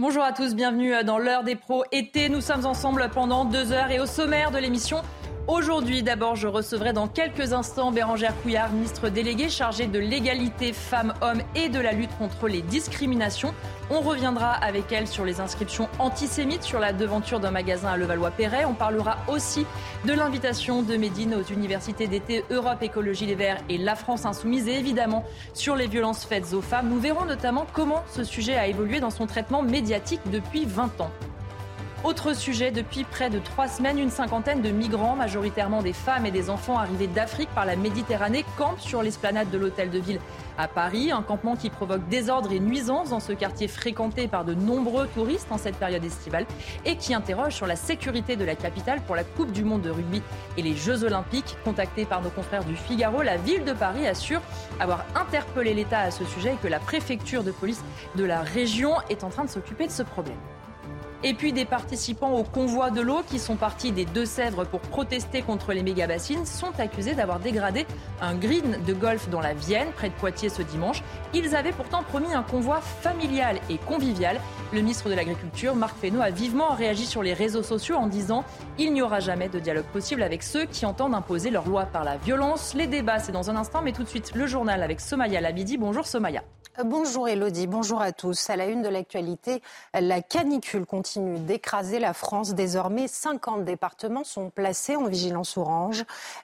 Bonjour à tous, bienvenue dans l'heure des pros été. Nous sommes ensemble pendant deux heures et au sommaire de l'émission, Aujourd'hui, d'abord, je recevrai dans quelques instants Bérangère Couillard, ministre déléguée chargée de l'égalité femmes-hommes et de la lutte contre les discriminations. On reviendra avec elle sur les inscriptions antisémites sur la devanture d'un magasin à Levallois-Perret. On parlera aussi de l'invitation de Médine aux universités d'été Europe Écologie Les Verts et la France Insoumise et évidemment sur les violences faites aux femmes. Nous verrons notamment comment ce sujet a évolué dans son traitement médiatique depuis 20 ans. Autre sujet, depuis près de trois semaines, une cinquantaine de migrants, majoritairement des femmes et des enfants arrivés d'Afrique par la Méditerranée, campent sur l'esplanade de l'hôtel de ville à Paris. Un campement qui provoque désordre et nuisance dans ce quartier fréquenté par de nombreux touristes en cette période estivale et qui interroge sur la sécurité de la capitale pour la Coupe du Monde de rugby et les Jeux Olympiques. Contacté par nos confrères du Figaro, la ville de Paris assure avoir interpellé l'État à ce sujet et que la préfecture de police de la région est en train de s'occuper de ce problème. Et puis des participants au convoi de l'eau qui sont partis des Deux-Sèvres pour protester contre les méga-bassines sont accusés d'avoir dégradé un green de golf dans la Vienne, près de Poitiers ce dimanche. Ils avaient pourtant promis un convoi familial et convivial. Le ministre de l'Agriculture, Marc Fesneau, a vivement réagi sur les réseaux sociaux en disant Il n'y aura jamais de dialogue possible avec ceux qui entendent imposer leur loi par la violence. Les débats, c'est dans un instant, mais tout de suite le journal avec Somaya Labidi. Bonjour Somaya. Bonjour Elodie, bonjour à tous. À la une de l'actualité, la canicule continue d'écraser la France. Désormais, 50 départements sont placés en vigilance orange.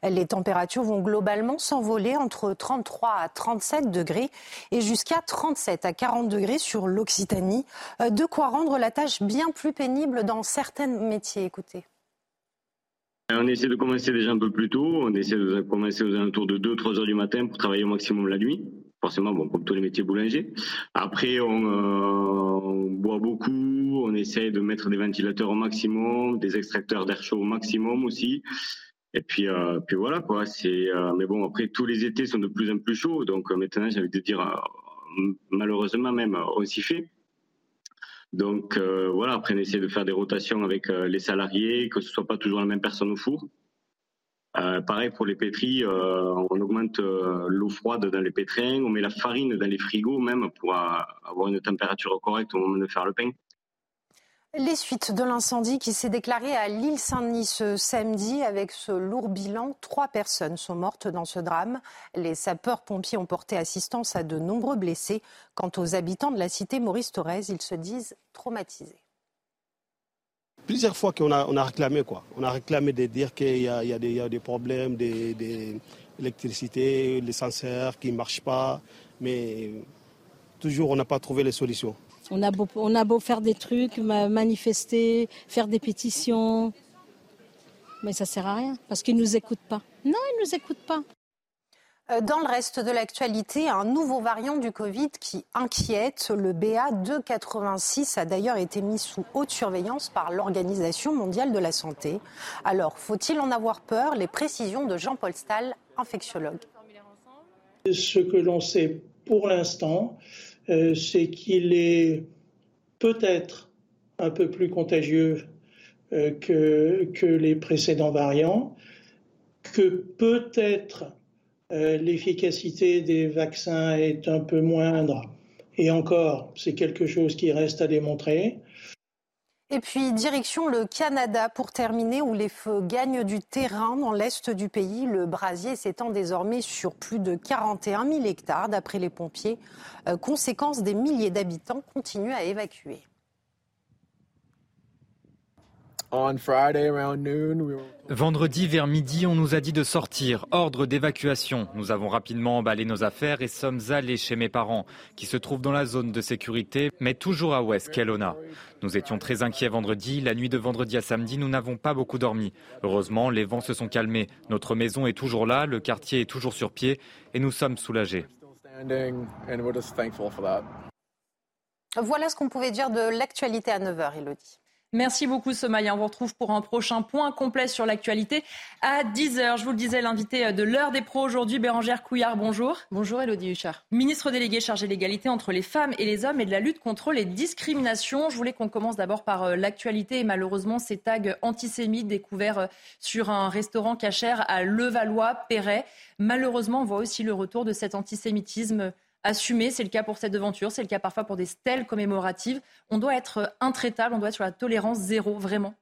Les températures vont globalement s'envoler entre 33 à 37 degrés et jusqu'à 37 à 40 degrés sur l'Occitanie. De quoi rendre la tâche bien plus pénible dans certains métiers. Écoutez. On essaie de commencer déjà un peu plus tôt. On essaie de commencer aux alentours de 2-3 heures du matin pour travailler au maximum la nuit forcément, bon, comme tous les métiers boulangers. Après, on, euh, on, boit beaucoup, on essaie de mettre des ventilateurs au maximum, des extracteurs d'air chaud au maximum aussi. Et puis, euh, puis voilà quoi. C'est, euh, mais bon, après tous les étés sont de plus en plus chauds, donc euh, maintenant j'ai envie de dire, euh, malheureusement même, on s'y fait. Donc voilà. Après, on essaie de faire des rotations avec les salariés, que ce soit pas toujours la même personne au four. Euh, pareil pour les pétris, euh, on augmente euh, l'eau froide dans les pétrins, on met la farine dans les frigos même pour avoir une température correcte au moment de faire le pain. Les suites de l'incendie qui s'est déclaré à l'île Saint-Denis ce samedi avec ce lourd bilan, trois personnes sont mortes dans ce drame. Les sapeurs-pompiers ont porté assistance à de nombreux blessés. Quant aux habitants de la cité Maurice Thorez, ils se disent traumatisés plusieurs fois qu'on a, on a réclamé quoi. On a réclamé de dire qu'il y, y, y, a des problèmes les senseurs qui ne marchent pas, mais toujours on n'a pas trouvé les solutions. On a, beau, on a beau faire des trucs, manifester, faire des pétitions, mais ça ne sert à rien parce qu'ils ne nous écoutent pas. Non, ils ne nous écoutent pas. Euh, dans le reste de l'actualité, un nouveau variant du Covid qui inquiète. Le BA286 a d'ailleurs été mis sous haute surveillance par l'Organisation mondiale de la santé. Alors, faut-il en avoir peur? Les précisions de Jean-Paul Stahl, infectiologue. Ce que l'on sait pour l'instant, euh, c'est qu'il est peut-être un peu plus contagieux euh, que, que les précédents variants, que peut-être euh, l'efficacité des vaccins est un peu moindre. Et encore, c'est quelque chose qui reste à démontrer. Et puis, direction le Canada pour terminer, où les feux gagnent du terrain dans l'est du pays. Le brasier s'étend désormais sur plus de 41 000 hectares, d'après les pompiers. Euh, conséquence, des milliers d'habitants continuent à évacuer. Vendredi vers midi, on nous a dit de sortir. Ordre d'évacuation. Nous avons rapidement emballé nos affaires et sommes allés chez mes parents, qui se trouvent dans la zone de sécurité, mais toujours à West Kelowna. Nous étions très inquiets vendredi. La nuit de vendredi à samedi, nous n'avons pas beaucoup dormi. Heureusement, les vents se sont calmés. Notre maison est toujours là, le quartier est toujours sur pied et nous sommes soulagés. Voilà ce qu'on pouvait dire de l'actualité à 9h, Elodie. Merci beaucoup Somaya. On vous retrouve pour un prochain point complet sur l'actualité à 10h. Je vous le disais, l'invité de l'heure des pros aujourd'hui, Bérangère Couillard, bonjour. Bonjour Elodie Huchard. Ministre délégué chargé de l'égalité entre les femmes et les hommes et de la lutte contre les discriminations. Je voulais qu'on commence d'abord par euh, l'actualité et malheureusement ces tags antisémites découverts euh, sur un restaurant cachère à Levallois-Perret. Malheureusement, on voit aussi le retour de cet antisémitisme assumer. C'est le cas pour cette devanture, c'est le cas parfois pour des stèles commémoratives. On doit être intraitable, on doit être sur la tolérance zéro, vraiment.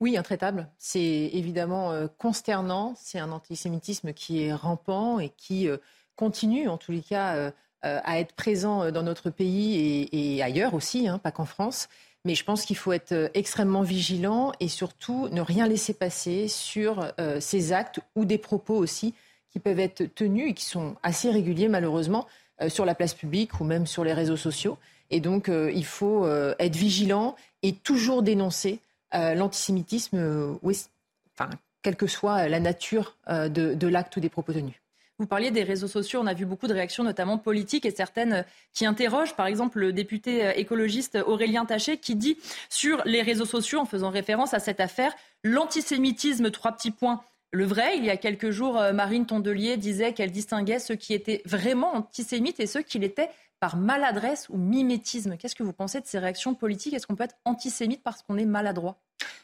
Oui, intraitable. C'est évidemment euh, consternant. C'est un antisémitisme qui est rampant et qui euh, continue, en tous les cas, euh, à être présent dans notre pays et, ailleurs aussi, hein, pas qu'en France. Mais je pense qu'il faut être extrêmement vigilant et surtout ne rien laisser passer sur ces actes ou des propos aussi qui peuvent être tenus et qui sont assez réguliers malheureusement sur la place publique ou même sur les réseaux sociaux. Et donc il faut être vigilant et toujours dénoncer euh, l'antisémitisme, euh, quelle que soit la nature euh, de, l'acte ou des propos tenus. Vous parliez des réseaux sociaux, on a vu beaucoup de réactions, notamment politiques, et certaines qui interrogent, par exemple le député écologiste Aurélien Taché, qui dit sur les réseaux sociaux, en faisant référence à cette affaire, l'antisémitisme, trois petits points. Le vrai, il y a quelques jours, Marine Tondelier disait qu'elle distinguait ceux qui étaient vraiment antisémites et ceux qui l'étaient par maladresse ou mimétisme. Qu'est-ce que vous pensez de ces réactions politiques? Est-ce qu'on peut être antisémite parce qu'on est maladroit?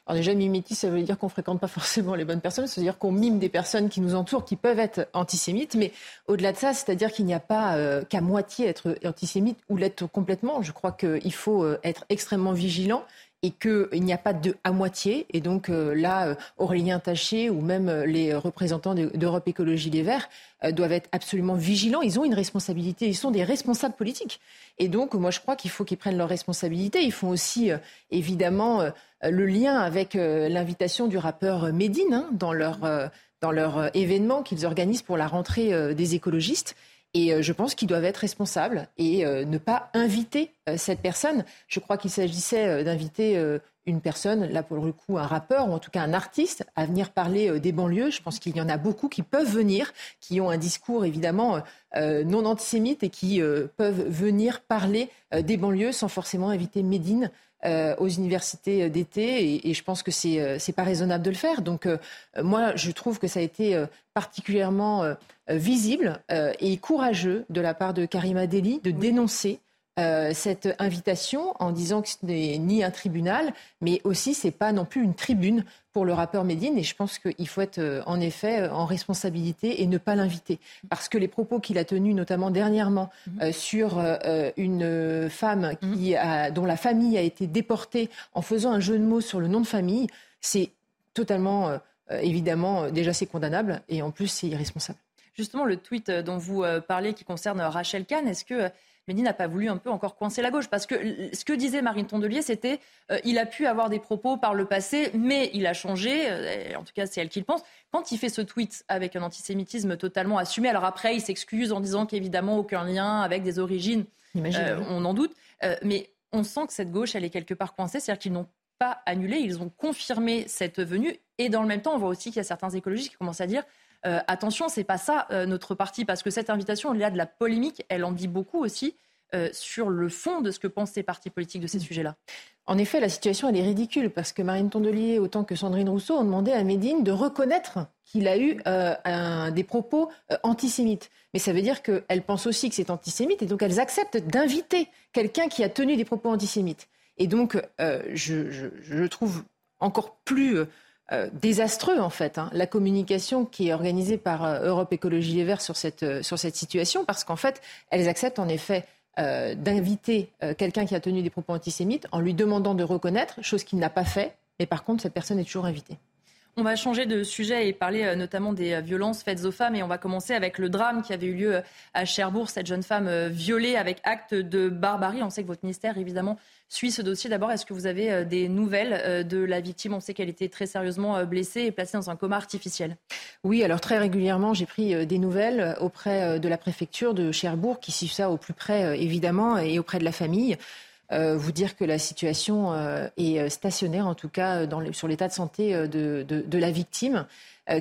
Alors déjà, mimétisme, ça veut dire qu'on fréquente pas forcément les bonnes personnes, c'est-à-dire qu'on mime des personnes qui nous entourent, qui peuvent être antisémites, mais au-delà de ça, c'est-à-dire qu'il n'y a pas euh, qu'à moitié être antisémite ou l'être complètement. Je crois qu'il faut euh, être extrêmement vigilant et qu'il n'y a pas de à moitié. Et donc euh, là, euh, Aurélien Taché ou même euh, les représentants d'Europe Écologie Les Verts doivent être absolument vigilants. Ils ont une responsabilité, ils sont des responsables politiques. Et donc, moi, je crois qu'il faut qu'ils prennent leurs responsabilités. Ils font aussi, évidemment, le lien avec l'invitation du rappeur Médine hein, dans leur, dans leur événement qu'ils organisent pour la rentrée des écologistes. Et euh, je pense qu'ils doivent être responsables et euh, ne pas inviter euh, cette personne. Je crois qu'il s'agissait d'inviter une personne, là pour le coup un rappeur ou en tout cas un artiste, à venir parler des banlieues. Je pense qu'il y en a beaucoup qui peuvent venir, qui ont un discours évidemment non antisémite et qui peuvent venir parler des banlieues sans forcément inviter Médine euh, aux universités d'été et, je pense que c'est n'est euh, pas raisonnable de le faire. Donc euh, moi, je trouve que ça a été particulièrement visible et courageux de la part de Karima Deli de dénoncer cette invitation en disant que ce n'est ni un tribunal, mais aussi c'est pas non plus une tribune pour le rappeur Médine. Et je pense qu'il faut être euh, en effet euh, en responsabilité et ne pas l'inviter. Parce que les propos qu'il a tenus, notamment dernièrement, mhm. euh, sur une femme qui mhm. dont la famille a été déportée en faisant un jeu de mots sur le nom de famille, c'est totalement, évidemment, déjà c'est condamnable et en plus c'est irresponsable. Justement, le tweet dont vous parlez qui concerne Rachel Kahn, est-ce que Mehdi n'a pas voulu un peu encore coincer la gauche. Parce que ce que disait Marine Tondelier, c'était euh, il a pu avoir des propos par le passé, mais il a changé. Euh, en tout cas, c'est elle qui le pense. Quand il fait ce tweet avec un antisémitisme totalement assumé, alors après, il s'excuse en disant qu'évidemment, aucun lien avec des origines, euh, on en doute. mais on sent que cette gauche, elle est quelque part coincée. C'est-à-dire qu'ils n'ont pas annulé, ils ont confirmé cette venue. Et dans le même temps, on voit aussi qu'il y a certains écologistes qui commencent à dire euh, attention, c'est pas ça euh, notre parti, parce que cette invitation, il y a de la polémique, elle en dit beaucoup aussi euh, sur le fond de ce que pensent ces partis politiques de ces mm. sujets-là. En effet, la situation, elle est ridicule, parce que Marine Tondelier, autant que Sandrine Rousseau, ont demandé à Médine de reconnaître qu'il a eu des propos antisémites. Mais ça veut dire qu'elles pensent aussi que c'est antisémite, et donc elles acceptent d'inviter quelqu'un qui a tenu des propos antisémites. Et donc, je, je, trouve encore plus euh, désastreux en fait, hein, la communication qui est organisée par euh, Europe Écologie Les Verts sur cette, euh, sur cette situation, parce qu'en fait, elles acceptent en effet d'inviter quelqu'un qui a tenu des propos antisémites en lui demandant de reconnaître, chose qu'il n'a pas fait, mais par contre, cette personne est toujours invitée. On va changer de sujet et parler euh, notamment des euh, violences faites aux femmes. Et on va commencer avec le drame qui avait eu lieu euh, à Cherbourg, cette jeune femme violée avec acte de barbarie. On sait que votre ministère, évidemment, suit ce dossier. D'abord, est-ce que vous avez des nouvelles de la victime? On sait qu'elle était très sérieusement blessée et placée dans un coma artificiel. Oui, alors très régulièrement, j'ai pris des nouvelles auprès de la préfecture de Cherbourg, qui suit ça au plus près, évidemment, et auprès de la famille. Euh, vous dire que la situation euh, est stationnaire, en tout cas sur l'état de santé euh, de, la victime,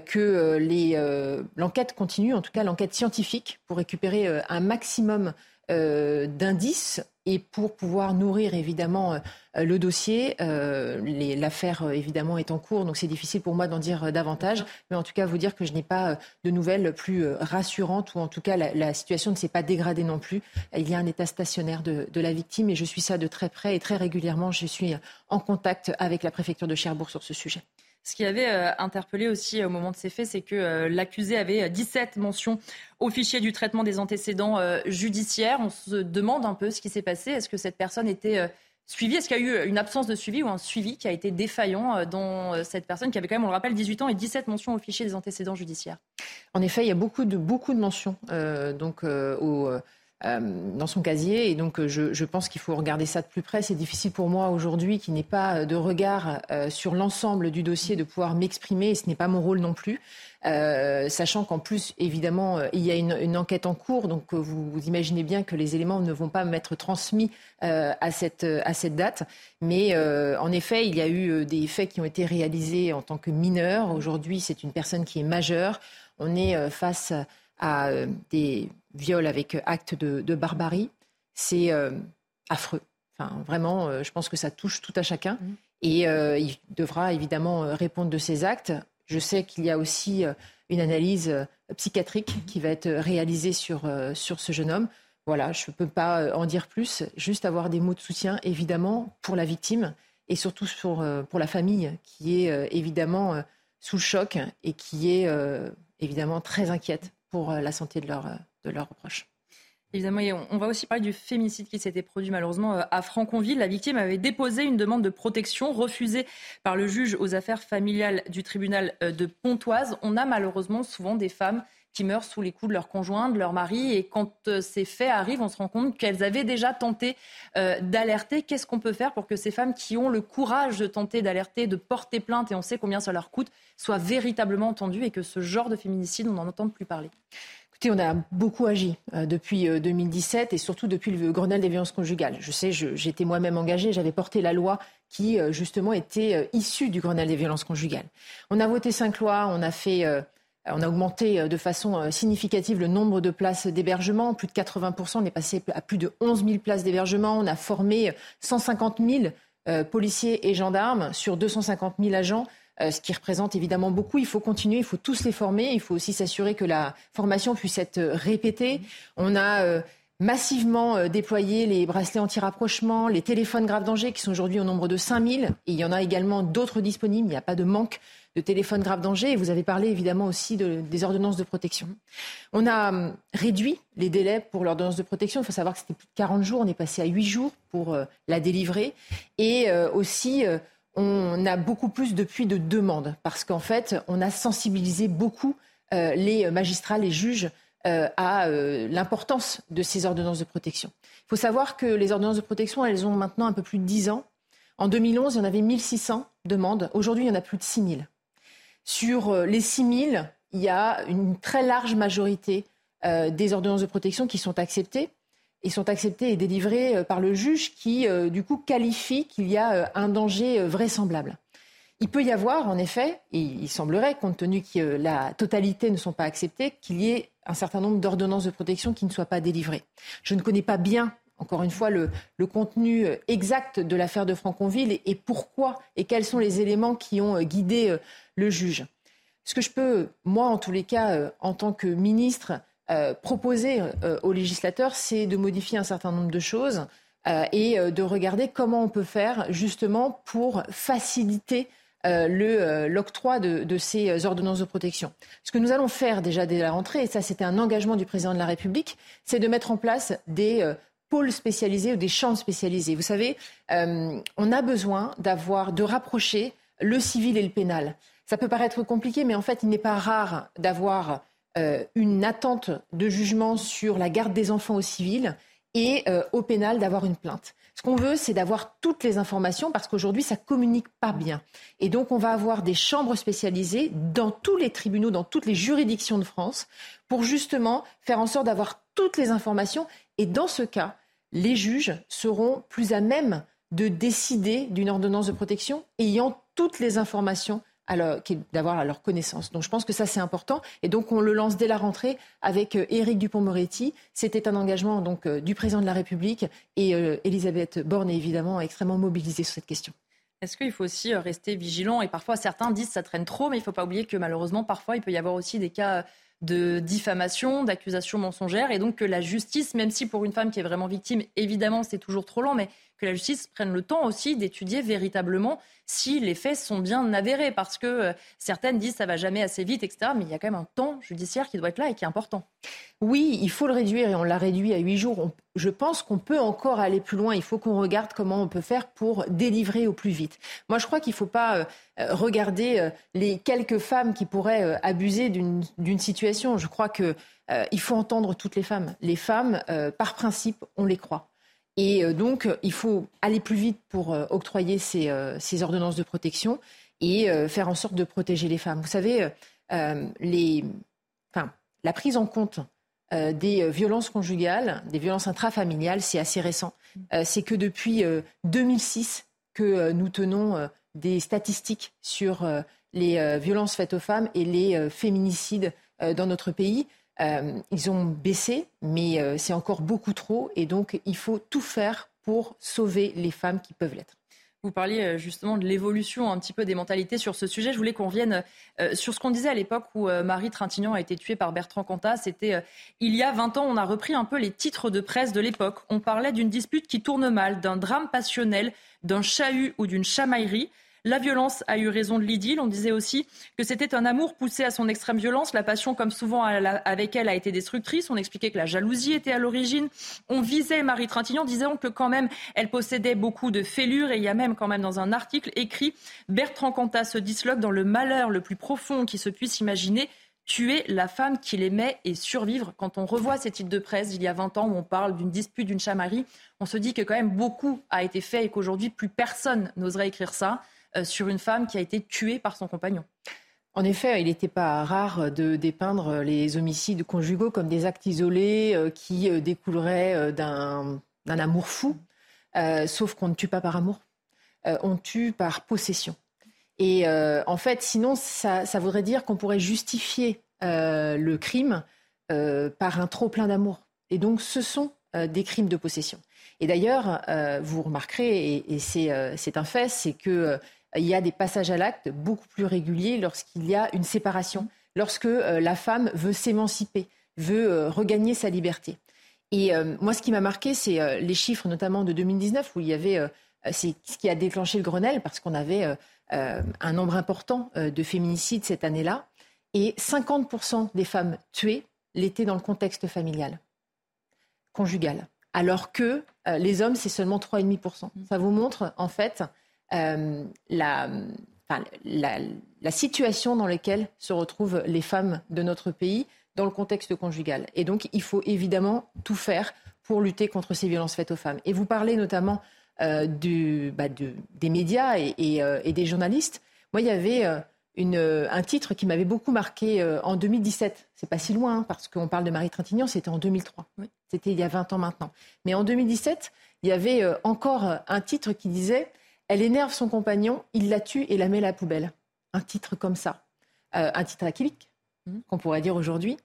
que l'enquête continue, en tout cas l'enquête scientifique, pour récupérer un maximum d'indices et pour pouvoir nourrir évidemment euh, le dossier, euh, l'affaire euh, évidemment est en cours, donc c'est difficile pour moi d'en dire davantage. Mais en tout cas, vous dire que je n'ai pas de nouvelles plus rassurantes ou en tout cas la, situation ne s'est pas dégradée non plus. Il y a un état stationnaire de, de, la victime et je suis ça de très près et très régulièrement. Je suis en contact avec la préfecture de Cherbourg sur ce sujet. Ce qui avait interpellé aussi au moment de ces faits, c'est que l'accusé avait 17 mentions au fichier du traitement des antécédents judiciaires. On se demande un peu ce qui s'est passé. Est-ce que cette personne était suivi. Est-ce qu'il y a eu une absence de suivi ou un suivi qui a été défaillant euh, dans euh, cette personne qui avait quand même, on le rappelle, 18 ans et 17 mentions au fichier des antécédents judiciaires? En effet, il y a beaucoup de, beaucoup de mentions euh, donc, au, dans son casier. Et donc, je, je pense qu'il faut regarder ça de plus près. C'est difficile pour moi aujourd'hui, qui n'ai pas de regard sur l'ensemble du dossier, de pouvoir m'exprimer. Ce n'est pas mon rôle non plus. Euh, sachant qu'en plus, évidemment, euh, il y a une, enquête en cours, donc euh, vous, imaginez bien que les éléments ne vont pas m'être transmis à, cette, à cette date. Mais en effet, il y a eu des faits qui ont été réalisés en tant que mineur. Aujourd'hui, c'est une personne qui est majeure. On est face à des viols avec actes de, de barbarie. C'est affreux. Enfin, vraiment, je pense que ça touche tout à chacun. Mmh. Et il devra évidemment répondre de ses actes. Je sais qu'il y a aussi euh, une analyse euh, psychiatrique qui va être réalisée sur, euh, sur ce jeune homme. Voilà, je ne peux pas en dire plus, juste avoir des mots de soutien, évidemment, pour la victime et surtout pour, pour la famille qui est évidemment sous le choc et qui est évidemment très inquiète pour la santé de, leur, de leurs proches. Évidemment, on va aussi parler du féminicide qui s'était produit malheureusement euh, à Franconville. La victime avait déposé une demande de protection refusée par le juge aux affaires familiales du tribunal euh, de Pontoise. On a malheureusement souvent des femmes qui meurent sous les coups de leur conjoint, de leur mari. Et quand euh, ces faits arrivent, on se rend compte qu'elles avaient déjà tenté d'alerter. Qu'est-ce qu'on peut faire pour que ces femmes qui ont le courage de tenter d'alerter, de porter plainte, et on sait combien ça leur coûte, soient véritablement entendues et que ce genre de féminicide, on n'en entende plus parler? On a beaucoup agi euh, depuis 2017 euh, et surtout depuis le Grenelle des violences conjugales. Je sais, j'étais moi-même engagée, j'avais porté la loi qui euh, justement était issue du Grenelle des violences conjugales. On a voté cinq lois, on a fait, on a augmenté de façon significative le nombre de places d'hébergement, plus de 80% on est passé à plus de 11 000 places d'hébergement, on a formé 150 000 policiers et gendarmes sur 250 000 agents ce qui représente évidemment beaucoup. Il faut continuer, il faut tous les former. Il faut aussi s'assurer que la formation puisse être répétée. On a euh, massivement euh, déployé les bracelets anti-rapprochement, les téléphones grave danger qui sont aujourd'hui au nombre de 5000. Et il y en a également d'autres disponibles. Il n'y a pas de manque de téléphones grave danger. Et vous avez parlé évidemment aussi des ordonnances de protection. On a hum, réduit les délais pour l'ordonnance de protection. Il faut savoir que c'était plus de 40 jours. On est passé à 8 jours pour la délivrer. Et aussi on a beaucoup plus depuis de demandes parce qu'en fait, on a sensibilisé beaucoup euh, les magistrats, les juges euh, à euh, l'importance de ces ordonnances de protection. Il faut savoir que les ordonnances de protection, elles ont maintenant un peu plus de 10 ans. En 2011, il y en avait 1600 demandes. Aujourd'hui, il y en a plus de 6000. Sur les 6000, il y a une très large majorité des ordonnances de protection qui sont acceptées et sont acceptés et délivrés euh, par le juge qui, euh, du coup, qualifie qu'il y a euh, un danger vraisemblable. Il peut y avoir, en effet, et il semblerait, compte tenu que la totalité ne sont pas acceptées, qu'il y ait un certain nombre d'ordonnances de protection qui ne soient pas délivrées. Je ne connais pas bien, encore une fois, le, contenu exact de l'affaire de Franconville et, et, pourquoi et quels sont les éléments qui ont guidé le juge. Ce que je peux, moi, en tous les cas, en tant que ministre, euh, proposer euh, aux législateurs, c'est de modifier un certain nombre de choses euh, et de regarder comment on peut faire justement pour faciliter l'octroi de, de, ces ordonnances de protection. Ce que nous allons faire déjà dès la rentrée, et ça c'était un engagement du président de la République, c'est de mettre en place des pôles spécialisés ou des chambres spécialisées. Vous savez, on a besoin d'avoir, de rapprocher le civil et le pénal. Ça peut paraître compliqué, mais en fait, il n'est pas rare d'avoir euh, une attente de jugement sur la garde des enfants au civil et euh, au pénal d'avoir une plainte. Ce qu'on veut, c'est d'avoir toutes les informations parce qu'aujourd'hui, ça communique pas bien. Et donc, on va avoir des chambres spécialisées dans tous les tribunaux, dans toutes les juridictions de France pour justement faire en sorte d'avoir toutes les informations. Et dans ce cas, les juges seront plus à même de décider d'une ordonnance de protection ayant toutes les informations d'avoir leur connaissance. Donc je pense que ça c'est important et donc on le lance dès la rentrée avec euh, Éric Dupont-Moretti. C'était un engagement donc euh, du président de la République et euh, Elisabeth Borne est évidemment extrêmement mobilisée sur cette question. Est-ce qu'il faut aussi rester vigilant? Et parfois, certains disent que ça traîne trop, mais il ne faut pas oublier que malheureusement, parfois, il peut y avoir aussi des cas de diffamation, d'accusations mensongères, et donc que la justice, même si pour une femme qui est vraiment victime, évidemment c'est toujours trop lent, mais que la justice prenne le temps aussi d'étudier véritablement si les faits sont bien avérés, parce que euh, certaines disent ça va jamais assez vite, etc. Mais il y a quand même un temps judiciaire qui doit être là et qui est important. Oui, il faut le réduire et on l'a réduit à huit jours. je pense qu'on peut encore aller plus loin. Il faut qu'on regarde comment on peut faire pour délivrer au plus vite. Moi, je crois qu'il ne faut pas euh, euh, regarder les quelques femmes qui pourraient abuser d'une situation. Je crois qu'il faut entendre toutes les femmes. Les femmes, par principe, on les croit. Et euh, donc, il faut aller plus vite pour euh, octroyer ces, euh, ces, ordonnances de protection et faire en sorte de protéger les femmes. Vous savez, les, la prise en compte des violences conjugales, des violences intrafamiliales, c'est assez récent. c'est que depuis 2006 que nous tenons des statistiques sur les violences faites aux femmes et les féminicides dans notre pays. Euh, ils ont baissé, mais euh, c'est encore beaucoup trop. Et donc, il faut tout faire pour sauver les femmes qui peuvent l'être. Vous parliez euh, justement de l'évolution un petit peu des mentalités sur ce sujet. Je voulais qu'on revienne sur ce qu'on disait à l'époque où Marie Trintignant a été tuée par Bertrand Cantat. C'était il y a 20 ans. On a repris un peu les titres de presse de l'époque. On parlait d'une dispute qui tourne mal, d'un drame passionnel, d'un chahut ou d'une chamaillerie. La violence a eu raison de l'idylle. On disait aussi que c'était un amour poussé à son extrême violence. La passion, comme souvent avec elle, a été destructrice. On expliquait que la jalousie était à l'origine. On visait Marie Trintignant, disant que quand même, elle possédait beaucoup de fêlures. Et il y a même quand même dans un article écrit Bertrand Cantat se disloque dans le malheur le plus profond qui se puisse imaginer tuer la femme qu'il aimait et survivre. Quand on revoit ces titres de presse il y a 20 ans où on parle d'une dispute, d'une chamarie, on se dit que quand même beaucoup a été fait et qu'aujourd'hui plus personne n'oserait écrire ça. Euh, sur une femme qui a été tuée par son compagnon. En effet, il n'était pas rare de dépeindre les homicides conjugaux comme des actes isolés euh, qui euh, découleraient d'un amour fou, sauf qu'on ne tue pas par amour, on tue par possession. Et en fait, sinon, ça, voudrait dire qu'on pourrait justifier le crime par un trop plein d'amour. Et donc, ce sont des crimes de possession. Et d'ailleurs, vous remarquerez, et, c'est un fait, c'est que il y a des passages à l'acte beaucoup plus réguliers lorsqu'il y a une séparation, lorsque euh, la femme veut s'émanciper, veut euh, regagner sa liberté. Et euh, moi, ce qui m'a marqué, c'est les chiffres notamment de 2019 où il y avait, c'est ce qui a déclenché le Grenelle parce qu'on avait un nombre important de féminicides cette année-là. Et 50% des femmes tuées l'étaient dans le contexte familial, conjugal. Alors que les hommes, c'est seulement 3,5%. Ça vous montre, en fait, euh, la, la, situation dans laquelle se retrouvent les femmes de notre pays dans le contexte conjugal. Et donc, il faut évidemment tout faire pour lutter contre ces violences faites aux femmes. Et vous parlez notamment euh, du, bah, des médias et, euh, et, des journalistes. Moi, il y avait une, un titre qui m'avait beaucoup marqué en 2017. C'est pas si loin, hein, parce qu'on parle de Marie Trintignant, c'était en 2003. C'était il y a 20 ans maintenant. Mais en 2017, il y avait encore un titre qui disait elle énerve son compagnon, il la tue et la met à la poubelle. Un titre comme ça. Euh, un titre aquilique, mhm. qu'on pourrait dire aujourd'hui.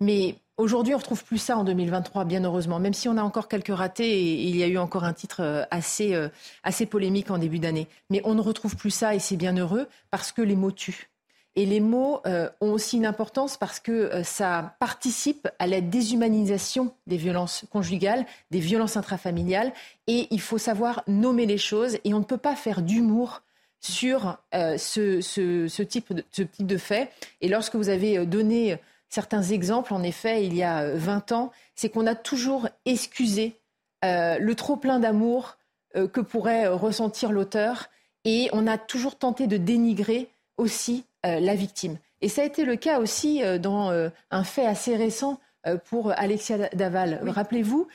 Mais aujourd'hui, on ne retrouve plus ça en 2023, bien heureusement, même si on a encore quelques ratés et il y a eu encore un titre euh, assez, euh, assez polémique en début d'année. Mais on ne retrouve plus ça et c'est bien heureux parce que les mots tuent. Et les mots euh, ont aussi une importance parce que euh, ça participe à la déshumanisation des violences conjugales, des violences intrafamiliales. Et il faut savoir nommer les choses. Et on ne peut pas faire d'humour sur euh, ce, type de, fait. Et lorsque vous avez donné certains exemples, en effet, il y a 20 ans, c'est qu'on a toujours excusé le trop plein d'amour que pourrait ressentir l'auteur. Et on a toujours tenté de dénigrer aussi la victime. Et ça a été le cas aussi euh, dans euh, un fait assez récent pour Alexia Daval. Rappelez-vous,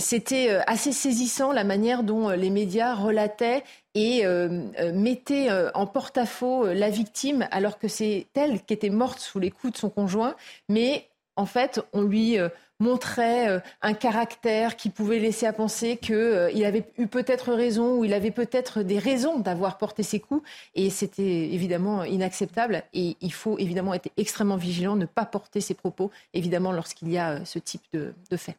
c'était assez saisissant la manière dont les médias relataient et mettaient en porte-à-faux la victime alors que c'est elle qui était morte sous les coups de son conjoint. Mais en fait, on lui montrait euh, un caractère qui pouvait laisser à penser qu'il euh, avait eu peut-être raison ou il avait peut-être des raisons d'avoir porté ses coups. Et c'était évidemment inacceptable. Et il faut évidemment être extrêmement vigilant, ne pas porter ses propos, évidemment, lorsqu'il y a euh, ce type de, de fait.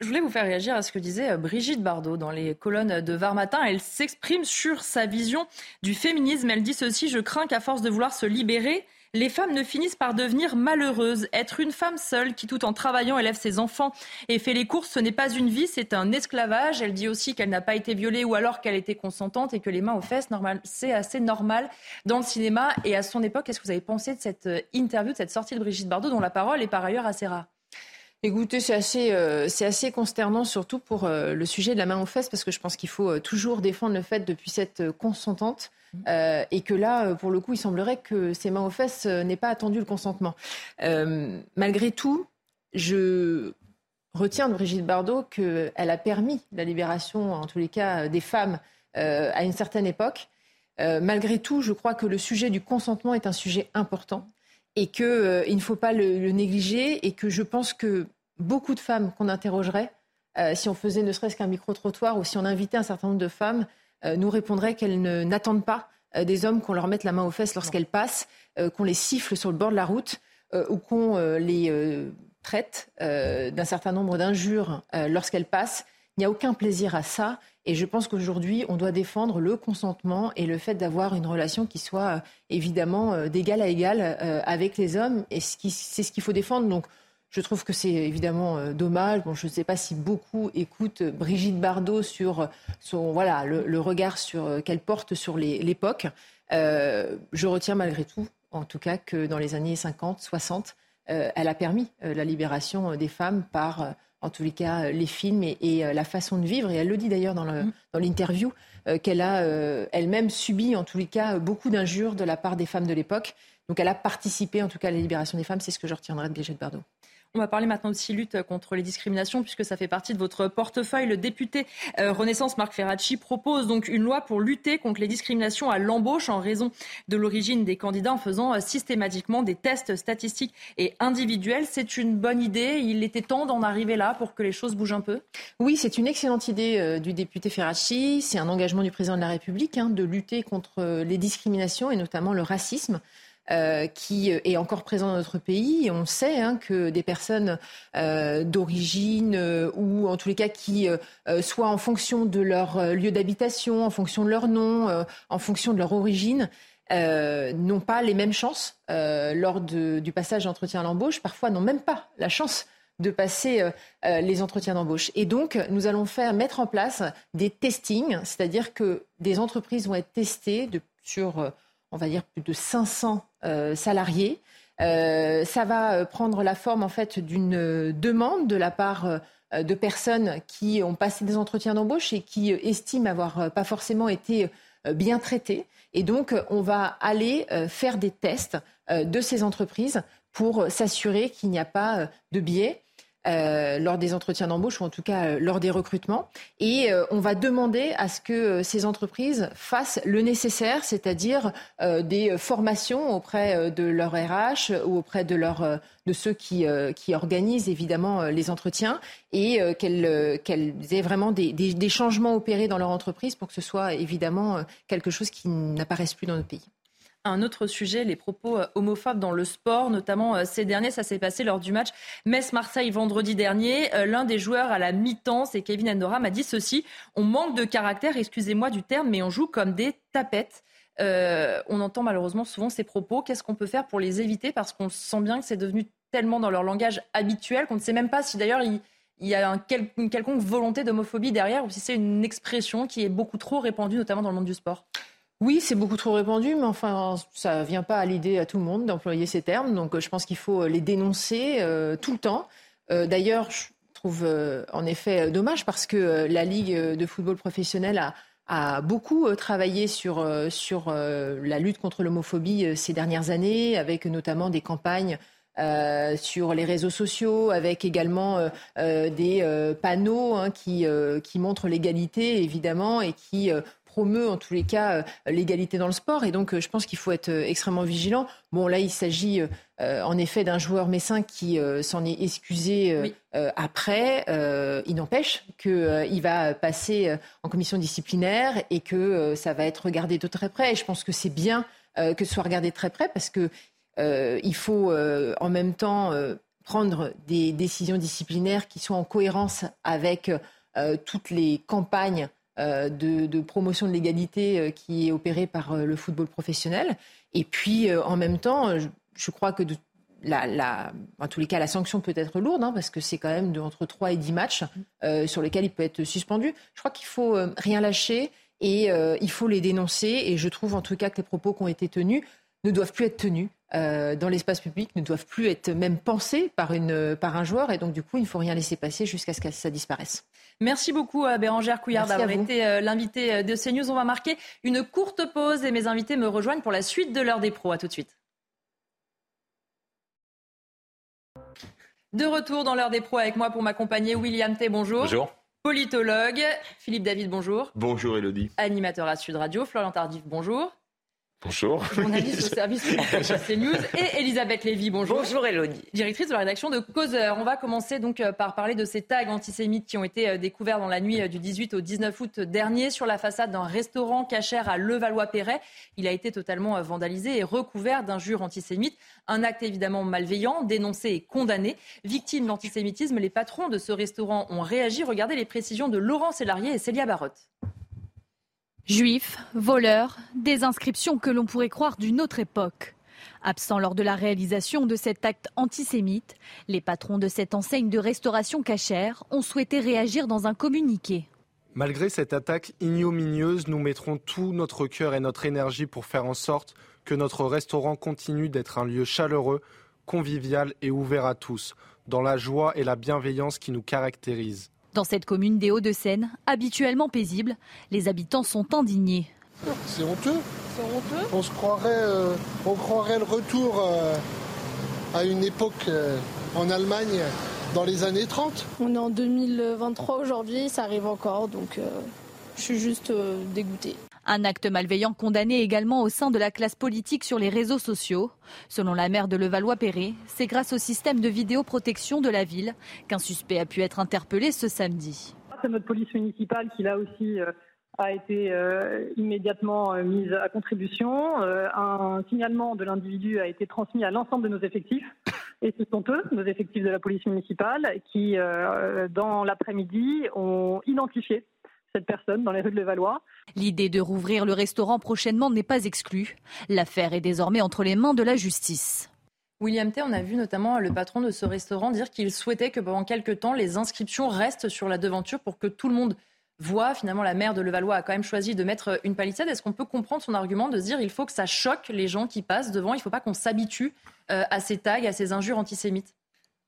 Je voulais vous faire réagir à ce que disait Brigitte Bardot dans les colonnes de Var Matin. Elle s'exprime sur sa vision du féminisme. Elle dit ceci Je crains qu'à force de vouloir se libérer, les femmes ne finissent par devenir malheureuses. Être une femme seule qui, tout en travaillant, élève ses enfants et fait les courses, ce n'est pas une vie, c'est un esclavage. Elle dit aussi qu'elle n'a pas été violée ou alors qu'elle était consentante et que les mains aux fesses, c'est assez normal dans le cinéma. Et à son époque, qu'est-ce que vous avez pensé de cette euh, interview, de cette sortie de Brigitte Bardot, dont la parole est par ailleurs assez rare Écoutez, c'est assez, euh, assez consternant, surtout pour euh, le sujet de la main aux fesses, parce que je pense qu'il faut toujours défendre le fait depuis cette consentante euh, et que là, pour le coup, il semblerait que ces mains aux fesses euh, n'aient pas attendu le consentement. Euh, malgré tout, je retiens de Brigitte Bardot qu'elle a permis la libération, en tous les cas, des femmes à une certaine époque. malgré tout, je crois que le sujet du consentement est un sujet important et qu'il ne faut pas le, négliger et que je pense que beaucoup de femmes qu'on interrogerait, si on faisait ne serait-ce qu'un micro-trottoir ou si on invitait un certain nombre de femmes, euh, nous répondraient qu'elles n'attendent pas euh, des hommes qu'on leur mette la main aux fesses lorsqu'elles passent, euh, qu'on les siffle sur le bord de la route ou qu'on les traite d'un certain nombre d'injures lorsqu'elles passent. Il n'y a aucun plaisir à ça. Et je pense qu'aujourd'hui, on doit défendre le consentement et le fait d'avoir une relation qui soit évidemment d'égal à égal avec les hommes. Et c'est ce qu'il faut défendre. Donc, je trouve que c'est évidemment euh, dommage. Bon, je ne sais pas si beaucoup écoutent Brigitte Bardot sur son, voilà, le, regard sur, euh, qu'elle porte sur l'époque. Euh, je retiens malgré tout, en tout cas, que dans les années 50, 60, elle a permis la libération des femmes par, en tous les cas, les films et, la façon de vivre. Et elle le dit d'ailleurs dans mm. l'interview, qu'elle a elle-même subi, en tous les cas, beaucoup d'injures de la part des femmes de l'époque. Donc elle a participé, en tout cas, à la libération des femmes. C'est ce que je retiendrai de Brigitte Bardot. On va parler maintenant aussi lutte contre les discriminations, puisque ça fait partie de votre portefeuille. Le député euh, Renaissance Marc Ferracci propose donc une loi pour lutter contre les discriminations à l'embauche en raison de l'origine des candidats en faisant euh, systématiquement des tests statistiques et individuels. C'est une bonne idée. Il était temps d'en arriver là pour que les choses bougent un peu. Oui, c'est une excellente idée euh, du député Ferracci. C'est un engagement du président de la République hein, de lutter contre les discriminations et notamment le racisme. Euh, qui est encore présent dans notre pays. on sait hein, que des personnes euh, d'origine euh, ou en tous les cas qui, soient en fonction de leur lieu d'habitation, en fonction de leur nom, en fonction de leur origine, n'ont pas les mêmes chances lors du passage d'entretien à l'embauche, parfois n'ont même pas la chance de passer les entretiens d'embauche. Et donc, nous allons faire mettre en place des testings, c'est-à-dire que des entreprises vont être testées sur on va dire plus de 500 euh, salariés. Euh, ça va euh, prendre la forme en fait d'une demande de la part de personnes qui ont passé des entretiens d'embauche et qui estiment avoir pas forcément été bien traitées. Et donc, on va aller faire des tests de ces entreprises pour s'assurer qu'il n'y a pas de biais euh, lors des entretiens d'embauche ou en tout cas euh, lors des recrutements. Et euh, on va demander à ce que ces entreprises fassent le nécessaire, c'est-à-dire des formations auprès de leur RH ou auprès de, de ceux qui, qui organisent évidemment les entretiens et qu'elles aient vraiment des, des, des changements opérés dans leur entreprise pour que ce soit évidemment quelque chose qui n'apparaisse plus dans notre pays un autre sujet, les propos euh, homophobes dans le sport, notamment euh, ces derniers. Ça s'est passé lors du match Metz-Marseille vendredi dernier. Euh, l'un des joueurs à la mi-temps, c'est Kevin Endoram, a dit ceci On manque de caractère, excusez-moi du terme, mais on joue comme des tapettes. on entend malheureusement souvent ces propos. Qu'est-ce qu'on peut faire pour les éviter? Parce qu'on sent bien que c'est devenu tellement dans leur langage habituel qu'on ne sait même pas si d'ailleurs il, y a une quelconque volonté d'homophobie derrière ou si c'est une expression qui est beaucoup trop répandue, notamment dans le monde du sport. Oui, c'est beaucoup trop répandu, mais enfin, ça ne vient pas à l'idée à tout le monde d'employer ces termes. Donc, euh, je pense qu'il faut les dénoncer euh, tout le temps. Euh, d'ailleurs, je trouve en effet dommage parce que la Ligue de football professionnel a, a beaucoup travaillé sur, sur la lutte contre l'homophobie ces dernières années, avec notamment des campagnes sur les réseaux sociaux, avec également des panneaux hein, qui, qui montrent l'égalité, évidemment, et qui promeut en tous les cas euh, l'égalité dans le sport. Et donc, euh, je pense qu'il faut être euh, extrêmement vigilant. Bon, là, il s'agit en effet d'un joueur messin qui s'en est excusé après. il n'empêche qu'il va passer en commission disciplinaire et que ça va être regardé de très près. Et je pense que c'est bien que ce soit regardé de très près parce que il faut en même temps prendre des décisions disciplinaires qui soient en cohérence avec toutes les campagnes de, promotion de l'égalité qui est opérée par le football professionnel. Et puis, en même temps, je, crois que de, la, en tous les cas, la sanction peut être lourde, hein, parce que c'est quand même de, entre 3 et 10 matchs sur lesquels il peut être suspendu. Je crois qu'il faut rien lâcher et il faut les dénoncer. Et je trouve en tout cas que les propos qui ont été tenus ne doivent plus être tenus. Euh, dans l'espace public ne doivent plus être même pensés par, une, par un joueur. Et donc, du coup, il ne faut rien laisser passer jusqu'à ce que ça disparaisse. Merci beaucoup à Bérangère Couillard d'avoir été euh, l'invité euh, de CNews. On va marquer une courte pause et mes invités me rejoignent pour la suite de l'heure des pros. À tout de suite. De retour dans l'heure des pros avec moi pour m'accompagner, William T. Bonjour. Bonjour. Politologue, Philippe David, bonjour. Bonjour Elodie. Animateur à Sud Radio, Florian Tardif, bonjour. Bonjour. Journaliste au service de CNews. Et Elisabeth Lévy, bonjour. Bonjour Elodie. Directrice de la rédaction de Causeur. On va commencer donc euh, par parler de ces tags antisémites qui ont été euh, découverts dans la nuit euh, du 18 au 19 août dernier sur la façade d'un restaurant cachère à Levallois-Perret. Il a été totalement vandalisé et recouvert d'injures antisémites. Un acte évidemment malveillant, dénoncé et condamné. Victime d'antisémitisme, les patrons de ce restaurant ont réagi. Regardez les précisions de Laurent Sélarié et Célia Barotte. Juifs, voleurs, des inscriptions que l'on pourrait croire d'une autre époque. Absents lors de la réalisation de cet acte antisémite, les patrons de cette enseigne de restauration cachère ont souhaité réagir dans un communiqué. Malgré cette attaque ignominieuse, nous mettrons tout notre cœur et notre énergie pour faire en sorte que notre restaurant continue d'être un lieu chaleureux, convivial et ouvert à tous, dans la joie et la bienveillance qui nous caractérisent. Dans cette commune des Hauts-de-Seine, habituellement paisible, les habitants sont indignés. C'est honteux. On se croirait, euh, on croirait le retour euh, à une époque euh, en Allemagne dans les années 30. On est en 2023 aujourd'hui, ça arrive encore, donc je suis juste dégoûtée. Un acte malveillant condamné également au sein de la classe politique sur les réseaux sociaux. Selon la maire de Levallois-Perret, c'est grâce au système de vidéoprotection de la ville qu'un suspect a pu être interpellé ce samedi. C'est notre police municipale qui là aussi euh, a été euh, immédiatement euh, mise à contribution. un signalement de l'individu a été transmis à l'ensemble de nos effectifs. Et ce sont eux, nos effectifs de la police municipale, qui, dans l'après-midi, ont identifié cette personne dans les rues de Levallois. L'idée de rouvrir le restaurant prochainement n'est pas exclue. L'affaire est désormais entre les mains de la justice. William T, on a vu notamment le patron de ce restaurant dire qu'il souhaitait que pendant quelques temps, les inscriptions restent sur la devanture pour que tout le monde voit. Finalement, la maire de Levallois a quand même choisi de mettre une palissade. Est-ce qu'on peut comprendre son argument de dire qu'il faut que ça choque les gens qui passent devant? Il ne faut pas qu'on s'habitue euh, à ces tags, à ces injures antisémites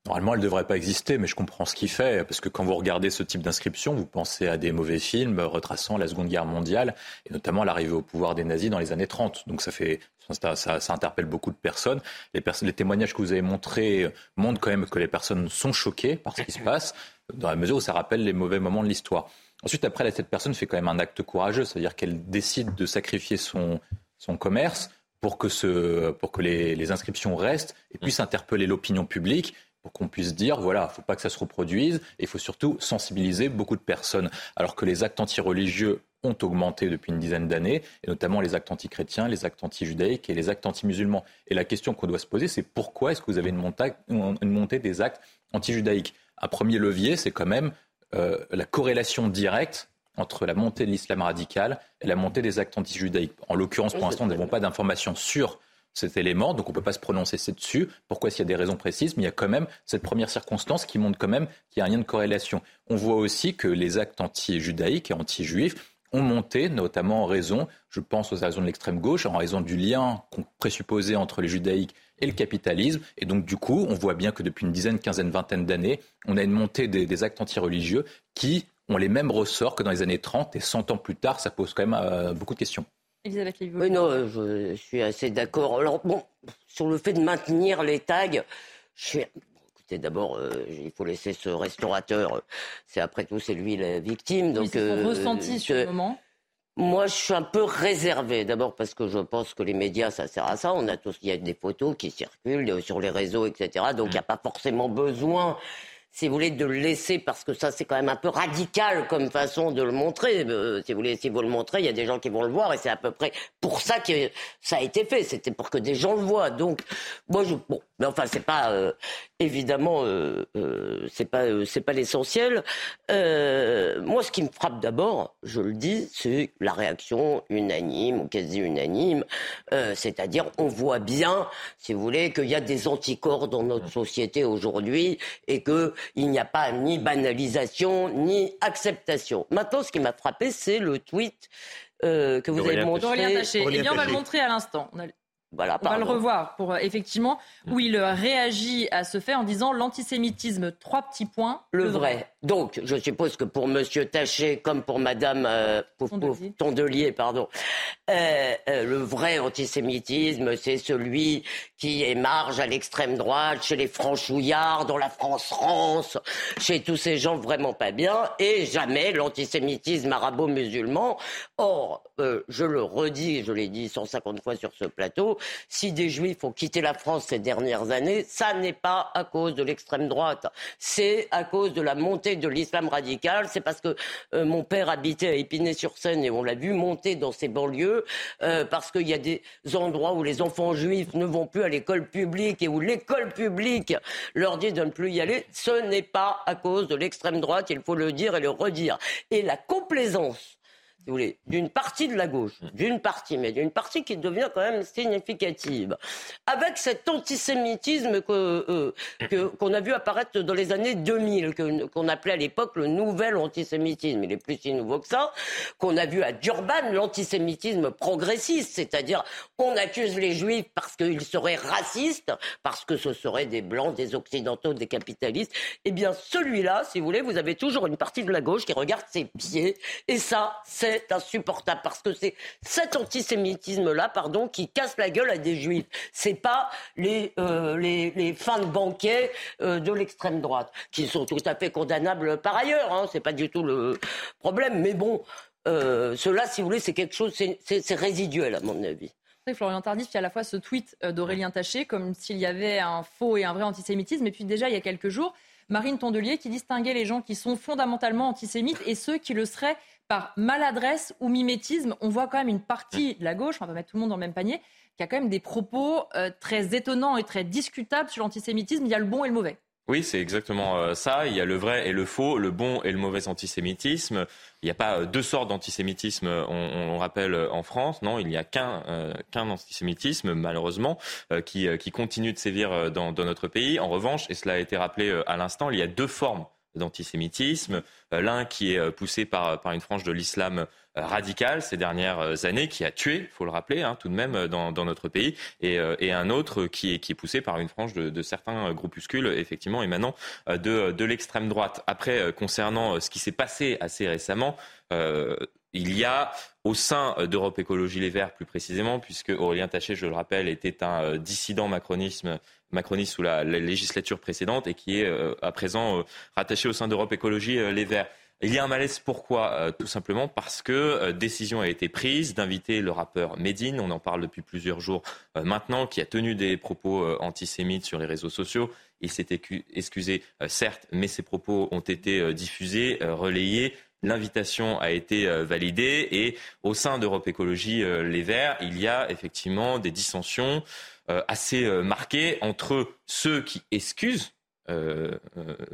Normalement, elle ne devrait pas exister, mais je comprends ce qu'il fait, parce que quand vous regardez ce type d'inscription, vous pensez à des mauvais films retraçant la Seconde Guerre mondiale, et notamment l'arrivée au pouvoir des nazis dans les années 30. Donc ça fait, ça, interpelle beaucoup de personnes. Les, témoignages que vous avez montrés montrent quand même que les personnes sont choquées par ce qui se passe, dans la mesure où ça rappelle les mauvais moments de l'histoire. Ensuite, après, cette personne fait quand même un acte courageux, c'est-à-dire qu'elle décide de sacrifier son, son commerce pour que, pour que les, les inscriptions restent et puissent interpeller l'opinion publique pour qu'on puisse dire, voilà, il ne faut pas que ça se reproduise, et il faut surtout sensibiliser beaucoup de personnes. Alors que les actes antireligieux ont augmenté depuis une dizaine d'années, et notamment les actes antichrétiens, les actes anti-judaïques et les actes anti-musulmans. Et la question qu'on doit se poser, c'est pourquoi est-ce que vous avez une montée, une montée des actes anti-judaïques? Un premier levier, c'est quand même euh, la corrélation directe entre la montée de l'islam radical et la montée des actes anti-judaïques. En l'occurrence, pour l'instant, nous n'avons pas d'informations sur cet élément, donc on ne peut pas se prononcer dessus. Pourquoi s'il y a des raisons précises, mais il y a quand même cette première circonstance qui montre quand même qu'il y a un lien de corrélation. On voit aussi que les actes anti-judaïques et anti-juifs ont monté, notamment en raison, je pense aux raisons de l'extrême gauche, en raison du lien qu'on présupposait entre les judaïques et le capitalisme. Et donc, du coup, on voit bien que depuis une dizaine, quinzaine, vingtaine d'années, on a une montée des, des actes anti-religieux qui ont les mêmes ressorts que dans les années 30 et 100 ans plus tard, ça pose quand même euh, beaucoup de questions. Elisabeth Oui, non, je suis assez d'accord. Alors, bon, sur le fait de maintenir les tags, je suis. Écoutez, d'abord, euh, il faut laisser ce restaurateur. C'est après tout, c'est lui la victime. Donc, oui, euh, ressenti sur le moment. Moi, je suis un peu réservé. D'abord parce que je pense que les médias, ça sert à ça. On a tous, il y a des photos qui circulent sur les réseaux, etc. Donc, il n'y a pas forcément besoin si vous voulez, de le laisser, parce que ça, c'est quand même un peu radical comme façon de le montrer. Euh, si vous voulez, si vous le montrez, il y a des gens qui vont le voir, et c'est à peu près pour ça que ça a été fait. C'était pour que des gens le voient. Donc, moi, je, bon, mais enfin, c'est pas euh, évidemment, euh, euh, c'est pas, euh, c'est pas l'essentiel. moi, ce qui me frappe d'abord, je le dis, c'est la réaction unanime ou quasi unanime. C'est-à-dire, on voit bien, si vous voulez, qu'il y a des anticorps dans notre société aujourd'hui et que il n'y a pas ni banalisation ni acceptation. Maintenant, ce qui m'a frappé, c'est le tweet que vous avez montré. Eh bien, on va le montrer à l'instant. Voilà, on va le revoir pour euh, effectivement où il réagit à ce fait en disant l'antisémitisme trois petits points le, vrai. Donc je suppose que pour Monsieur Taché comme pour Madame euh, Tondelier. pardon, euh, euh, le vrai antisémitisme c'est celui qui émarge à l'extrême droite chez les franchouillards dans la France France, chez tous ces gens vraiment pas bien et jamais l'antisémitisme arabo-musulman. Or je le redis, je l'ai dit 150 fois sur ce plateau si des juifs ont quitté la France ces dernières années, ça n'est pas à cause de l'extrême droite, c'est à cause de la montée de l'islam radical, c'est parce que euh, mon père habitait à Épinay-sur-Seine et on l'a vu monter dans ces banlieues, euh, parce qu'il y a des endroits où les enfants juifs ne vont plus à l'école publique et où l'école publique leur dit de ne plus y aller, ce n'est pas à cause de l'extrême droite, il faut le dire et le redire. Et la complaisance vous voulez, d'une partie de la gauche, d'une partie, mais d'une partie qui devient quand même significative, avec cet antisémitisme que, euh, qu'on a vu apparaître dans les années 2000, qu'on appelait à l'époque le nouvel antisémitisme. Il est plus si nouveau que ça, qu'on a vu à Durban, l'antisémitisme progressiste, c'est-à-dire on accuse les juifs parce qu'ils seraient racistes, parce que ce seraient des blancs, des occidentaux, des capitalistes. Eh bien, celui-là, si vous voulez, vous avez toujours une partie de la gauche qui regarde ses pieds, et ça, c'est insupportable parce que c'est cet antisémitisme-là, pardon, qui casse la gueule à des juifs. C'est pas les, euh, les, fins de banquet euh, de l'extrême droite, qui sont tout à fait condamnables par ailleurs. Hein, c'est pas du tout le problème. Mais bon, euh, cela, si vous voulez, c'est quelque chose, c'est résiduel à mon avis. Florian Tardif, il y a à la fois ce tweet d'Aurélien Taché, comme s'il y avait un faux et un vrai antisémitisme, et puis déjà, il y a quelques jours, Marine Tondelier qui distinguait les gens qui sont fondamentalement antisémites et ceux qui le seraient par maladresse ou mimétisme. On voit quand même une partie de la gauche, on va mettre tout le monde dans le même panier, qui a quand même des propos euh, très étonnants et très discutables sur l'antisémitisme. Il y a le bon et le mauvais. Oui, c'est exactement euh, ça. Il y a le vrai et le faux, le bon et le mauvais antisémitisme. Il n'y a pas euh, deux sortes d'antisémitisme, on, rappelle en France. Non, il n'y a qu'un qu'un antisémitisme, malheureusement, qui, qui continue de sévir dans, dans notre pays. En revanche, et cela a été rappelé à l'instant, il y a deux formes d'antisémitisme. Euh, l'un qui est euh, poussé par, par une frange de l'islam euh, radical ces dernières années, qui a tué, faut le rappeler, hein, tout de même dans, dans notre pays, et, et, un autre qui est, qui est poussé par une frange de, de certains groupuscules, effectivement, émanant de, de l'extrême droite. Après, concernant ce qui s'est passé assez récemment, il y a au sein d'Europe Écologie Les Verts plus précisément, puisque Aurélien Taché, je le rappelle, était un dissident macronisme macroniste sous la, législature précédente et qui est euh, à présent euh, rattaché au sein d'Europe Écologie euh, Les Verts. Il y a un malaise, pourquoi Tout simplement? Parce que décision a été prise d'inviter le rappeur Medine, on en parle depuis plusieurs jours maintenant, qui a tenu des propos antisémites sur les réseaux sociaux. Il s'est excusé, certes, mais ses propos ont été diffusés, relayés. L'invitation a été validée et au sein d'Europe Écologie Les Verts, il y a effectivement des dissensions. Euh, assez euh, marqué entre ceux qui excusent euh,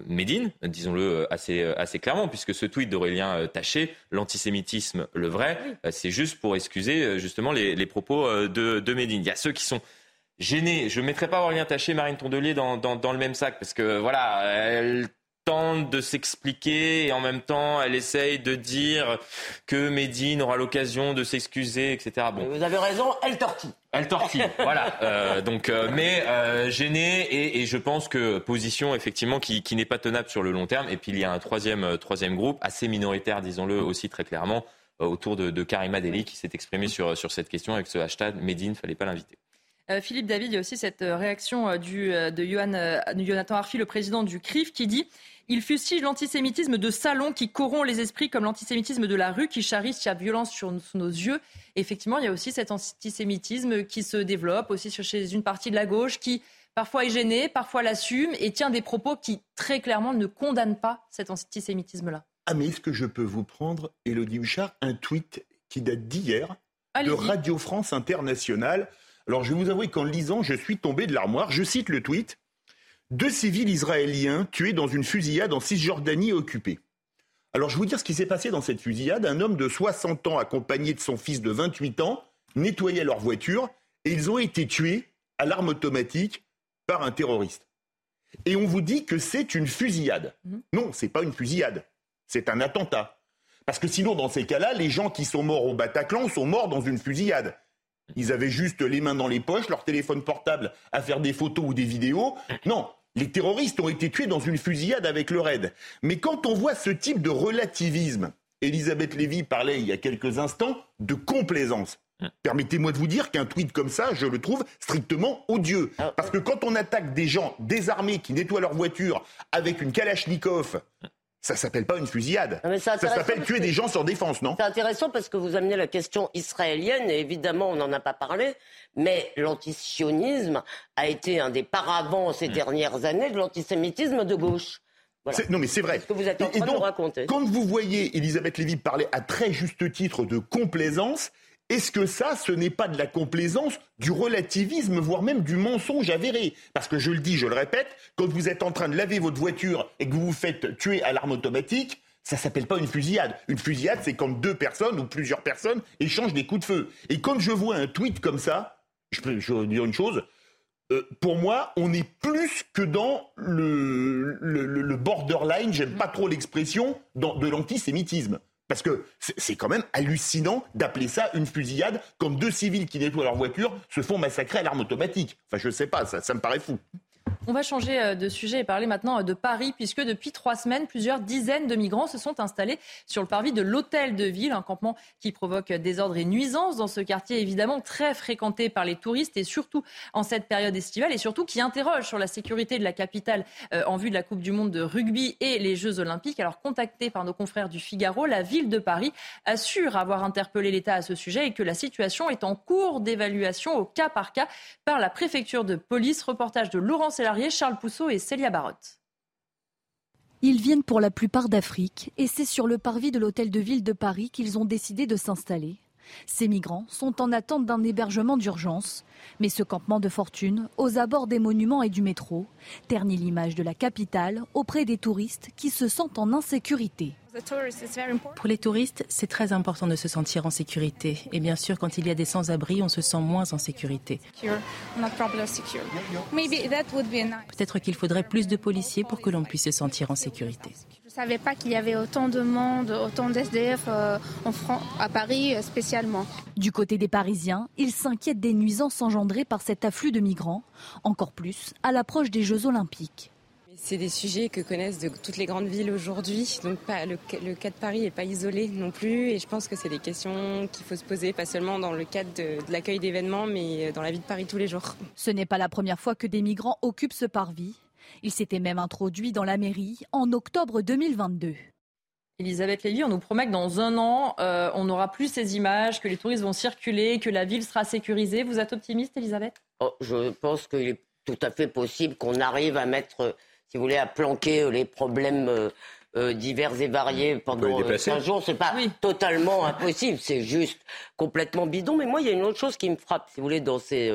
Médine, disons-le assez, assez clairement, puisque ce tweet d'Aurélien Taché, l'antisémitisme, le vrai, c'est juste pour excuser justement les, propos de, de, Médine. Il y a ceux qui sont gênés. Je ne mettrai pas Aurélien Taché, Marine Tondelier dans, dans, dans, le même sac, parce que voilà, elle tente de s'expliquer et en même temps elle essaye de dire que Médine aura l'occasion de s'excuser, etc. Bon. Vous avez raison, elle tortille. Elle tortille, voilà. Euh, donc, euh, mais euh, gêné et, et, je pense que position effectivement qui, qui n'est pas tenable sur le long terme. Et puis il y a un troisième troisième groupe assez minoritaire, disons-le aussi très clairement, autour de, de Karima Deli qui s'est exprimé sur sur cette question avec ce hashtag Médine, fallait pas l'inviter. Philippe David, il y a aussi cette réaction du, de Johan, Jonathan Arfi, le président du CRIF, qui dit il fustige l'antisémitisme de salon qui corrompt les esprits comme l'antisémitisme de la rue qui charrie sa violence sur, sous nos yeux. effectivement, il y a aussi cet antisémitisme qui se développe aussi chez une partie de la gauche qui parfois est gêné, parfois l'assume et tient des propos qui très clairement ne condamnent pas cet antisémitisme-là. Ah mais est-ce que je peux vous prendre, Elodie Huchard, un tweet qui date d'hier de Radio France Internationale Alors je vais vous avouer qu'en lisant, je suis tombé de l'armoire. Je cite le tweet. Deux civils israéliens tués dans une fusillade en Cisjordanie occupée. Alors je vais vous dire ce qui s'est passé dans cette fusillade. Un homme de 60 ans accompagné de son fils de 28 ans nettoyait leur voiture et ils ont été tués à l'arme automatique par un terroriste. Et on vous dit que c'est une fusillade. Mhm. Non, c'est pas une fusillade. C'est un attentat. Parce que sinon, dans ces cas-là, les gens qui sont morts au Bataclan sont morts dans une fusillade. Ils avaient juste les mains dans les poches, leur téléphone portable à faire des photos ou des vidéos. Non, les terroristes ont été tués dans une fusillade avec le raid. Mais quand on voit ce type de relativisme, Elisabeth Lévy parlait il y a quelques instants de complaisance. Permettez-moi de vous dire qu'un tweet comme ça, je le trouve strictement odieux. Ah. Parce que quand on attaque des gens désarmés qui nettoient leur voiture avec une Kalachnikov, ça s'appelle pas une fusillade. ça s'appelle tuer des gens sans défense, non C'est intéressant parce que vous amenez la question israélienne, et évidemment, on n'en a pas parlé, mais l'antisionisme a été un des paravents ces dernières années de l'antisémitisme de gauche. Non, mais c'est vrai. Ce que vous êtes en train de raconter? Quand vous voyez Elisabeth Lévy parler à très juste titre de complaisance, est-ce que ça, ce n'est pas de la complaisance, du relativisme, voire même du mensonge avéré? Parce que je le dis, je le répète, quand vous êtes en train de laver votre voiture et que vous vous faites tuer à l'arme automatique, ça s'appelle pas une fusillade. Une fusillade, c'est quand deux personnes ou plusieurs personnes échangent des coups de feu. Et quand je vois un tweet comme ça, je peux dire une chose. Euh, pour moi, on est plus que dans le borderline, j'aime pas trop l'expression, de l'antisémitisme. Parce que c'est quand même hallucinant d'appeler ça une fusillade, comme deux civils qui nettoient leur voiture se font massacrer à l'arme automatique. Enfin, je sais pas, ça me paraît fou. On va changer euh, de sujet et parler maintenant euh, de Paris, puisque depuis trois semaines, plusieurs dizaines de migrants se sont installés sur le parvis de l'Hôtel de Ville, un campement qui provoque désordre et nuisances dans ce quartier évidemment très fréquenté par les touristes et surtout en cette période estivale et surtout qui interroge sur la sécurité de la capitale euh, en vue de la Coupe du Monde de rugby et les Jeux Olympiques. Alors contacté par nos confrères du Figaro, la ville de Paris assure avoir interpellé l'État à ce sujet et que la situation est en cours d'évaluation au cas par cas par la préfecture de police. Reportage de Laurent Charles Pousseau et Célia Barotte. Ils viennent pour la plupart d'Afrique et c'est sur le parvis de l'hôtel de ville de Paris qu'ils ont décidé de s'installer. Ces migrants sont en attente d'un hébergement d'urgence, mais ce campement de fortune, aux abords des monuments et du métro, ternit l'image de la capitale auprès des touristes qui se sentent en insécurité. Pour les touristes, c'est très important de se sentir en sécurité. Et bien sûr, quand il y a des sans-abri, on se sent moins en sécurité. Peut-être qu'il faudrait plus de policiers pour que l'on puisse se sentir en sécurité. Je ne savais pas qu'il y avait autant de monde, autant d'SDF euh, en France, à Paris euh, spécialement. Du côté des Parisiens, ils s'inquiètent des nuisances engendrées par cet afflux de migrants, encore plus à l'approche des Jeux olympiques. C'est des sujets que connaissent de toutes les grandes villes aujourd'hui. Donc le, le, cas de Paris n'est pas isolé non plus. Et je pense que c'est des questions qu'il faut se poser, pas seulement dans le cadre de, l'accueil d'événements, mais dans la vie de Paris tous les jours. Ce n'est pas la première fois que des migrants occupent ce parvis. Il s'était même introduit dans la mairie en octobre 2022. Elisabeth Lévy, on nous promet que dans un an, euh, on n'aura plus ces images, que les touristes vont circuler, que la ville sera sécurisée. Vous êtes optimiste, Elisabeth? Oh, Je pense qu'il est tout à fait possible qu'on arrive à mettre si vous voulez, à planquer euh, les problèmes euh, euh, divers et variés pendant 15 jours. C'est pas totalement impossible, c'est juste complètement bidon. Mais moi, il y a une autre chose qui me frappe, si vous voulez, dans ces,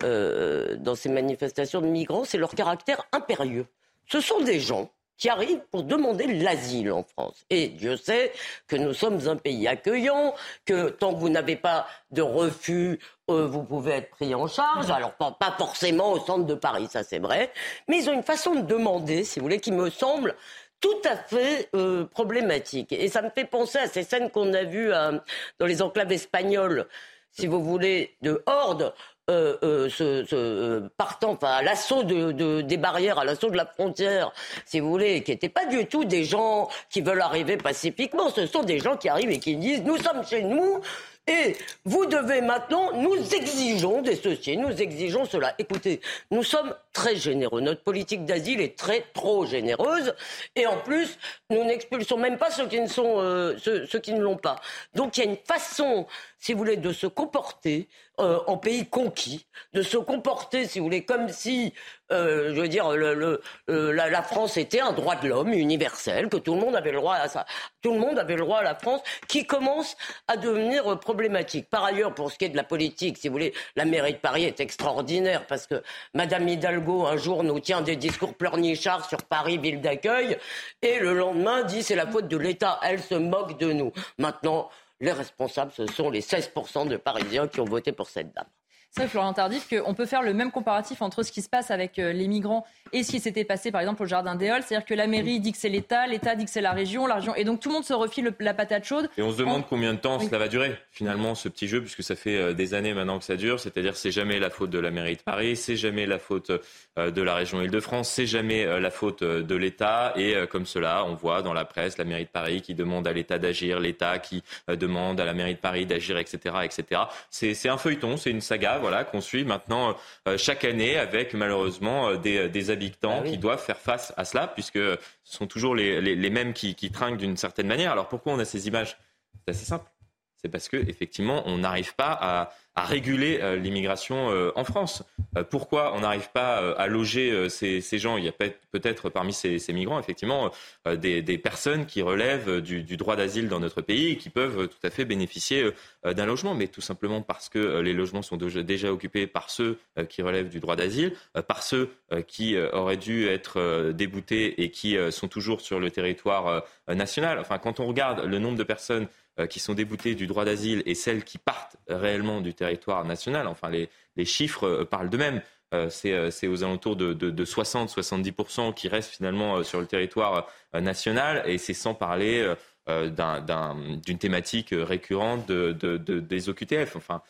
dans ces manifestations de migrants, c'est leur caractère impérieux. Ce sont des gens qui arrivent pour demander l'asile en France. Et Dieu sait que nous sommes un pays accueillant, que tant que vous n'avez pas de refus, euh, vous pouvez être pris en charge. Alors pas, forcément au centre de Paris, ça c'est vrai, mais ils ont une façon de demander, si vous voulez, qui me semble tout à fait euh, problématique. Et ça me fait penser à ces scènes qu'on a vues euh, dans les enclaves espagnoles, si vous voulez, de hordes euh, euh, ce, partant enfin, à l'assaut de, des barrières, à l'assaut de la frontière, si vous voulez, qui n'étaient pas du tout des gens qui veulent arriver pacifiquement. Ce sont des gens qui arrivent et qui disent nous sommes chez nous. Et vous devez maintenant, nous exigeons des ceci, nous exigeons cela. Écoutez, nous sommes très généreux. Notre politique d'asile est très trop généreuse. Et en plus, nous n'expulsons même pas ceux qui ne, sont, euh, ceux, qui ne l'ont pas. Donc il y a une façon, si vous voulez, de se comporter euh, en pays conquis, de se comporter, si vous voulez, comme si, euh, je veux dire, le, la, la, France était un droit de l'homme universel, que tout le monde avait le droit à ça. Tout le monde avait le droit à la France, qui commence à devenir problématique. Par ailleurs, pour ce qui est de la politique, si vous voulez, la mairie de Paris est extraordinaire parce que Madame Hidalgo un jour nous tient des discours pleurnichards sur Paris, ville d'accueil, et le lendemain dit c'est la faute de l'État. Elle se moque de nous. Maintenant, les responsables, ce sont les 16% de Parisiens qui ont voté pour cette dame. C'est Florian Tardif, qu'on peut faire le même comparatif entre ce qui se passe avec euh, les migrants et ce qui s'était passé, par exemple, au Jardin des Halles. C'est-à-dire que la mairie dit que c'est l'État, l'État dit que c'est la région, la région. Et donc tout le monde se refile la patate chaude. Et on se demande combien de temps cela va durer, finalement, ce petit jeu, puisque ça fait euh, des années maintenant que ça dure. C'est-à-dire c'est jamais la faute de la mairie de Paris, c'est jamais la faute euh, de la région Île-de-France, c'est jamais la faute de l'État. Et comme cela, on voit dans la presse la mairie de Paris qui demande à l'État d'agir, l'État qui demande à la mairie de Paris d'agir, etc., etc. C'est un feuilleton, c'est une saga, voilà, qu'on suit maintenant maintenant euh, chaque année avec malheureusement euh, des, des habitants ah qui doivent faire face à cela, puisque ce sont toujours les, les, mêmes qui, qui trinquent d'une certaine manière. Alors pourquoi on a ces images? C'est assez simple. C'est parce qu'effectivement, on n'arrive pas à, à réguler euh, l'immigration euh, en France. Euh, pourquoi on n'arrive pas à loger ces, ces, gens? Il y a peut-être parmi ces, ces, migrants, effectivement, des, des, personnes qui relèvent du, du droit d'asile dans notre pays et qui peuvent tout à fait bénéficier d'un logement, mais tout simplement parce que les logements sont déjà occupés par ceux qui relèvent du droit d'asile, par ceux qui auraient dû être déboutés et qui sont toujours sur le territoire national. Enfin, quand on regarde le nombre de personnes qui sont déboutées du droit d'asile et celles qui partent réellement du territoire national. Enfin, les, les chiffres euh, parlent d'eux-mêmes. Euh, c'est aux alentours de, de, de 60-70% qui restent finalement sur le territoire national et c'est sans parler d'une thématique récurrente de, des OQTF. Enfin,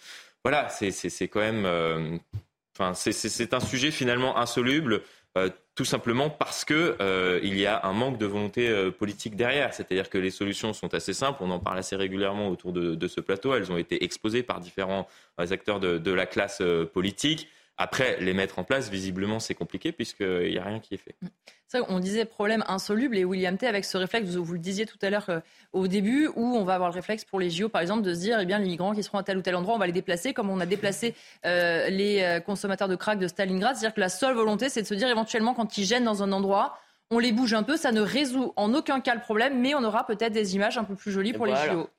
voilà, c'est quand même. Enfin, c'est un sujet finalement insoluble. Euh, tout simplement parce que euh, il y a un manque de volonté euh, politique derrière. C'est-à-dire que les solutions sont assez simples. On en parle assez régulièrement autour de, ce plateau. Elles ont été exposées par différents acteurs de la classe politique. Après, les mettre en place, visiblement, c'est compliqué puisqu'il n'y a rien qui est fait. on disait problème insoluble et William T avec ce réflexe, vous, le disiez tout à l'heure euh, au début, où on va avoir le réflexe pour les JO, par exemple, de se dire, eh bien, les migrants qui seront à tel ou tel endroit, on va les déplacer, comme on a déplacé euh, les euh, consommateurs de crack de Stalingrad. C'est-à-dire que la seule volonté, c'est de se dire, éventuellement, quand ils gênent dans un endroit, on les bouge un peu, ça ne résout en aucun cas le problème, mais on aura peut-être des images un peu plus jolies pour les JO.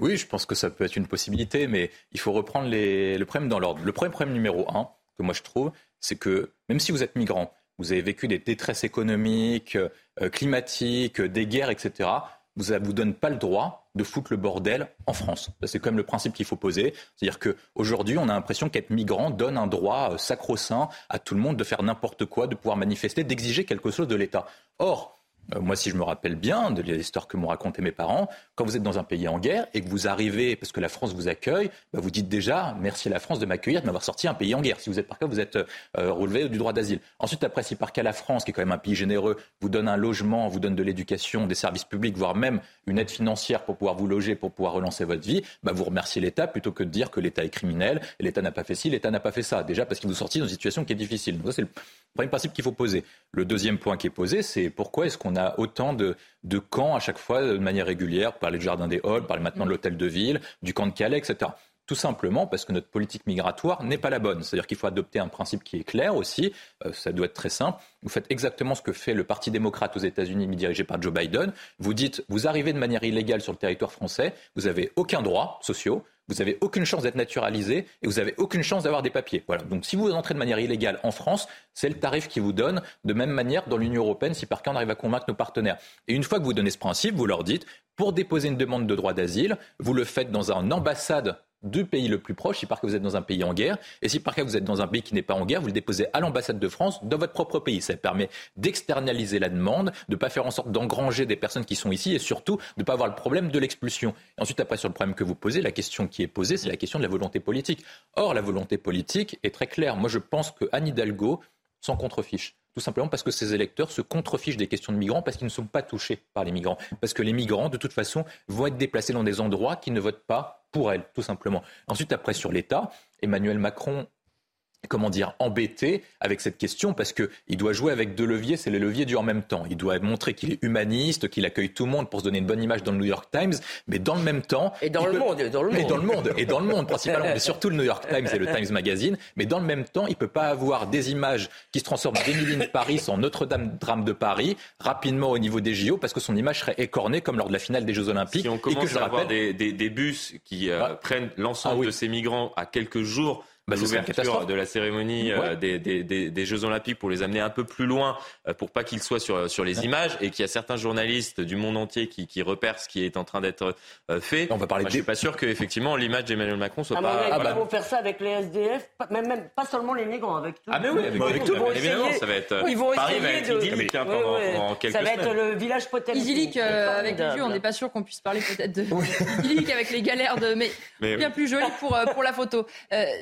Oui, je pense que ça peut être une possibilité, mais il faut reprendre le problème dans l'ordre. Le premier problème numéro un, que moi je trouve, c'est que même si vous êtes migrant, vous avez vécu des détresses économiques, euh, climatiques, des guerres, etc., vous ne vous donne pas le droit de foutre le bordel en France. C'est quand même le principe qu'il faut poser. C'est-à-dire qu'aujourd'hui, on a l'impression qu'être migrant donne un droit euh, sacro-saint à tout le monde de faire n'importe quoi, de pouvoir manifester, d'exiger quelque chose de l'État. Or, moi, si je me rappelle bien de l'histoire que m'ont raconté mes parents, quand vous êtes dans un pays en guerre et que vous arrivez, parce que la France vous accueille, bah, vous dites déjà merci à la France de m'accueillir, de m'avoir sorti un pays en guerre. Si vous êtes par cas, vous êtes euh, relevé du droit d'asile. Ensuite, après, si par cas la France, qui est quand même un pays généreux, vous donne un logement, vous donne de l'éducation, des services publics, voire même une aide financière pour pouvoir vous loger, pour pouvoir relancer votre vie, bah, vous remerciez l'État plutôt que de dire que l'État est criminel, l'État n'a pas fait ci, l'État n'a pas fait ça. Déjà parce qu'il vous sortit dans une situation qui est difficile. Ça, c'est le premier principe qu'il faut poser. Le deuxième point qui est posé, c'est pourquoi est-ce qu'on a autant de, de camps à chaque fois de manière régulière, parler du jardin des Halles, parler maintenant de l'hôtel de ville, du camp de Calais, etc. Tout simplement parce que notre politique migratoire n'est pas la bonne. C'est-à-dire qu'il faut adopter un principe qui est clair aussi. Euh, ça doit être très simple. Vous faites exactement ce que fait le Parti démocrate aux États-Unis, dirigé par Joe Biden. Vous dites, vous arrivez de manière illégale sur le territoire français, vous n'avez aucun droit sociaux, vous n'avez aucune chance d'être naturalisé et vous n'avez aucune chance d'avoir des papiers. Voilà. Donc si vous entrez de manière illégale en France, c'est le tarif qui vous donne de même manière dans l'Union européenne si par cas on arrive à convaincre nos partenaires. Et une fois que vous donnez ce principe, vous leur dites, pour déposer une demande de droit d'asile, vous le faites dans une ambassade du pays le plus proche, si par cas vous êtes dans un pays en guerre, et si par cas vous êtes dans un pays qui n'est pas en guerre, vous le déposez à l'ambassade de France dans votre propre pays. Ça permet d'externaliser la demande, de ne pas faire en sorte d'engranger des personnes qui sont ici et surtout de ne pas avoir le problème de l'expulsion. Ensuite, après, sur le problème que vous posez, la question qui est posée, c'est la question de la volonté politique. Or, la volonté politique est très claire. Moi, je pense que Anne Hidalgo s'en contrefiche. Tout simplement parce que ces électeurs se contrefichent des questions de migrants parce qu'ils ne sont pas touchés par les migrants. Parce que les migrants, de toute façon, vont être déplacés dans des endroits qui ne votent pas pour elles, tout simplement. Ensuite, après, sur l'État, Emmanuel Macron comment dire, embêté avec cette question parce qu'il doit jouer avec deux leviers, c'est les leviers du en même temps. Il doit montrer qu'il est humaniste, qu'il accueille tout le monde pour se donner une bonne image dans le New York Times, mais dans le même temps... Et dans le monde, et dans le monde. Et dans le monde, et dans le monde principalement, mais surtout le New York Times et le Times Magazine, mais dans le même temps, il ne peut pas avoir des images qui se transforment d'Emily de Paris en Notre-Dame drame de Paris rapidement au niveau des JO parce que son image serait écornée comme lors de la finale des Jeux Olympiques. Si on commence et que, à avoir des, des, bus qui euh, prennent l'ensemble ah de ces migrants à quelques jours bah, l'ouverture de la cérémonie euh, des, des, des, des, Jeux Olympiques pour les amener un peu plus loin, euh, pour pas qu'ils soient sur, sur les images, et qu'il y a certains journalistes du monde entier qui, qui repèrent ce qui est en train d'être euh, fait. On va parler. Moi, Je suis pas sûr qu'effectivement l'image d'Emmanuel Macron soit ah, pas. Ah, bah... faire ça avec les SDF, même, même pas seulement les migrants, avec tout. Ah mais oui, avec, tout. évidemment, ça va être. Ils vont Paris va être idyllique hein, pendant, quelques Ça va être le village potager. Idyllique avec les on n'est pas sûr qu'on puisse parler peut-être de idyllique avec les galères de, mais, bien plus joli pour pour la photo.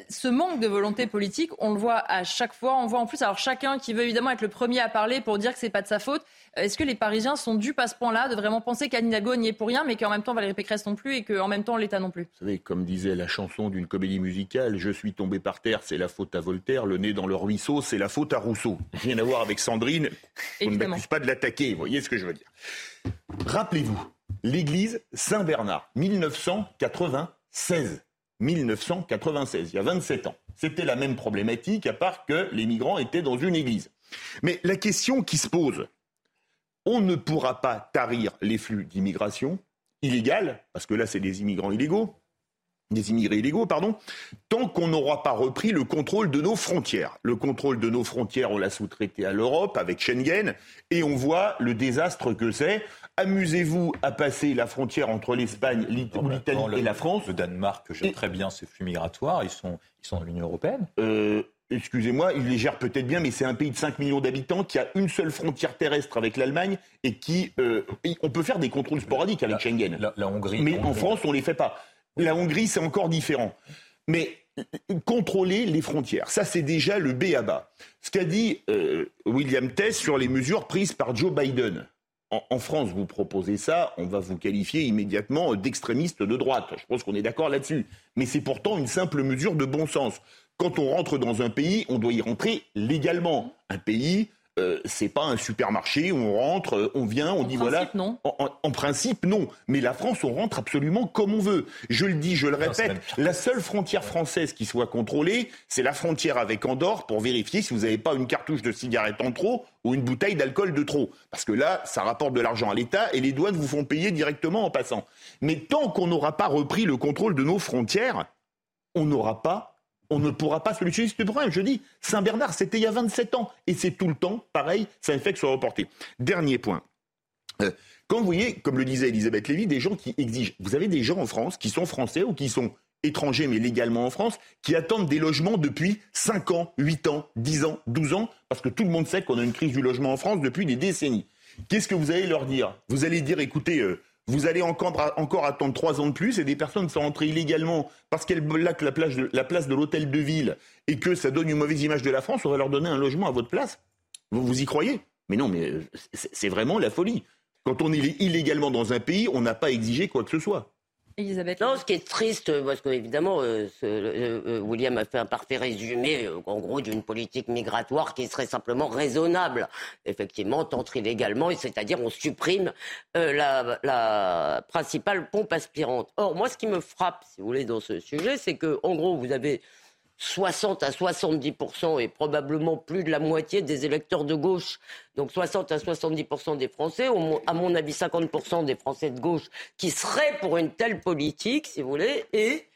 Ce manque de volonté politique, on le voit à chaque fois. On voit en plus, alors chacun qui veut évidemment être le premier à parler pour dire que c'est pas de sa faute. Euh, est-ce que les Parisiens sont dus à ce point-là de vraiment penser qu'Anne Hidalgo n'y est pour rien, mais qu'en même temps Valérie Pécresse non plus et qu'en même temps l'État non plus? Vous savez, comme disait la chanson d'une comédie musicale, je suis tombé par terre, c'est la faute à Voltaire, le nez dans le ruisseau, c'est la faute à Rousseau. Rien à voir avec Sandrine, on ne m'accuse pas de l'attaquer, vous voyez ce que je veux dire. Rappelez-vous, l'église Saint-Bernard, 1996. 1996, il y a 27 ans. C'était la même problématique, à part que les migrants étaient dans une église. Mais la question qui se pose, on ne pourra pas tarir les flux d'immigration illégale, parce que là c'est des immigrants illégaux, des immigrés illégaux, pardon, tant qu'on n'aura pas repris le contrôle de nos frontières. Le contrôle de nos frontières, on l'a sous-traité à l'Europe avec Schengen, et on voit le désastre que c'est. Amusez-vous à passer la frontière entre l'Espagne, l'Italie et la France. Le Danemark gère très bien ces flux migratoires, ils sont, ils sont dans l'Union européenne. Euh, excusez-moi, il les gère peut-être bien, mais c'est un pays de 5 millions d'habitants qui a une seule frontière terrestre avec l'Allemagne et qui. Euh, on peut faire des contrôles sporadiques avec Schengen. La, Hongrie. Mais en France, on ne les fait pas. La Hongrie, c'est encore différent. Mais contrôler les frontières, ça c'est déjà le B à bas. Ce qu'a dit euh, William Tess sur les mesures prises par Joe Biden. En, France, vous proposez ça, on va vous qualifier immédiatement d'extrémiste de droite. Je pense qu'on est d'accord là-dessus. Mais c'est pourtant une simple mesure de bon sens. Quand on rentre dans un pays, on doit y rentrer légalement. Un pays, euh, c'est pas un supermarché où on rentre, euh, on vient, on dit voilà. Non. En, principe, non. Mais la France, on rentre absolument comme on veut. Je le dis, je le répète, la seule frontière française qui soit contrôlée, c'est la frontière avec Andorre pour vérifier si vous n'avez pas une cartouche de cigarette en trop ou une bouteille d'alcool de trop. Parce que là, ça rapporte de l'argent à l'État et les douanes vous font payer directement en passant. Mais tant qu'on n'aura pas repris le contrôle de nos frontières, on n'aura pas on ne pourra pas solutionner ce problème. Je dis, Saint-Bernard, c'était il y a 27 ans. Et c'est tout le temps, pareil, ça ne fait que soit reporté. Dernier point. Euh, quand vous voyez, comme le disait Elisabeth Lévy, des gens qui exigent, vous avez des gens en France qui sont français ou qui sont étrangers mais légalement en France, qui attendent des logements depuis 5 ans, 8 ans, 10 ans, 12 ans, parce que tout le monde sait qu'on a une crise du logement en France depuis des décennies. Qu'est-ce que vous allez leur dire? Vous allez dire, écoutez, euh, vous allez encore, attendre trois ans de plus et des personnes sont entrées illégalement parce qu'elles bloquent la, place de, l'hôtel de ville et que ça donne une mauvaise image de la France, on va leur donner un logement à votre place. Vous, vous y croyez? Mais non, mais c'est vraiment la folie. Quand on est illégalement dans un pays, on n'a pas exigé quoi que ce soit. Elisabeth. Non, ce qui est triste, parce qu'évidemment, euh, euh, euh, William a fait un parfait résumé, en gros, d'une politique migratoire qui serait simplement raisonnable. Effectivement, t'entres illégalement, c'est-à-dire on supprime la, la, principale pompe aspirante. Or, moi, ce qui me frappe, si vous voulez, dans ce sujet, c'est que, en gros, vous avez 60 à 70% et probablement plus de la moitié des électeurs de gauche, donc 60 à 70% des Français, à mon avis 50% des Français de gauche qui seraient pour une telle politique, si vous voulez, et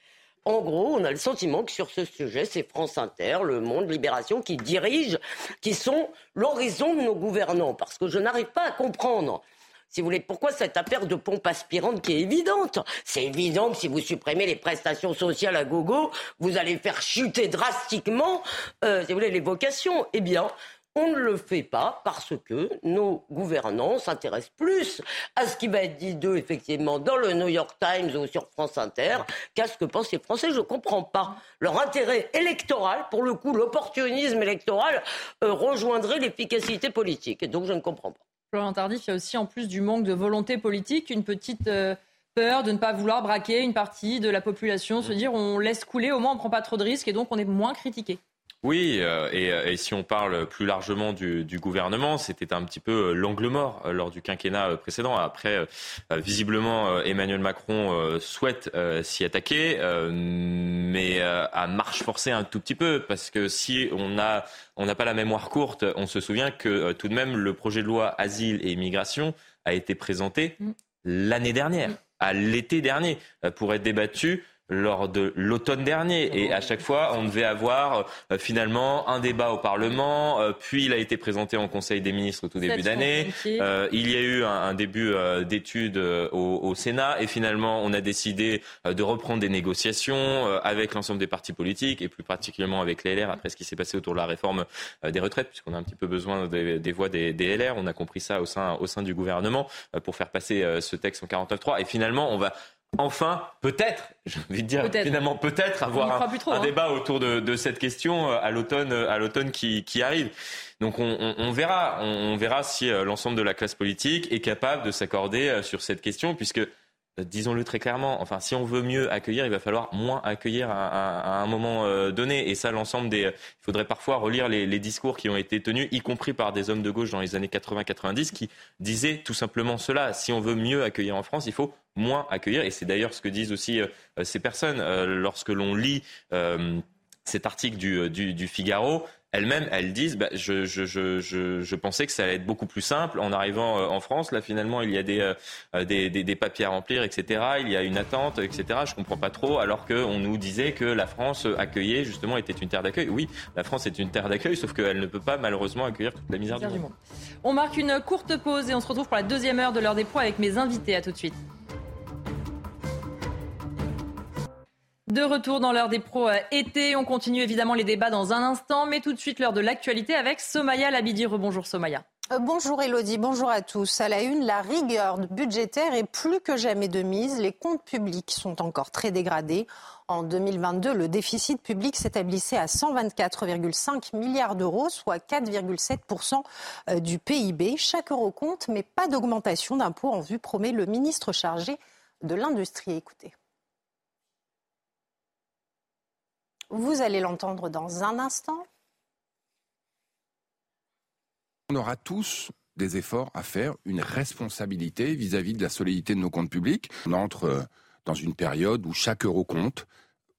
en gros, on a le sentiment que sur ce sujet, c'est France Inter, Le Monde, Libération qui dirigent, qui sont l'horizon de nos gouvernants, parce que je n'arrive pas à comprendre si vous voulez. Pourquoi cette affaire de pompe aspirante qui est évidente C'est évident que si vous supprimez les prestations sociales à gogo, vous allez faire chuter drastiquement, euh, si vous voulez, les vocations. Eh bien, on ne le fait pas parce que nos gouvernants s'intéressent plus à ce qui va être dit d'eux, effectivement, dans le New York Times ou sur France Inter, qu'à ce que pensent les Français. Je ne comprends pas. Leur intérêt électoral, pour le coup, l'opportunisme électoral, euh, rejoindrait l'efficacité politique. Et donc, je ne comprends pas. Florent Tardif, il y a aussi en plus du manque de volonté politique, une petite euh, peur de ne pas vouloir braquer une partie de la population, se dire on laisse couler, au moins on ne prend pas trop de risques et donc on est moins critiqué. Oui, euh, euh, et, si on parle plus largement du, gouvernement, c'était un petit peu euh, l'angle mort lors du quinquennat précédent. Après, visiblement, Emmanuel Macron souhaite s'y attaquer, mais à marche forcée un tout petit peu, parce que si on a on n'a pas la mémoire courte, on se souvient que tout de même le projet de loi asile et immigration a été présenté mm. l'année dernière, à l'été dernier, pour être débattu lors de l'automne dernier. Et à chaque fois, on devait avoir euh, finalement un débat au Parlement, euh, puis il a été présenté en Conseil des ministres au tout début d'année. Euh, il y a eu un, début d'études au, au, Sénat, et finalement, on a décidé de reprendre des négociations avec l'ensemble des partis politiques, et plus particulièrement avec les LR, après ce qui s'est passé autour de la réforme des retraites, puisqu'on a un petit peu besoin des, des voix des, des, LR. On a compris ça au sein, au sein du gouvernement pour faire passer ce texte en 49.3. Et finalement, on va enfin, peut-être, j'ai envie de dire, finalement, peut-être avoir un, hein. débat autour de, cette question euh, à l'automne, à l'automne qui, arrive. Donc on, verra, on, verra si euh, l'ensemble de la classe politique est capable de s'accorder euh, sur cette question, puisque disons-le très clairement, enfin, si on veut mieux accueillir, il va falloir moins accueillir à, un moment donné. Et ça, l'ensemble des. Il faudrait parfois relire les, discours qui ont été tenus, y compris par des hommes de gauche dans les années 80-90, qui disaient tout simplement cela. Si on veut mieux accueillir en France, il faut moins accueillir. Et c'est d'ailleurs ce que disent aussi euh, ces personnes. Euh, lorsque l'on lit euh, cet article du Figaro, elles-mêmes, elles disent, bah, je, je, je, je, pensais que ça allait être beaucoup plus simple en arrivant euh, en France. Là, finalement, il y a des, euh, des, des, des, papiers à remplir, etc. Il y a une attente, etc. Je comprends pas trop, alors qu'on nous disait que la France accueillait, justement, était une terre d'accueil. Oui, la France est une terre d'accueil, sauf qu'elle ne peut pas, malheureusement, accueillir toute la misère du monde. On marque une courte pause et on se retrouve pour la deuxième heure de l'heure des pros avec mes invités. À tout de suite. De retour dans l'heure des pros euh, été, on continue évidemment les débats dans un instant, mais tout de suite l'heure de l'actualité avec Somaya Labidi. Rebonjour Somaya. Euh, bonjour Elodie, bonjour à tous. À la une, la rigueur budgétaire est plus que jamais de mise. Les comptes publics sont encore très dégradés. En 2022, le déficit public s'établissait à 124,5 milliards d'euros, soit 4,7% euh, du PIB. Chaque euro compte, mais pas d'augmentation d'impôts en vue, promet le ministre chargé de l'Industrie. Écoutez. Vous allez l'entendre dans un instant. On aura tous des efforts à faire, une responsabilité vis-à-vis de la solidité de nos comptes publics. On entre euh, dans une période où chaque euro compte.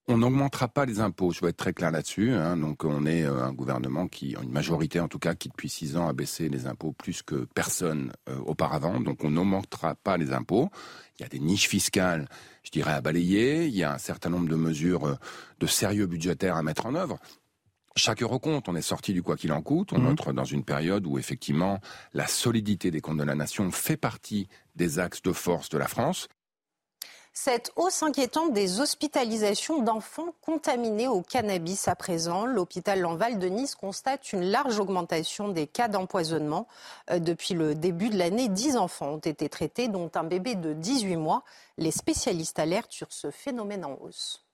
On n'augmentera pas les impôts, je vais être très clair là-dessus. Hein. Donc on est euh, un gouvernement qui, une majorité en tout cas, qui depuis six ans a baissé les impôts plus que personne euh, auparavant. Donc on n'augmentera pas les impôts. Il y a des niches fiscales je dirais, à balayer. Il y a un certain nombre de mesures euh, de sérieux budgétaires à mettre en œuvre. Chaque euro compte. On est sorti du quoi qu'il en coûte. On mhm. entre dans une période où effectivement la solidité des comptes de la nation fait partie des axes de force de la France. Cette hausse inquiétante des hospitalisations d'enfants contaminés au cannabis à présent, l'hôpital Lanval de Nice constate une large augmentation des cas d'empoisonnement. Euh, depuis le début de l'année, 10 enfants ont été traités, dont un bébé de 18 mois. Les spécialistes alertent sur ce phénomène en hausse.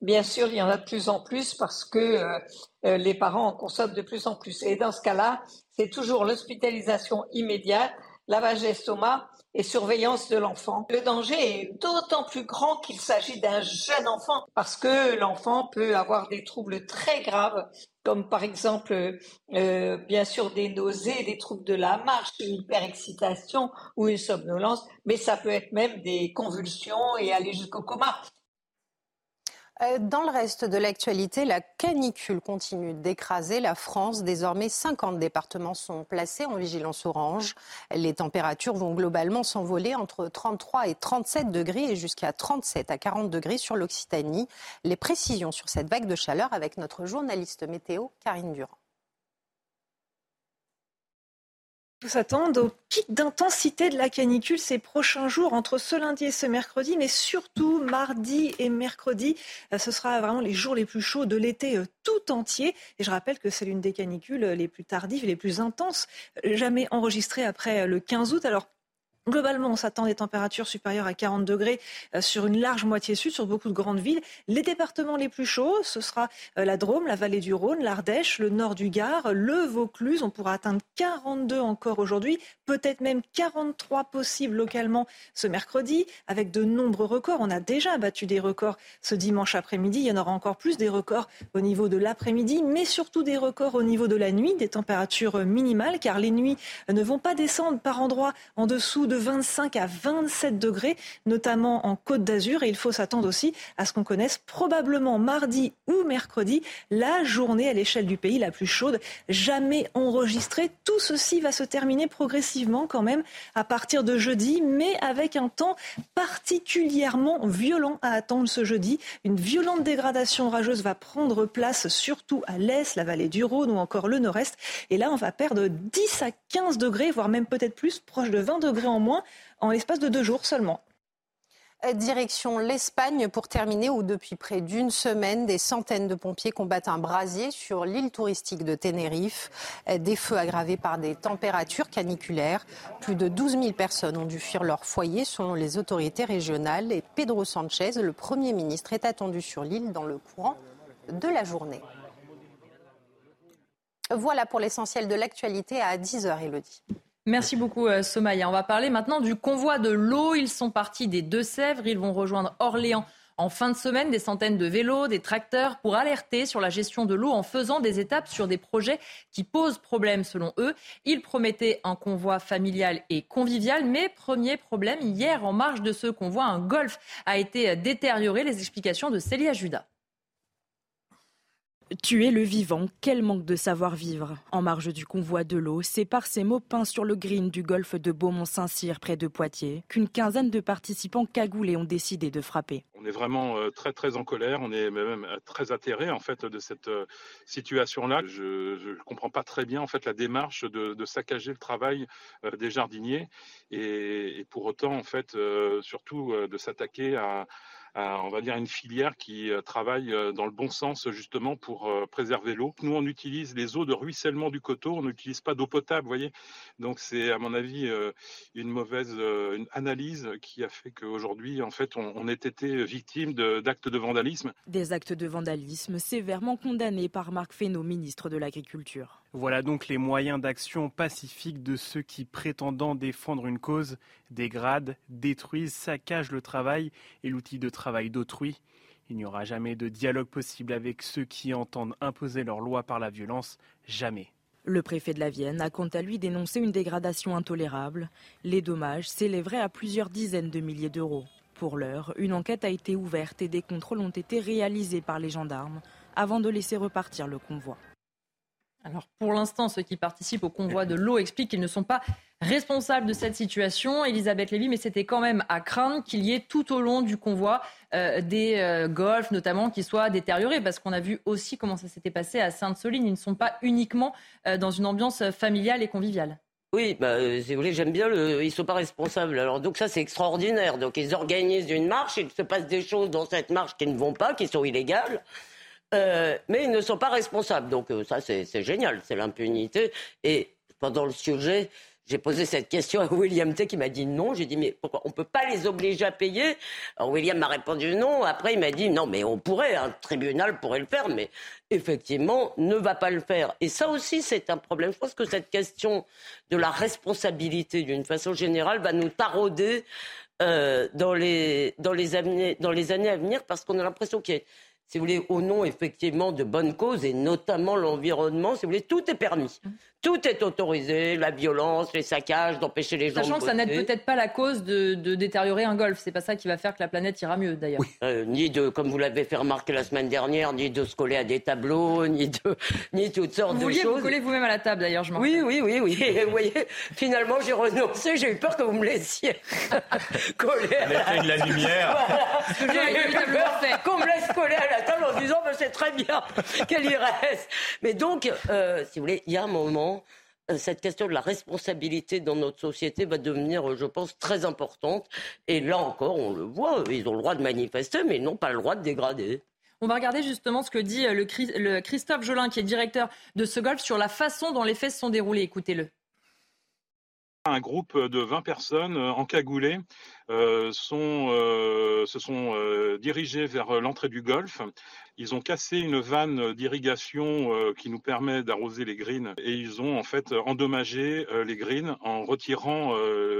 Bien sûr, il y en a de plus en plus parce que euh, euh, les parents en consomment de plus en plus. Et dans ce cas-là, c'est toujours l'hospitalisation immédiate, lavage d'estomac et surveillance de l'enfant. Le danger est d'autant plus grand qu'il s'agit d'un jeune enfant parce que l'enfant peut avoir des troubles très graves comme par exemple euh, bien sûr des nausées, des troubles de la marche, une hyperexcitation ou une somnolence, mais ça peut être même des convulsions et aller jusqu'au coma. Euh, dans le reste de l'actualité, la canicule continue d'écraser la France. Désormais, 50 départements sont placés en vigilance orange. Les températures vont globalement s'envoler entre 33 et 37 degrés et jusqu'à 37 à 40 degrés sur l'Occitanie. Les précisions sur cette vague de chaleur avec notre journaliste météo, Karine Durand. S'attendent au pic d'intensité de la canicule ces prochains jours, entre ce lundi et ce mercredi, mais surtout mardi et mercredi. Euh, ce sera vraiment les jours les plus chauds de l'été euh, tout entier. Et je rappelle que c'est l'une des canicules les plus tardives et les plus intenses jamais enregistrées après le 15 août. Alors Globalement, on s'attend à des températures supérieures à 40 degrés euh, sur une large moitié sud, sur beaucoup de grandes villes. Les départements les plus chauds, ce sera euh, la Drôme, la vallée du Rhône, l'Ardèche, le nord du Gard, le Vaucluse. On pourra atteindre 42 encore aujourd'hui, peut-être même 43 possibles localement ce mercredi, avec de nombreux records. On a déjà battu des records ce dimanche après-midi. Il y en aura encore plus des records au niveau de l'après-midi, mais surtout des records au niveau de la nuit, des températures minimales, car les nuits ne vont pas descendre par endroits en dessous de de 25 à 27 degrés, notamment en Côte d'Azur. Et il faut s'attendre aussi à ce qu'on connaisse probablement mardi ou mercredi la journée à l'échelle du pays la plus chaude jamais enregistrée. Tout ceci va se terminer progressivement quand même à partir de jeudi, mais avec un temps particulièrement violent à attendre ce jeudi. Une violente dégradation orageuse va prendre place surtout à l'est, la vallée du Rhône ou encore le nord-est. Et là, on va perdre 10 à 15 degrés, voire même peut-être plus, proche de 20 degrés en moins en l'espace de deux jours seulement. Direction l'Espagne pour terminer, où depuis près d'une semaine, des centaines de pompiers combattent un brasier sur l'île touristique de Tenerife. Des feux aggravés par des températures caniculaires. Plus de 12 000 personnes ont dû fuir leur foyer selon les autorités régionales. Et Pedro Sanchez, le Premier ministre, est attendu sur l'île dans le courant de la journée. Voilà pour l'essentiel de l'actualité à 10h, Elodie. Merci beaucoup euh, Somaya. On va parler maintenant du convoi de l'eau. Ils sont partis des Deux-Sèvres. Ils vont rejoindre Orléans en fin de semaine. Des centaines de vélos, des tracteurs pour alerter sur la gestion de l'eau en faisant des étapes sur des projets qui posent problème selon eux. Ils promettaient un convoi familial et convivial. Mais premier problème, hier en marge de ce convoi, un golf a été détérioré. Les explications de Célia Judas. Tuer le vivant, quel manque de savoir-vivre. En marge du convoi de l'eau, c'est par ces mots peints sur le green du golfe de Beaumont-Saint-Cyr, près de Poitiers, qu'une quinzaine de participants cagoulés ont décidé de frapper. On est vraiment euh, très très en colère, on est même euh, très atterré en fait de cette euh, situation-là. Je ne comprends pas très bien en fait la démarche de, saccager le travail des jardiniers et, et, pour autant en fait surtout de s'attaquer à on va dire, une filière qui euh, travaille euh, dans le bon sens justement pour euh, préserver l'eau. Nous, on utilise les eaux de ruissellement du coteau, on n'utilise pas d'eau potable, voyez. Donc c'est, à mon avis, une mauvaise une analyse qui a fait qu'aujourd'hui, en fait, on, on été victime d'actes de, vandalisme. Des actes de vandalisme sévèrement condamnés par Marc Fesneau, ministre de l'Agriculture. Voilà donc les moyens d'action pacifique de ceux qui, prétendant défendre une cause, dégradent, détruisent, saccagent le travail et l'outil de travail d'autrui. Il n'y aura jamais de dialogue possible avec ceux qui entendent imposer leur loi par la violence, jamais. Le préfet de la Vienne a quant à lui dénoncé une dégradation intolérable. Les dommages s'élèveraient à plusieurs dizaines de milliers d'euros. Pour l'heure, une enquête a été ouverte et des contrôles ont été réalisés par les gendarmes avant de laisser repartir le convoi. Alors pour l'instant, ceux qui participent au convoi de l'eau expliquent qu'ils ne sont pas responsables de cette situation, Elisabeth Lévy, mais c'était quand même à craindre qu'il y ait tout au long du convoi euh, des euh, golfs notamment qui soient détériorés, parce qu'on a vu aussi comment ça s'était passé à Sainte-Soline. Ils ne sont pas uniquement euh, dans une ambiance familiale et conviviale. Oui, bah, si vous voulez, j'aime bien le. Ils sont pas responsables. Alors donc ça c'est extraordinaire. Donc ils organisent une marche, il se passe des choses dans cette marche qui ne vont pas, qui sont illégales. Euh, mais ils ne sont pas responsables. Donc euh, ça, c'est génial, c'est l'impunité. Et pendant le sujet, j'ai posé cette question à William T qui m'a dit non. J'ai dit mais pourquoi on peut pas les obliger à payer? Alors William m'a répondu non. Après il m'a dit non mais on pourrait, un tribunal pourrait le faire, mais effectivement ne va pas le faire. Et ça aussi c'est un problème. Je pense que cette question de la responsabilité d'une façon générale va nous tarauder euh, dans, les, années, dans les années à venir parce qu'on a l'impression qu'il y a si vous voulez, au nom effectivement de bonnes causes et notamment l'environnement, si vous voulez, tout est permis. Tout est autorisé, la violence, les saccages, d'empêcher les gens Sachant que ça n'aide peut-être pas la cause de, détériorer un golf. C'est pas ça qui va faire que la planète ira mieux, d'ailleurs. Euh, ni de, comme vous l'avez fait remarquer la semaine dernière, ni de se coller à des tableaux, ni de, ni toutes sortes de choses. Vous vouliez vous coller vous-même à la table, d'ailleurs, je m'en Oui, oui, oui, oui. vous voyez, finalement, j'ai renoncé. J'ai eu peur que vous me laissiez coller. À la... de la lumière. J'ai eu peur qu'on me laisse coller à la table en disant, ben, c'est très bien qu'elle y reste. Mais donc, euh, si vous voulez, il y a un moment euh, cette question de la responsabilité dans notre société va devenir, euh, je pense, très importante. Et là encore, on le voit, ils ont le droit de manifester, mais ils n'ont pas le droit de dégrader. On va regarder justement ce que dit euh, le, Christophe Jolin, qui est directeur de ce golf, sur la façon dont les faits se sont déroulés. Écoutez-le. Un groupe de 20 personnes encagoulées euh, sont, euh, se sont euh, dirigés vers l'entrée du golfe. Ils ont cassé une vanne d'irrigation qui nous permet d'arroser les greens et ils ont en fait endommagé les greens en retirant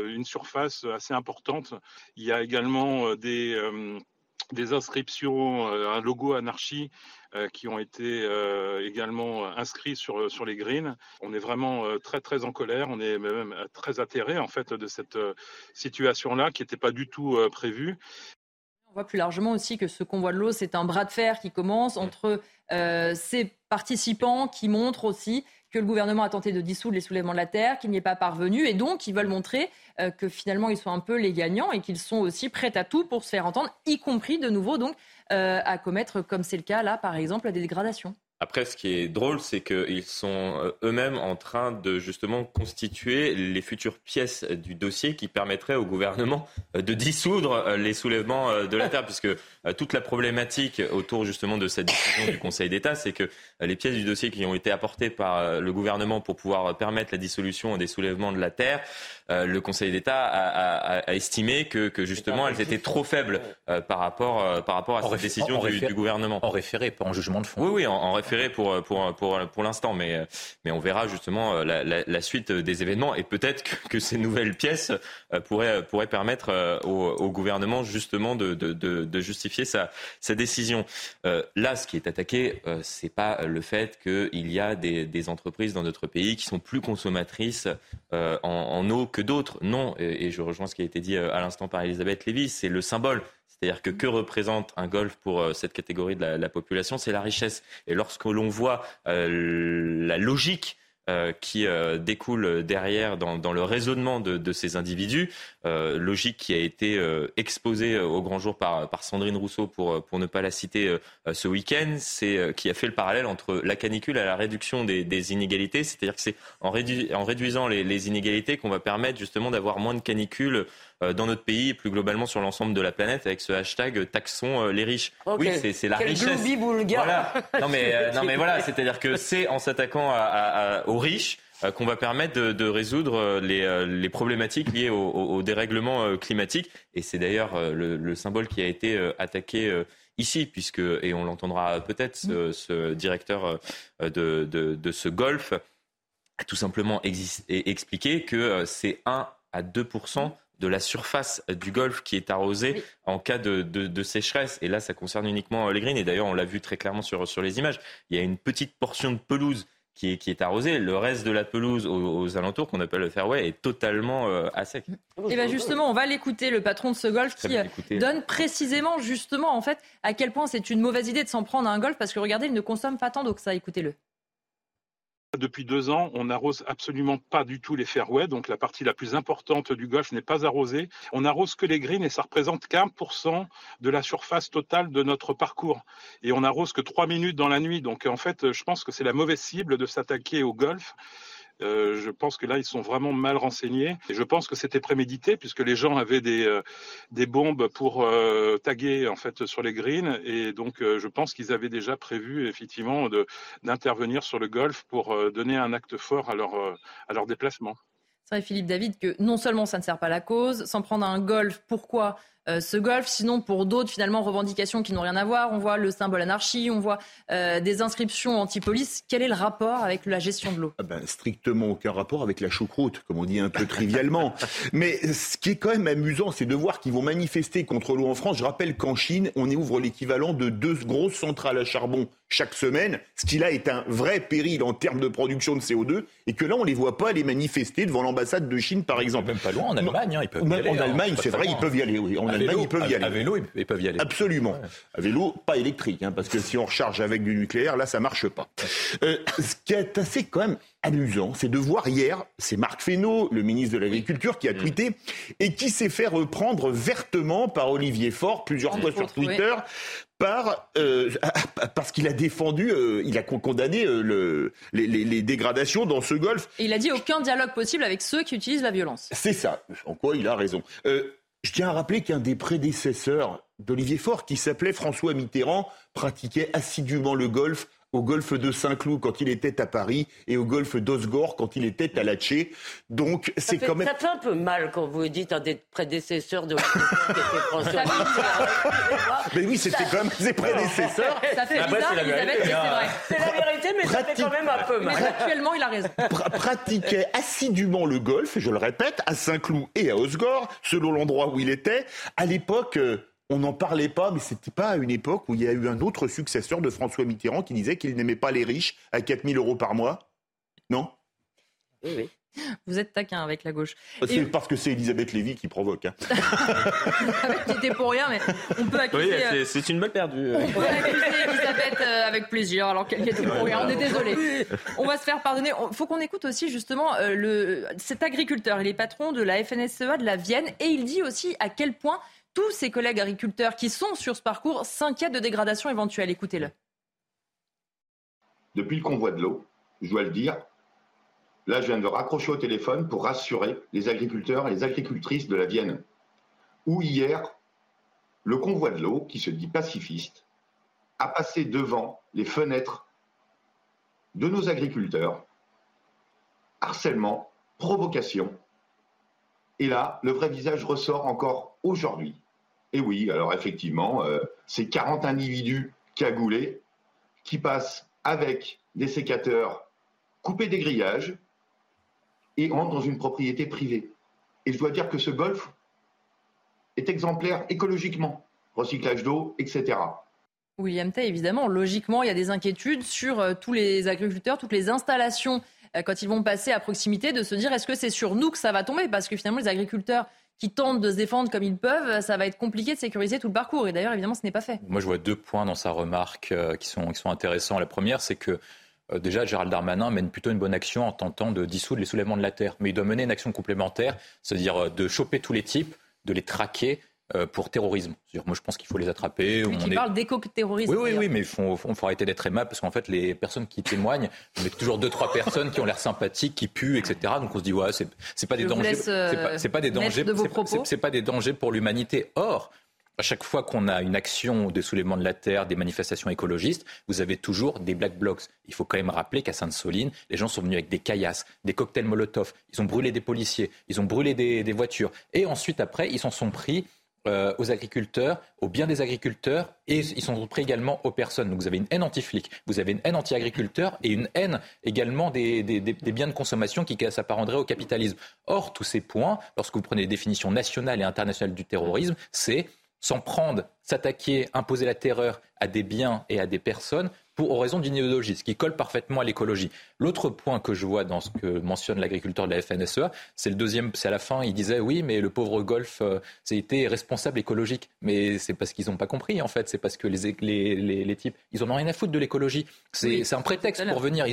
une surface assez importante. Il y a également des des inscriptions, un logo anarchie euh, qui ont été euh, également inscrits sur, sur les greens. On est vraiment euh, très très en colère, on est même très atterré en fait de cette situation-là qui n'était pas du tout prévue. On voit plus largement aussi que ce convoi de l'eau, c'est un bras de fer qui commence entre ces participants qui montrent aussi que le gouvernement a tenté de dissoudre les soulèvements de la terre, qu'il n'y est pas parvenu, et donc ils veulent montrer que finalement ils sont un peu les gagnants et qu'ils sont aussi prêts à tout pour se faire entendre, y compris de nouveau donc euh, à commettre, comme c'est le cas là, par exemple, des dégradations. Après, ce qui est drôle, c'est qu'ils sont euh, eux-mêmes en train de justement constituer les futures pièces du dossier qui permettraient au gouvernement euh, de dissoudre les soulèvements de la terre, puisque toute la problématique autour justement de cette décision du Conseil d'État, c'est que les pièces du dossier qui ont été apportées par le gouvernement pour pouvoir permettre la dissolution des soulèvements de la terre euh, le Conseil d'État a, estimé que, justement elles étaient trop faibles euh, par rapport euh, par rapport à cette décision du, gouvernement. En référé, pas en jugement de fond. Oui, oui, en, référé pour pour pour pour l'instant, mais mais on verra justement la, suite des événements et peut-être que, ces nouvelles pièces pourraient pourraient permettre au, gouvernement justement de, de, justifier sa sa décision. là, ce qui est attaqué, c'est pas le fait qu'il y a des, des entreprises dans notre pays qui sont plus consommatrices en, en eau que d'autres. Non, et, je rejoins ce qui a été dit euh, à l'instant par Elisabeth Lévy, c'est le symbole. C'est-à-dire que que représente un golf pour euh, cette catégorie de la, population C'est la richesse. Et lorsque l'on voit euh, la logique qui euh, découle derrière dans, le raisonnement de, ces individus, euh, logique qui a été exposée au grand jour par, Sandrine Rousseau, pour, pour ne pas la citer ce week-end, c'est qui a fait le parallèle entre la canicule et la réduction des, inégalités. C'est-à-dire que c'est en, réduisant les, les inégalités qu'on va permettre justement d'avoir moins de canicules euh, dans notre pays et plus globalement sur l'ensemble de la planète avec ce hashtag taxons euh, les riches. Oui, c'est la richesse. Voilà. Non mais euh, non mais voilà, c'est-à-dire que c'est en s'attaquant aux riches qu'on va permettre de, résoudre les, problématiques liées au, dérèglement climatique. Et c'est d'ailleurs le, symbole qui a été attaqué ici, puisque, et on l'entendra peut-être, ce, directeur de, de, ce golf a tout simplement expliqué que c'est 1 à 2 de la surface du golfe qui est arrosée en cas de, sécheresse. Et là, ça concerne uniquement les greens. Et d'ailleurs, on l'a vu très clairement sur, sur les images. Il y a une petite portion de pelouse qui est, qui est arrosée. Le reste de la pelouse aux, alentours, qu'on appelle le fairway, est totalement euh, à sec. Et bien justement, on va l'écouter, le patron de ce golf, qui euh, donne précisément, justement, en fait, à quel point c'est une mauvaise idée de s'en prendre à un golf, parce que regardez, il ne consomme pas tant d'eau que ça. Écoutez-le. Depuis deux ans, on n'arrose absolument pas du tout les fairways, donc la partie la plus importante du golf n'est pas arrosée. On n'arrose que les greens et ça représente 15% de la surface totale de notre parcours. Et on n'arrose que trois minutes dans la nuit, donc en fait, je pense que c'est la mauvaise cible de s'attaquer au golf. Euh, je pense que là, ils sont vraiment mal renseignés. Et je pense que c'était prémédité puisque les gens avaient des, euh, des bombes pour euh, taguer en fait sur les greens. Et donc, je pense qu'ils avaient déjà prévu effectivement d'intervenir sur le golf pour donner un acte fort à leur, à leur déplacement. C'est vrai, Philippe David, que non seulement ça ne sert pas la cause, s'en prendre à un golf, pourquoi ce golf. Sinon, pour d'autres, finalement, revendications qui n'ont rien à voir, on voit le symbole anarchie, on voit euh, des inscriptions anti-police. Quel est le rapport avec la gestion de l'eau? Ah ben, Strictement aucun rapport avec la choucroute, comme on dit un peu trivialement. Mais ce qui est quand même amusant, c'est de voir qu'ils vont manifester contre l'eau en France. Je rappelle qu'en Chine, on ouvre l'équivalent de deux grosses centrales à charbon chaque semaine, ce qui là est un vrai péril en termes de production de CO2, et que là on les voit pas aller manifester devant l'ambassade de Chine, par exemple. Même pas loin en Allemagne, hein, ils peuvent y aller. En hein, Allemagne, c'est vrai, ils peuvent y aller. Oui. En Allemagne, ils peuvent y aller. À vélo, ils peuvent y aller. Absolument. À vélo, pas électrique, hein, parce que si on recharge avec du nucléaire, là, ça marche pas. Euh, ce qui est assez quand même amusant, c'est de voir hier, c'est Marc Fesneau, le ministre de l'Agriculture, qui a tweeté et qui s'est fait reprendre vertement par Olivier Faure plusieurs fois sur Twitter euh, parce qu'il a défendu, euh, il a condamné le, les, dégradations dans ce golfe. Et il a dit aucun dialogue possible avec ceux qui utilisent la violence. C'est ça, en quoi il a raison. Je tiens à rappeler qu'un des prédécesseurs d'Olivier Faure, qui s'appelait François Mitterrand, pratiquait assidûment le golf au golfe de Saint-Cloud quand il était à Paris et au golfe d'Osgore quand il était à Latché. Donc c'est quand même. Ça fait un peu mal quand vous dites un des prédécesseurs de François Mais oui, c'était quand même ses prédécesseurs. Ça fait bizarre, c'est la vérité, c'est la vérité, mais ça fait quand même un peu mal. Mais actuellement, il a raison. pratiquait assidûment le golf, je le répète, à Saint-Cloud et à Osgore, selon l'endroit où il était. À l'époque, euh, on n'en parlait pas, mais c'était pas à une époque où il y a eu un autre successeur de François Mitterrand qui disait qu'il n'aimait pas les riches à 4000 euros par mois. Non? Oui, oui. Vous êtes taquin avec la gauche. C'est parce que c'est Elisabeth Lévy qui provoque. Hein. qui pour rien, mais on peut accuser. Oui, euh, c'est une balle perdue. On peut accuser Elisabeth euh, avec plaisir, alors qu'elle était pour rien. On est désolé. On va se faire pardonner. Il faut qu'on écoute aussi justement euh, le, cet agriculteur. Il est patron de la FNSEA de la Vienne et il dit aussi à quel point tous ses collègues agriculteurs qui sont sur ce parcours s'inquiètent de dégradation éventuelle. Écoutez-le. Depuis le convoi de l'eau, je dois le dire, là je viens de raccrocher au téléphone pour rassurer les agriculteurs et les agricultrices de la Vienne, où hier, le convoi de l'eau, qui se dit pacifiste, a passé devant les fenêtres de nos agriculteurs. Harcèlement, provocation. Et là, le vrai visage ressort encore aujourd'hui. Et oui, alors effectivement, euh, c'est 40 individus cagoulés qui passent avec des sécateurs coupés des grillages et entrent dans une propriété privée. Et je dois dire que ce golf est exemplaire écologiquement, recyclage d'eau, etc. William Tay, évidemment, logiquement, il y a des inquiétudes sur euh, tous les agriculteurs, toutes les installations, quand ils vont passer à proximité, de se dire est-ce que c'est sur nous que ça va tomber? Parce que finalement, les agriculteurs qui tentent de se défendre comme ils peuvent, ça va être compliqué de sécuriser tout le parcours. Et d'ailleurs, évidemment, ce n'est pas fait. Moi, je vois deux points dans sa remarque euh, qui, sont, qui sont intéressants. La première, c'est que euh, déjà, Gérald Darmanin mène plutôt une bonne action en tentant de dissoudre les soulèvements de la terre. Mais il doit mener une action complémentaire, c'est-à-dire euh, de choper tous les types, de les traquer pour terrorisme. Moi, je pense qu'il faut les attraper. Oui, on parle d'éco-terrorisme. Oui, oui, oui, mais il faut, faut, arrêter d'être aimable parce qu'en fait, les personnes qui témoignent, on est toujours deux, trois personnes qui ont l'air sympathiques, qui puent, etc. Donc on se dit, ouais, c'est pas des dangers. C'est pas, des dangers. C'est pas des dangers pour l'humanité. Or, à chaque fois qu'on a une action de soulèvement de la terre, des manifestations écologistes, vous avez toujours des black blocs. Il faut quand même rappeler qu'à Sainte-Soline, les gens sont venus avec des caillasses, des cocktails Molotov, ils ont brûlé des policiers, ils ont brûlé des, des voitures. Et ensuite, après, ils s'en sont pris euh, aux agriculteurs, au bien des agriculteurs, et ils sont pris également aux personnes. Donc vous avez une haine anti-flic, vous avez une haine anti-agriculteur et une haine également des, biens de consommation qui s'apparenteraient au capitalisme. Or, tous ces points, lorsque vous prenez les définitions nationales et internationales du terrorisme, c'est s'en prendre, s'attaquer, imposer la terreur à des biens et à des personnes pour aux raisons d'une idéologie, ce qui colle parfaitement à l'écologie. L'autre point que je vois dans ce que mentionne l'agriculteur de la FNSEA, c'est le deuxième, c'est à la fin, il disait oui, mais le pauvre golf, euh, c'est été responsable écologique. Mais c'est parce qu'ils n'ont pas compris, en fait. C'est parce que les, les, les, types, ils en ont rien à foutre de l'écologie. C'est un prétexte pour venir.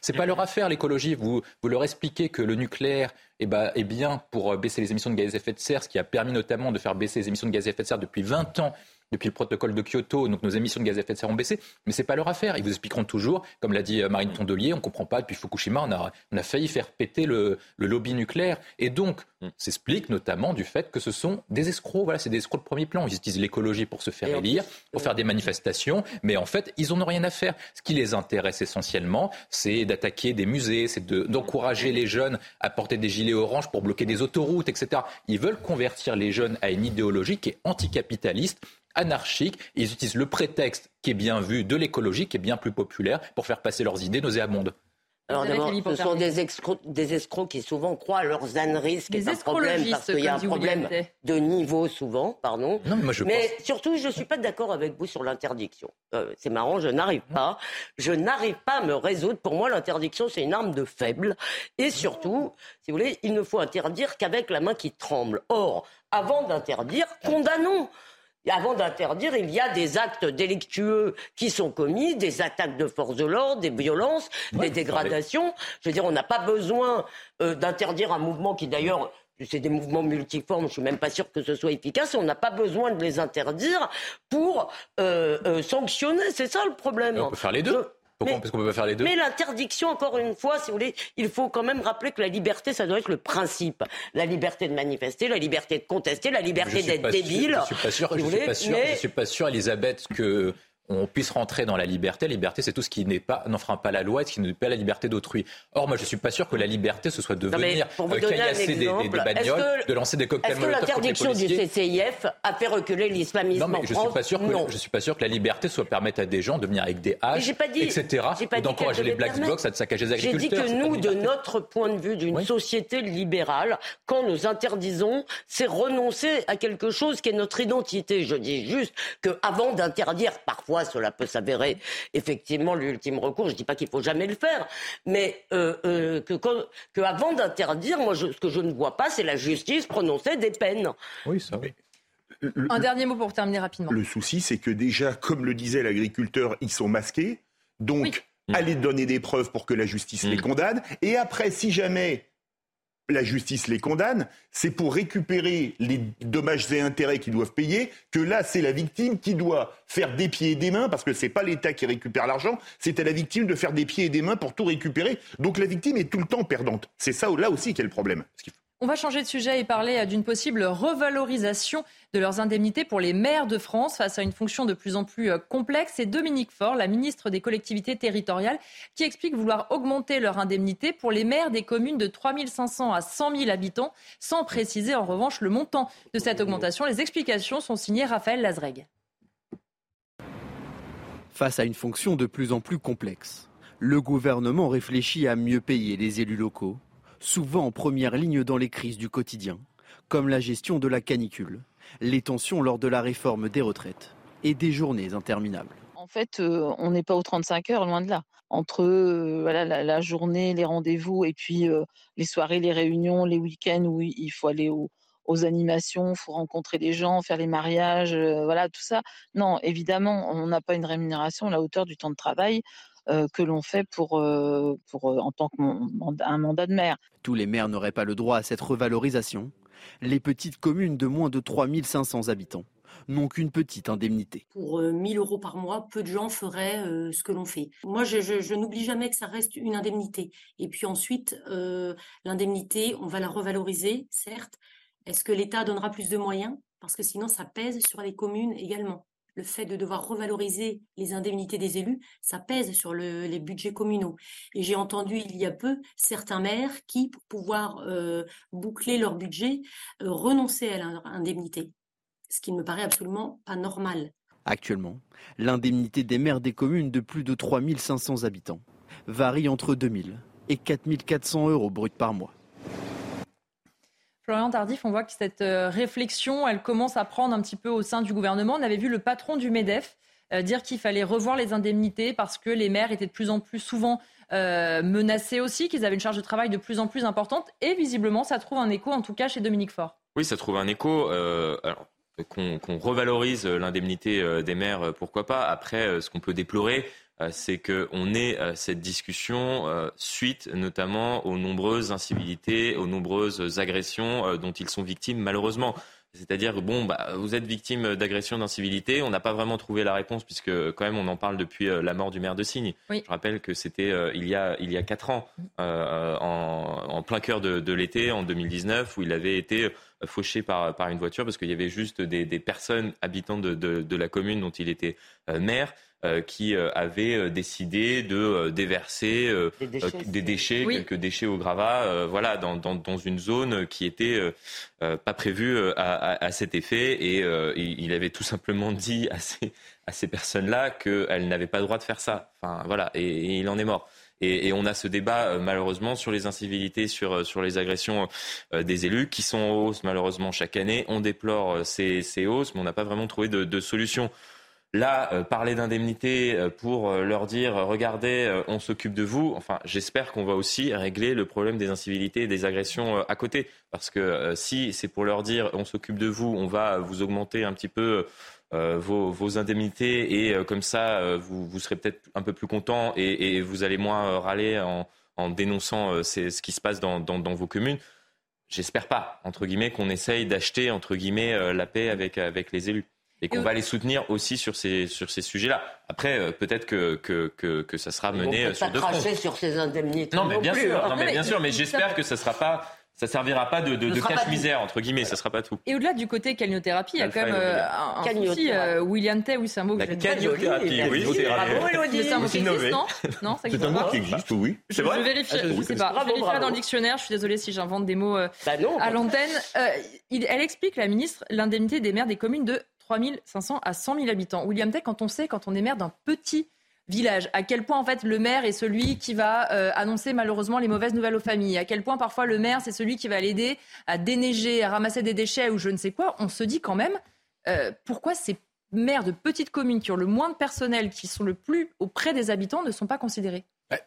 C'est pas leur affaire, l'écologie. Vous, vous leur expliquez que le nucléaire eh ben, est bien pour baisser les émissions de gaz à effet de serre, ce qui a permis notamment de faire baisser les émissions de gaz à effet de serre depuis 20 ans depuis le protocole de Kyoto, donc nos émissions de gaz à effet de serre ont baissé, mais ce n'est pas leur affaire. Ils vous expliqueront toujours, comme l'a dit euh, Marine Tondelier, on ne comprend pas, depuis Fukushima, on a, on a failli faire péter le, lobby nucléaire. Et donc, mm. s'explique notamment du fait que ce sont des escrocs. Voilà, c'est des escrocs de premier plan. Ils utilisent l'écologie pour se faire élire, pour faire des manifestations, mais en fait, ils n'en ont rien à faire. Ce qui les intéresse essentiellement, c'est d'attaquer des musées, c'est d'encourager les jeunes à porter des gilets oranges pour bloquer des autoroutes, etc. Ils veulent convertir les jeunes à une idéologie qui est anticapitaliste anarchiques. Ils utilisent le prétexte qui est bien vu de l'écologie, qui est bien plus populaire, pour faire passer leurs idées nauséabondes. Alors d'abord, ce sont des escrocs, des escrocs qui souvent croient à leurs âneries, ce qui est un problème parce qu'il y a un problème de niveau souvent, pardon. Non, mais, moi je mais surtout, je ne suis pas d'accord avec vous sur l'interdiction. Euh, c'est marrant, je n'arrive pas. Je n'arrive pas à me résoudre. Pour moi, l'interdiction, c'est une arme de faible. Et surtout, si vous voulez, il ne faut interdire qu'avec la main qui tremble. Or, avant d'interdire, condamnons avant d'interdire, il y a des actes délictueux qui sont commis, des attaques de force de l'ordre, des violences, des dégradations. Je veux dire, on n'a pas besoin euh, d'interdire un mouvement qui d'ailleurs c'est des mouvements multiformes, je suis même pas sûr que ce soit efficace. On n'a pas besoin de les interdire pour euh, euh, sanctionner. C'est ça le problème. on peut faire les deux mais, Parce qu'on peut pas faire les deux. Mais l'interdiction, encore une fois, si vous voulez, il faut quand même rappeler que la liberté, ça doit être le principe. La liberté de manifester, la liberté de contester, la liberté d'être débile. Je suis pas sûr. je, suis pas sûr je suis pas sûr, Elisabeth, que on puisse rentrer dans la liberté. La liberté, c'est tout ce qui n'est pas n'enfreint pas la loi et ce qui n'est pas la liberté d'autrui. Or, moi, je suis pas sûr que la liberté, ce soit de venir euh, caillasser des, des, bagnoles, de lancer des cocktails Est-ce que l'interdiction du CCIF a fait reculer l'islamisme Non, mais je suis pas sûr que je suis pas sûr que la liberté soit permettre à des gens de venir avec des haches, etc. et d'encourager les black blocs à saccager les agriculteurs. J'ai dit que nous, de notre point de vue d'une société libérale, quand nous interdisons, c'est renoncer à quelque chose qui est notre identité. Je dis juste qu'avant d'interdire, parfois cela peut s'avérer effectivement l'ultime recours. Je ne dis pas qu'il faut jamais le faire, mais euh, euh, que, avant d'interdire, moi, ce que je ne vois pas, c'est la justice prononcer des peines. Oui, ça. oui. Un dernier mot pour terminer rapidement. Le souci, c'est que déjà, comme le disait l'agriculteur, ils sont masqués. Donc, allez donner des preuves pour que la justice les mm. condamne. Et après, si jamais la justice les condamne, c'est pour récupérer les dommages et intérêts qu'ils doivent payer, que là, c'est la victime qui doit faire des pieds et des mains, parce que c'est pas l'État qui récupère l'argent, c'est à la victime de faire des pieds et des mains pour tout récupérer. Donc la victime est tout le temps perdante. C'est ça là aussi qui est le problème. On va changer de sujet et parler euh, d'une possible revalorisation de leurs indemnités pour les maires de France face à une fonction de plus en plus euh, complexe. C'est Dominique Faure, la ministre des collectivités territoriales, qui explique vouloir augmenter leur indemnité pour les maires des communes de 3 500 à 100 000 habitants, sans préciser en revanche le montant de cette augmentation. Les explications sont signées Raphaël Lazreg. Face à une fonction de plus en plus complexe, le gouvernement réfléchit à mieux payer les élus locaux souvent en première ligne dans les crises du quotidien, comme la gestion de la canicule, les tensions lors de la réforme des retraites et des journées interminables. En fait, euh, on n'est pas aux 35 heures, loin de là. Entre euh, voilà, la, journée, les rendez-vous et puis euh, les soirées, les réunions, les week-ends où il faut aller aux animations, il faut rencontrer des gens, faire les mariages, voilà, tout ça. Non, évidemment, on n'a pas une rémunération à la hauteur du temps de travail. Euh, que l'on fait pour, euh, pour, euh, en tant qu'un mandat de maire. Tous les maires n'auraient pas le droit à cette revalorisation. Les petites communes de moins de 3500 habitants n'ont qu'une petite indemnité. Pour 1000 euros par mois, peu de gens feraient ce que l'on fait. Moi, je, je n'oublie jamais que ça reste une indemnité. Et puis ensuite, l'indemnité, on va la revaloriser, certes. Est-ce que l'État donnera plus de moyens? Parce que sinon, ça pèse sur les communes également le fait de devoir revaloriser les indemnités des élus, ça pèse sur les budgets communaux. Et j'ai entendu il y a peu certains maires qui, pour pouvoir euh, boucler leur budget, euh, renonçaient à leur indemnité, ce qui ne me paraît absolument pas normal. Actuellement, l'indemnité des maires des communes de plus de 3500 habitants varie entre 2000 et 4400 euros bruts par mois. Florian Tardif, on voit que cette euh, réflexion, elle commence à prendre un petit peu au sein du gouvernement. On avait vu le patron du MEDEF euh, dire qu'il fallait revoir les indemnités parce que les maires étaient de plus en plus souvent euh, menacés aussi, qu'ils avaient une charge de travail de plus en plus importante. Et visiblement, ça trouve un écho, en tout cas chez Dominique Faure. Oui, ça trouve un écho. qu'on revalorise l'indemnité des maires, pourquoi pas. Après, ce qu'on peut déplorer, c'est qu'on ait euh, cette discussion euh, suite notamment aux nombreuses incivilités, aux nombreuses agressions dont ils sont victimes malheureusement. C'est-à-dire, bon, bah, vous êtes victime d'agression, d'incivilité. On n'a pas vraiment trouvé la réponse puisque quand même on en parle depuis la mort du maire de Signe. Je rappelle que c'était il y a il y a quatre ans, en, plein cœur de, l'été, en 2019, où il avait été fauché par, par une voiture parce qu'il y avait juste des, personnes habitantes de, de, la commune dont il était maire euh, qui euh, avait euh, décidé de déverser des déchets, quelques déchets au gravat, voilà, dans, dans, une zone qui était pas prévue à, cet effet. Et il avait tout simplement dit à ces, à ces personnes-là qu'elles n'avaient pas le droit de faire ça. Enfin, voilà, et, il en est mort. Et, on a ce débat malheureusement sur les incivilités, sur, sur les agressions des élus qui sont en hausse malheureusement chaque année. On déplore ces, ces hausses, mais on n'a pas vraiment trouvé de, de solution. Là, euh, parler d'indemnité euh, pour euh, leur dire regardez, on s'occupe de vous. Enfin, j'espère qu'on va aussi régler le problème des incivilités et des agressions à côté. Parce que si c'est pour leur dire on s'occupe de vous, on va vous augmenter un petit peu vos, indemnités et comme ça, vous, serez peut-être un peu plus content et, vous allez moins râler en, dénonçant ce qui se passe dans, dans vos communes. J'espère pas, entre guillemets, qu'on essaye d'acheter, entre guillemets, la paix avec, avec les élus et qu'on va les soutenir aussi sur ces, sur ces sujets-là. Après, euh, peut-être que, que, que, que, ça sera mené on sur deux fronts. sur ces indemnités. Non, mais bien sûr, hein. non, mais bien sûr, mais j'espère que ça ne sera pas ça servira pas de, de, cache-misère, entre guillemets, ça sera pas tout. Et au-delà du côté calinothérapie, il y a quand même euh, un, un souci. Euh, William Tay, oui, c'est un mot que La calinothérapie, oui. C'est un mot qui existe, non Non, C'est un mot qui existe, oui. C'est vrai Je vérifie, ah, je sais pas. Je vérifierai dans le dictionnaire, je suis désolée si j'invente des mots euh, bah à l'antenne. Elle explique, la ministre, l'indemnité des maires des communes de 3 500 à 100 000 habitants. William Tay, quand on sait, quand on est maire d'un petit village. À quel point en fait le maire est celui qui va euh, annoncer malheureusement les mauvaises nouvelles aux familles? À quel point parfois le maire c'est celui qui va l'aider à déneiger, à ramasser des déchets ou je ne sais quoi? On se dit quand même euh, pourquoi ces maires de petites communes qui ont le moins de personnel, qui sont le plus auprès des habitants, ne sont pas considérés? Bah,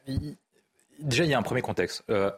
déjà il y a un premier contexte. Euh,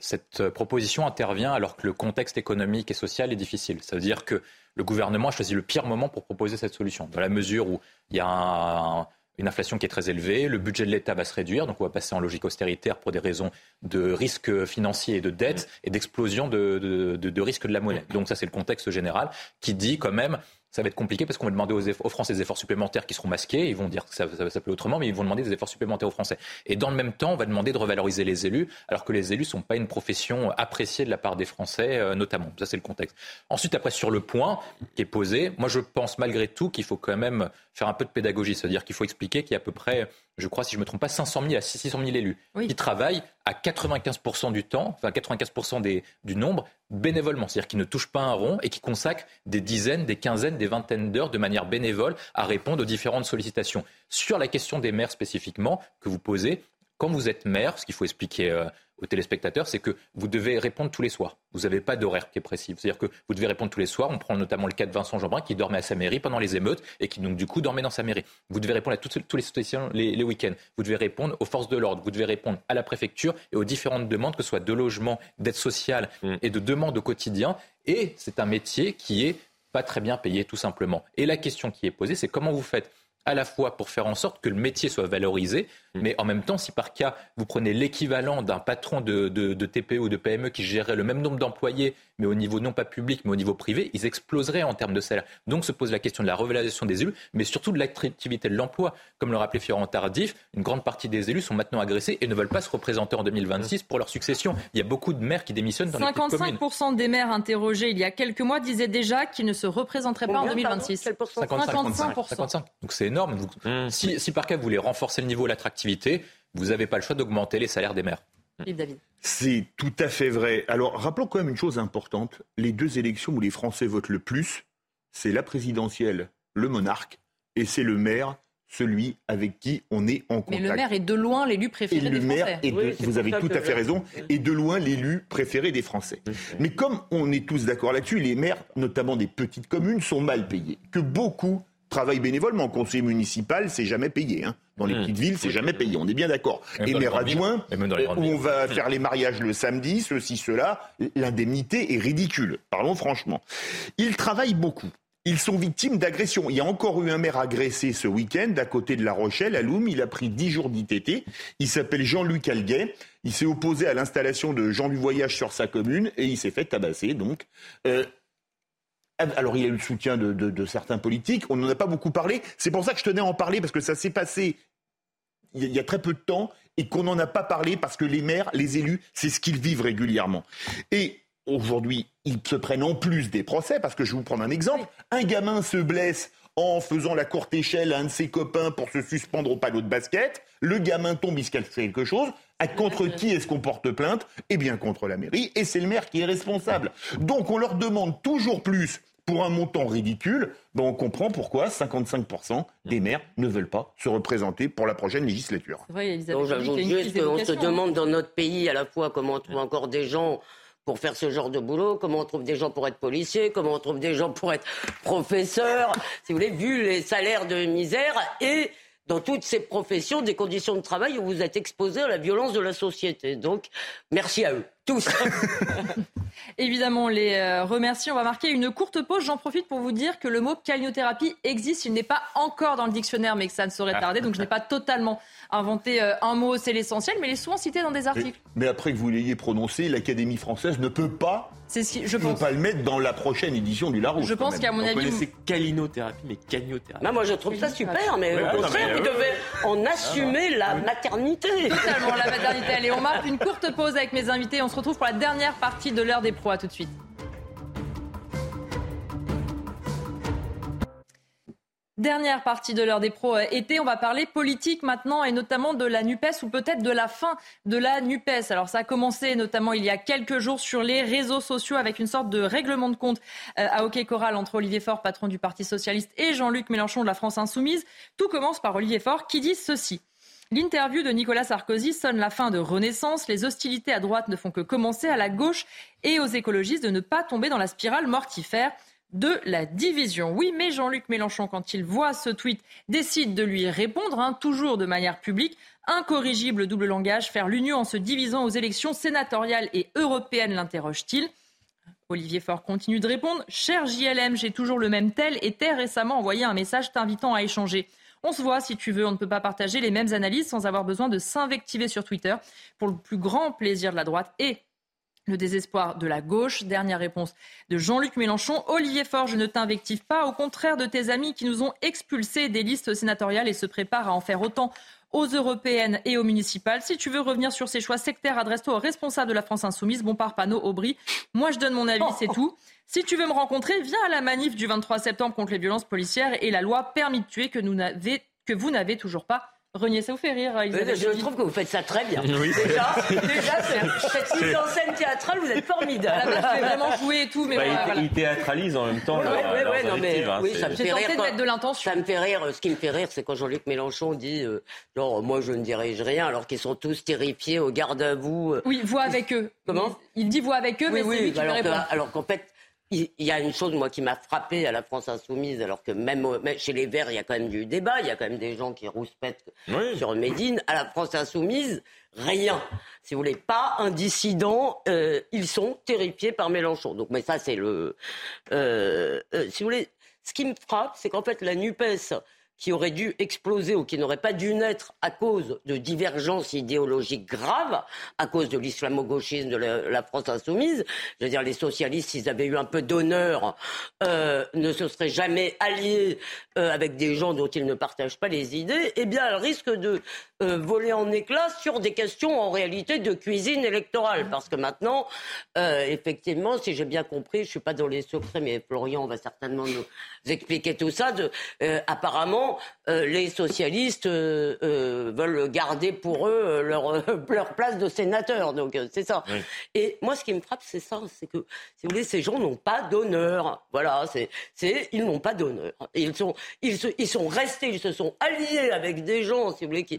cette proposition intervient alors que le contexte économique et social est difficile. Ça veut dire que le gouvernement a choisi le pire moment pour proposer cette solution, dans la mesure où il y a un une inflation qui est très élevée, le budget de l'État va se réduire, donc on va passer en logique austéritaire pour des raisons de risque financier et de dette et d'explosion de, de, de, de risque de la monnaie. Donc ça c'est le contexte général qui dit quand même ça va être compliqué parce qu'on va demander aux, Français des efforts supplémentaires qui seront masqués. Ils vont dire que ça, va s'appeler autrement, mais ils vont demander des efforts supplémentaires aux Français. Et dans le même temps, on va demander de revaloriser les élus, alors que les élus ne sont pas une profession appréciée de la part des Français, euh, notamment. Ça, c'est le contexte. Ensuite, après, sur le point qui est posé, moi, je pense malgré tout qu'il faut quand même faire un peu de pédagogie. C'est-à-dire qu'il faut expliquer qu'il y a à peu près je crois, si je ne me trompe pas, 500 000 à 600 000 élus qui travaillent à 95% du temps, enfin 95% des, du nombre, bénévolement. C'est-à-dire qui ne touchent pas un rond et qui consacrent des dizaines, des quinzaines, des vingtaines d'heures de manière bénévole à répondre aux différentes sollicitations. Sur la question des maires spécifiquement que vous posez, quand vous êtes maire, ce qu'il faut expliquer euh, aux téléspectateurs, c'est que vous devez répondre tous les soirs. Vous n'avez pas d'horaire qui est précis. C'est-à-dire que vous devez répondre tous les soirs. On prend notamment le cas de Vincent Jeanbrun qui dormait à sa mairie pendant les émeutes et qui donc du coup dormait dans sa mairie. Vous devez répondre à toutes, tous les situations les, week-ends. Vous devez répondre aux forces de l'ordre. Vous devez répondre à la préfecture et aux différentes demandes, que ce soit de logement, d'aide sociale mm. et de demandes au quotidien. Et c'est un métier qui est pas très bien payé tout simplement. Et la question qui est posée, c'est comment vous faites à la fois pour faire en sorte que le métier soit valorisé, mm. mais en même temps, si par cas, vous prenez l'équivalent d'un patron de, de, TPE ou de PME qui gérerait le même nombre d'employés, mais au niveau non pas public, mais au niveau privé, ils exploseraient en termes de salaire. Donc se pose la question de la revalorisation des élus, mais surtout de l'attractivité de l'emploi. Comme le rappelait Florent Tardif, une grande partie des élus sont maintenant agressés et ne veulent pas se représenter en 2026 pour leur succession. Il y a beaucoup de maires qui démissionnent dans 55 les 55% des maires interrogés il y a quelques mois disaient déjà qu'ils ne se représenteraient pas en 2026. 55%. 55. Donc c'est énorme. Mmh. Si, si, par cas vous voulez renforcer le niveau de l'attractivité, vous n'avez pas le choix d'augmenter les salaires des maires. C'est tout à fait vrai. Alors rappelons quand même une chose importante. Les deux élections où les Français votent le plus, c'est la présidentielle, le monarque, et c'est le maire celui avec qui on est en contact. Mais le maire est de loin l'élu préféré des Français. vous avez tout à fait raison, et de loin l'élu préféré des Français. Mais comme on est tous d'accord là-dessus, les maires, notamment des petites communes, sont mal payés. Que beaucoup travail bénévolement. Conseiller municipal, c'est jamais payé. Hein. Dans les mmh. petites villes, c'est jamais payé. On est bien d'accord. Et maire adjoint, où on va faire les mariages le samedi, ceci, cela, l'indemnité est ridicule. Parlons franchement. Ils travaillent beaucoup. Ils sont victimes d'agressions. Il y a encore eu un maire agressé ce week-end à côté de La Rochelle, à Loum. Il a pris 10 jours d'ITT. Il s'appelle Jean-Luc Alguet. Il s'est opposé à l'installation de Jean du Voyage sur sa commune et il s'est fait tabasser. Donc, euh, alors, il y a eu le soutien de, certains politiques. On n'en a pas beaucoup parlé. C'est pour ça que je tenais à en parler, parce que ça s'est passé il y a très peu de temps et qu'on n'en a pas parlé parce que les maires, les élus, c'est ce qu'ils vivent régulièrement. Et aujourd'hui, ils se prennent en plus des procès, parce que je vais vous prendre un exemple. Un gamin se blesse en faisant la courte échelle à un de ses copains pour se suspendre au panneau de basket. Le gamin tombe, il se casse quelque chose. À contre qui est-ce qu'on porte plainte? Eh bien, contre la mairie. Et c'est le maire qui est responsable. Donc, on leur demande toujours plus pour un montant ridicule, ben on comprend pourquoi 55% des maires ne veulent pas se représenter pour la prochaine législature. j'ajoute juste qu'on se demande dans notre pays à la fois comment on trouve encore des gens pour faire ce genre de boulot, comment on trouve des gens pour être policiers, comment on trouve des gens pour être professeurs, si vous voulez, vu les salaires de misère et dans toutes ces professions des conditions de travail où vous êtes exposés à la violence de la société. Donc, merci à eux, tous. Évidemment, les euh, remercie. On va marquer une courte pause. J'en profite pour vous dire que le mot calinothérapie existe. Il n'est pas encore dans le dictionnaire, mais que ça ne saurait ah. tarder. Donc, je n'ai pas totalement inventé euh, un mot, c'est l'essentiel, mais il est souvent cité dans des articles. Mais, après que vous l'ayez prononcé, l'Académie française ne peut pas c'est ce je pense. pas le mettre dans la prochaine édition du Larousse. Je pense qu'à mon avis. c'est calinothérapie, mais caniothérapie. moi, je trouve ça super, mais au contraire, vous devez en assumer la maternité. Totalement, la maternité. Allez, on marque une courte pause avec mes invités. On se retrouve pour la dernière partie de l'heure des pros. À tout de suite. Dernière partie de l'heure des pros euh, été, on va parler politique maintenant et notamment de la NUPES ou peut-être de la fin de la NUPES. Alors ça a commencé notamment il y a quelques jours sur les réseaux sociaux avec une sorte de règlement de compte euh, à hockey choral entre Olivier Faure, patron du Parti socialiste, et Jean-Luc Mélenchon de la France insoumise. Tout commence par Olivier Faure qui dit ceci. L'interview de Nicolas Sarkozy sonne la fin de Renaissance. Les hostilités à droite ne font que commencer à la gauche et aux écologistes de ne pas tomber dans la spirale mortifère de la division. Oui, mais Jean-Luc Mélenchon, quand il voit ce tweet, décide de lui répondre, hein, toujours de manière publique. Incorrigible double langage, faire l'union en se divisant aux élections sénatoriales et européennes, l'interroge-t-il. Olivier Faure continue de répondre. Cher JLM, j'ai toujours le même tel et t'ai récemment envoyé un message t'invitant à échanger. On se voit si tu veux, on ne peut pas partager les mêmes analyses sans avoir besoin de s'invectiver sur Twitter pour le plus grand plaisir de la droite et le désespoir de la gauche. Dernière réponse de Jean-Luc Mélenchon. Olivier Faure, je ne t'invective pas, au contraire de tes amis qui nous ont expulsés des listes sénatoriales et se préparent à en faire autant aux européennes et aux municipales. Si tu veux revenir sur ces choix sectaires, adresse-toi aux responsables de la France Insoumise, Bompard, Panot, Aubry. Moi, je donne mon avis, c'est tout. Si tu veux me rencontrer, viens à la manif du 23 septembre contre les violences policières et la loi permis de tuer que, nous que vous n'avez toujours pas Renier, ça vous fait rire, Je trouve que vous faites ça très bien. Oui. Déjà, déjà cette mise en scène théâtrale, vous êtes formidable. Je vais vraiment jouer et tout, mais bah, voilà, il, théâtralise en même temps. Oui, oui, non, mais, hein, oui, ça me fait rire. de mettre de l'intention. Ça me fait rire. Ce qui me fait rire, c'est quand Jean-Luc Mélenchon dit, euh, genre, moi je ne dirige rien, alors qu'ils sont tous terrifiés au garde à vous. Euh. Oui, voix avec eux. Comment Il dit voix avec eux, mais c'est lui qui alors répond. alors qu'en fait, il y a une chose, moi, qui m'a frappé à la France insoumise, alors que même, chez les Verts, il y a quand même du débat, il y a quand même des gens qui rouspètent sur Médine. À la France insoumise, rien. Si vous voulez, pas un dissident. Euh, ils sont terrifiés par Mélenchon. Donc, mais ça, c'est le. Euh, euh, si vous voulez, ce qui me frappe, c'est qu'en fait, la Nupes qui aurait dû exploser ou qui n'aurait pas dû naître à cause de divergences idéologiques graves, à cause de l'islamo-gauchisme de la, France insoumise. Je veux dire, les socialistes, s'ils avaient eu un peu d'honneur, euh, ne se seraient jamais alliés euh, avec des gens dont ils ne partagent pas les idées. Eh bien, elles risquent de euh, voler en éclats sur des questions en réalité de cuisine électorale. Parce que maintenant, effectivement, si j'ai bien compris, je ne suis pas dans les secrets, mais Florian va certainement nous expliquer tout ça, apparemment, euh, les socialistes euh, euh, veulent garder pour eux leur, leur place de sénateur. Donc c'est ça. Et moi, ce qui me frappe, c'est ça, c'est que si vous voulez, ces gens n'ont pas d'honneur. Voilà, c'est, ils n'ont pas d'honneur. Ils sont, ils, ils sont restés, ils se sont alliés avec des gens, si vous voulez, qui,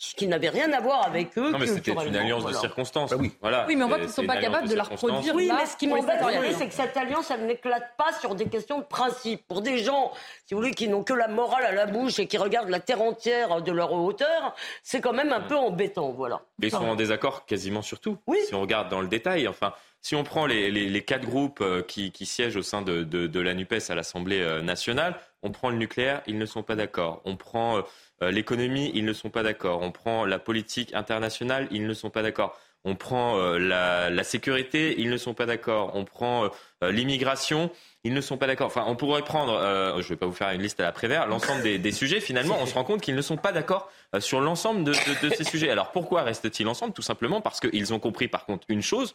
qui n'avait rien à voir avec eux. Non, mais c'était une alliance de circonstances. Bah oui. Voilà, oui, mais on voit qu'ils ne sont pas capables de la reproduire. Oui, mais ce qui m'embête, c'est que cette alliance, elle n'éclate pas sur des questions de principe. Pour des gens, si vous voulez, qui n'ont que la morale à la bouche et qui regardent la terre entière de leur hauteur, c'est quand même un peu embêtant, voilà. Mais ils sont en désaccord quasiment sur tout. Oui. Si on regarde dans le détail, enfin, si on prend les, les, quatre groupes euh, qui, qui, siègent au sein de, de, de la NUPES à l'Assemblée euh, nationale, on prend le nucléaire, ils ne sont pas d'accord. On prend euh, l'économie, ils ne sont pas d'accord. On prend la politique internationale, ils ne sont pas d'accord. On prend euh, la, sécurité, ils ne sont pas d'accord. On prend euh, l'immigration, ils ne sont pas d'accord. Enfin, on pourrait prendre, je ne vais pas vous faire une liste à la Prévert, l'ensemble des, sujets. Finalement, on se rend compte qu'ils ne sont pas d'accord sur l'ensemble de, de, ces sujets. Alors pourquoi restent-ils ensemble? Tout simplement parce qu'ils ont compris, par contre, une chose,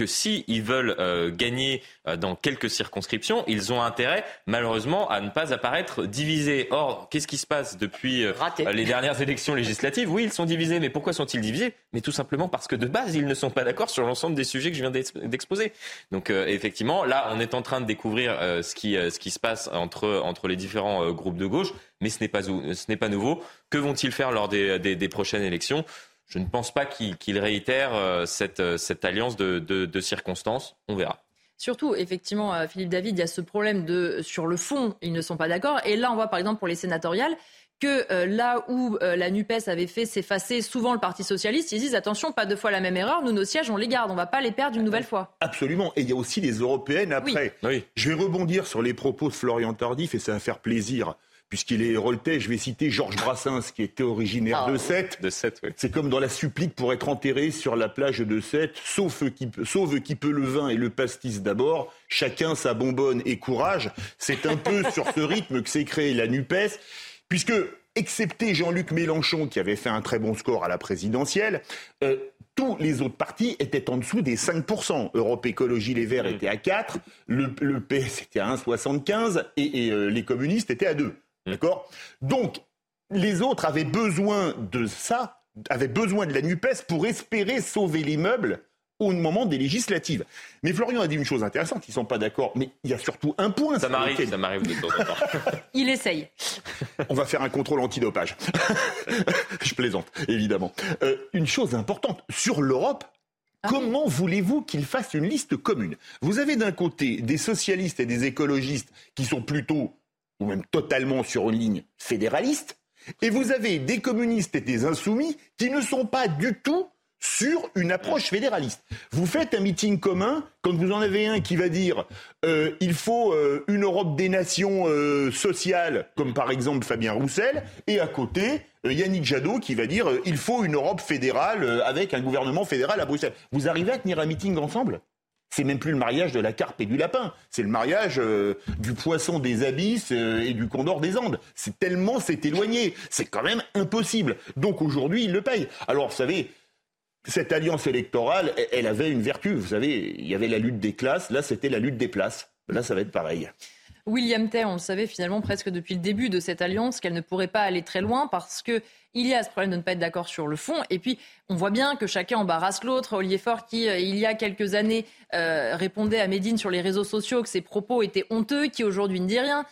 que s'ils ils veulent euh, gagner euh, dans quelques circonscriptions, ils ont intérêt, malheureusement, à ne pas apparaître divisés. Or, qu'est-ce qui se passe depuis euh, les dernières élections législatives? Oui, ils sont divisés, mais pourquoi sont-ils divisés? Mais tout simplement parce que de base, ils ne sont pas d'accord sur l'ensemble des sujets que je viens d'exposer. Donc, effectivement, là, on est en train de découvrir ce, qui, ce qui se passe entre, entre les différents groupes de gauche, mais ce n'est pas, ce pas nouveau. Que vont-ils faire lors des, des, des prochaines élections? Je ne pense pas qu'il réitère euh, euh, cette, alliance de, circonstances. On verra. Surtout, effectivement, euh, Philippe David, il y a ce problème de sur le fond, ils ne sont pas d'accord. Et là, on voit par exemple pour les sénatoriales que là où la NUPES avait fait s'effacer souvent le Parti socialiste, ils disent attention, pas deux fois la même erreur, nous nos sièges on les garde, on ne va pas les perdre une nouvelle fois. Absolument, et il y a aussi les européennes après. Je vais rebondir sur les propos de Florian Tardif et ça va faire plaisir puisqu'il est Roltais, je vais citer Georges Brassens, qui était originaire ah, de Sète. De Sète, oui. C'est comme dans la supplique pour être enterré sur la plage de Sète, sauf qui, sauve qui peut le vin et le pastis d'abord, chacun sa bonbonne et courage. C'est un peu sur ce rythme que s'est créée la NUPES, puisque, excepté Jean-Luc Mélenchon, qui avait fait un très bon score à la présidentielle, euh, tous les autres partis étaient en dessous des 5%. Europe Écologie Les Verts étaient à 4, le, PS était à 1,75 et, et euh, les communistes étaient à 2. D'accord? Donc, les autres avaient besoin de ça, avaient besoin de la NUPES pour espérer sauver l'immeuble au moment des législatives. Mais Florian a dit une chose intéressante, ils ne sont pas d'accord, mais il y a surtout un point. Ça m'arrive, ça m'arrive de temps en temps. il essaye. On va faire un contrôle antidopage. Je plaisante, évidemment. Euh, une chose importante, sur l'Europe, ah Comment voulez-vous qu'ils fassent une liste commune? Vous avez d'un côté des socialistes et des écologistes qui sont plutôt, ou même totalement sur une ligne fédéraliste, et vous avez des communistes et des insoumis qui ne sont pas du tout sur une approche fédéraliste. Vous faites un meeting commun quand vous en avez un qui va dire euh, il faut euh, une Europe des nations euh, sociales, comme par exemple Fabien Roussel, et à côté Yannick Jadot qui va dire il faut une Europe fédérale avec un gouvernement fédéral à Bruxelles. Vous arrivez à tenir un meeting ensemble? C'est même plus le mariage de la carpe et du lapin, c'est le mariage du poisson des abysses et du condor des Andes. C'est tellement c'est éloigné, c'est quand même impossible. Donc aujourd'hui, il le paye. Alors vous savez, cette alliance électorale, elle avait une vertu. Vous savez, il y avait la lutte des classes, là c'était la lutte des places. Là, ça va être pareil. William Tay, on le savait finalement presque depuis le début de cette alliance qu'elle ne pourrait pas aller très loin parce que il y a ce problème de ne pas être d'accord sur le fond. Et puis, on voit bien que chacun embarrasse l'autre. Olivier Faure, qui, euh, il y a quelques années, euh, répondait à Médine sur les réseaux sociaux que ses propos étaient honteux, qui aujourd'hui ne dit rien.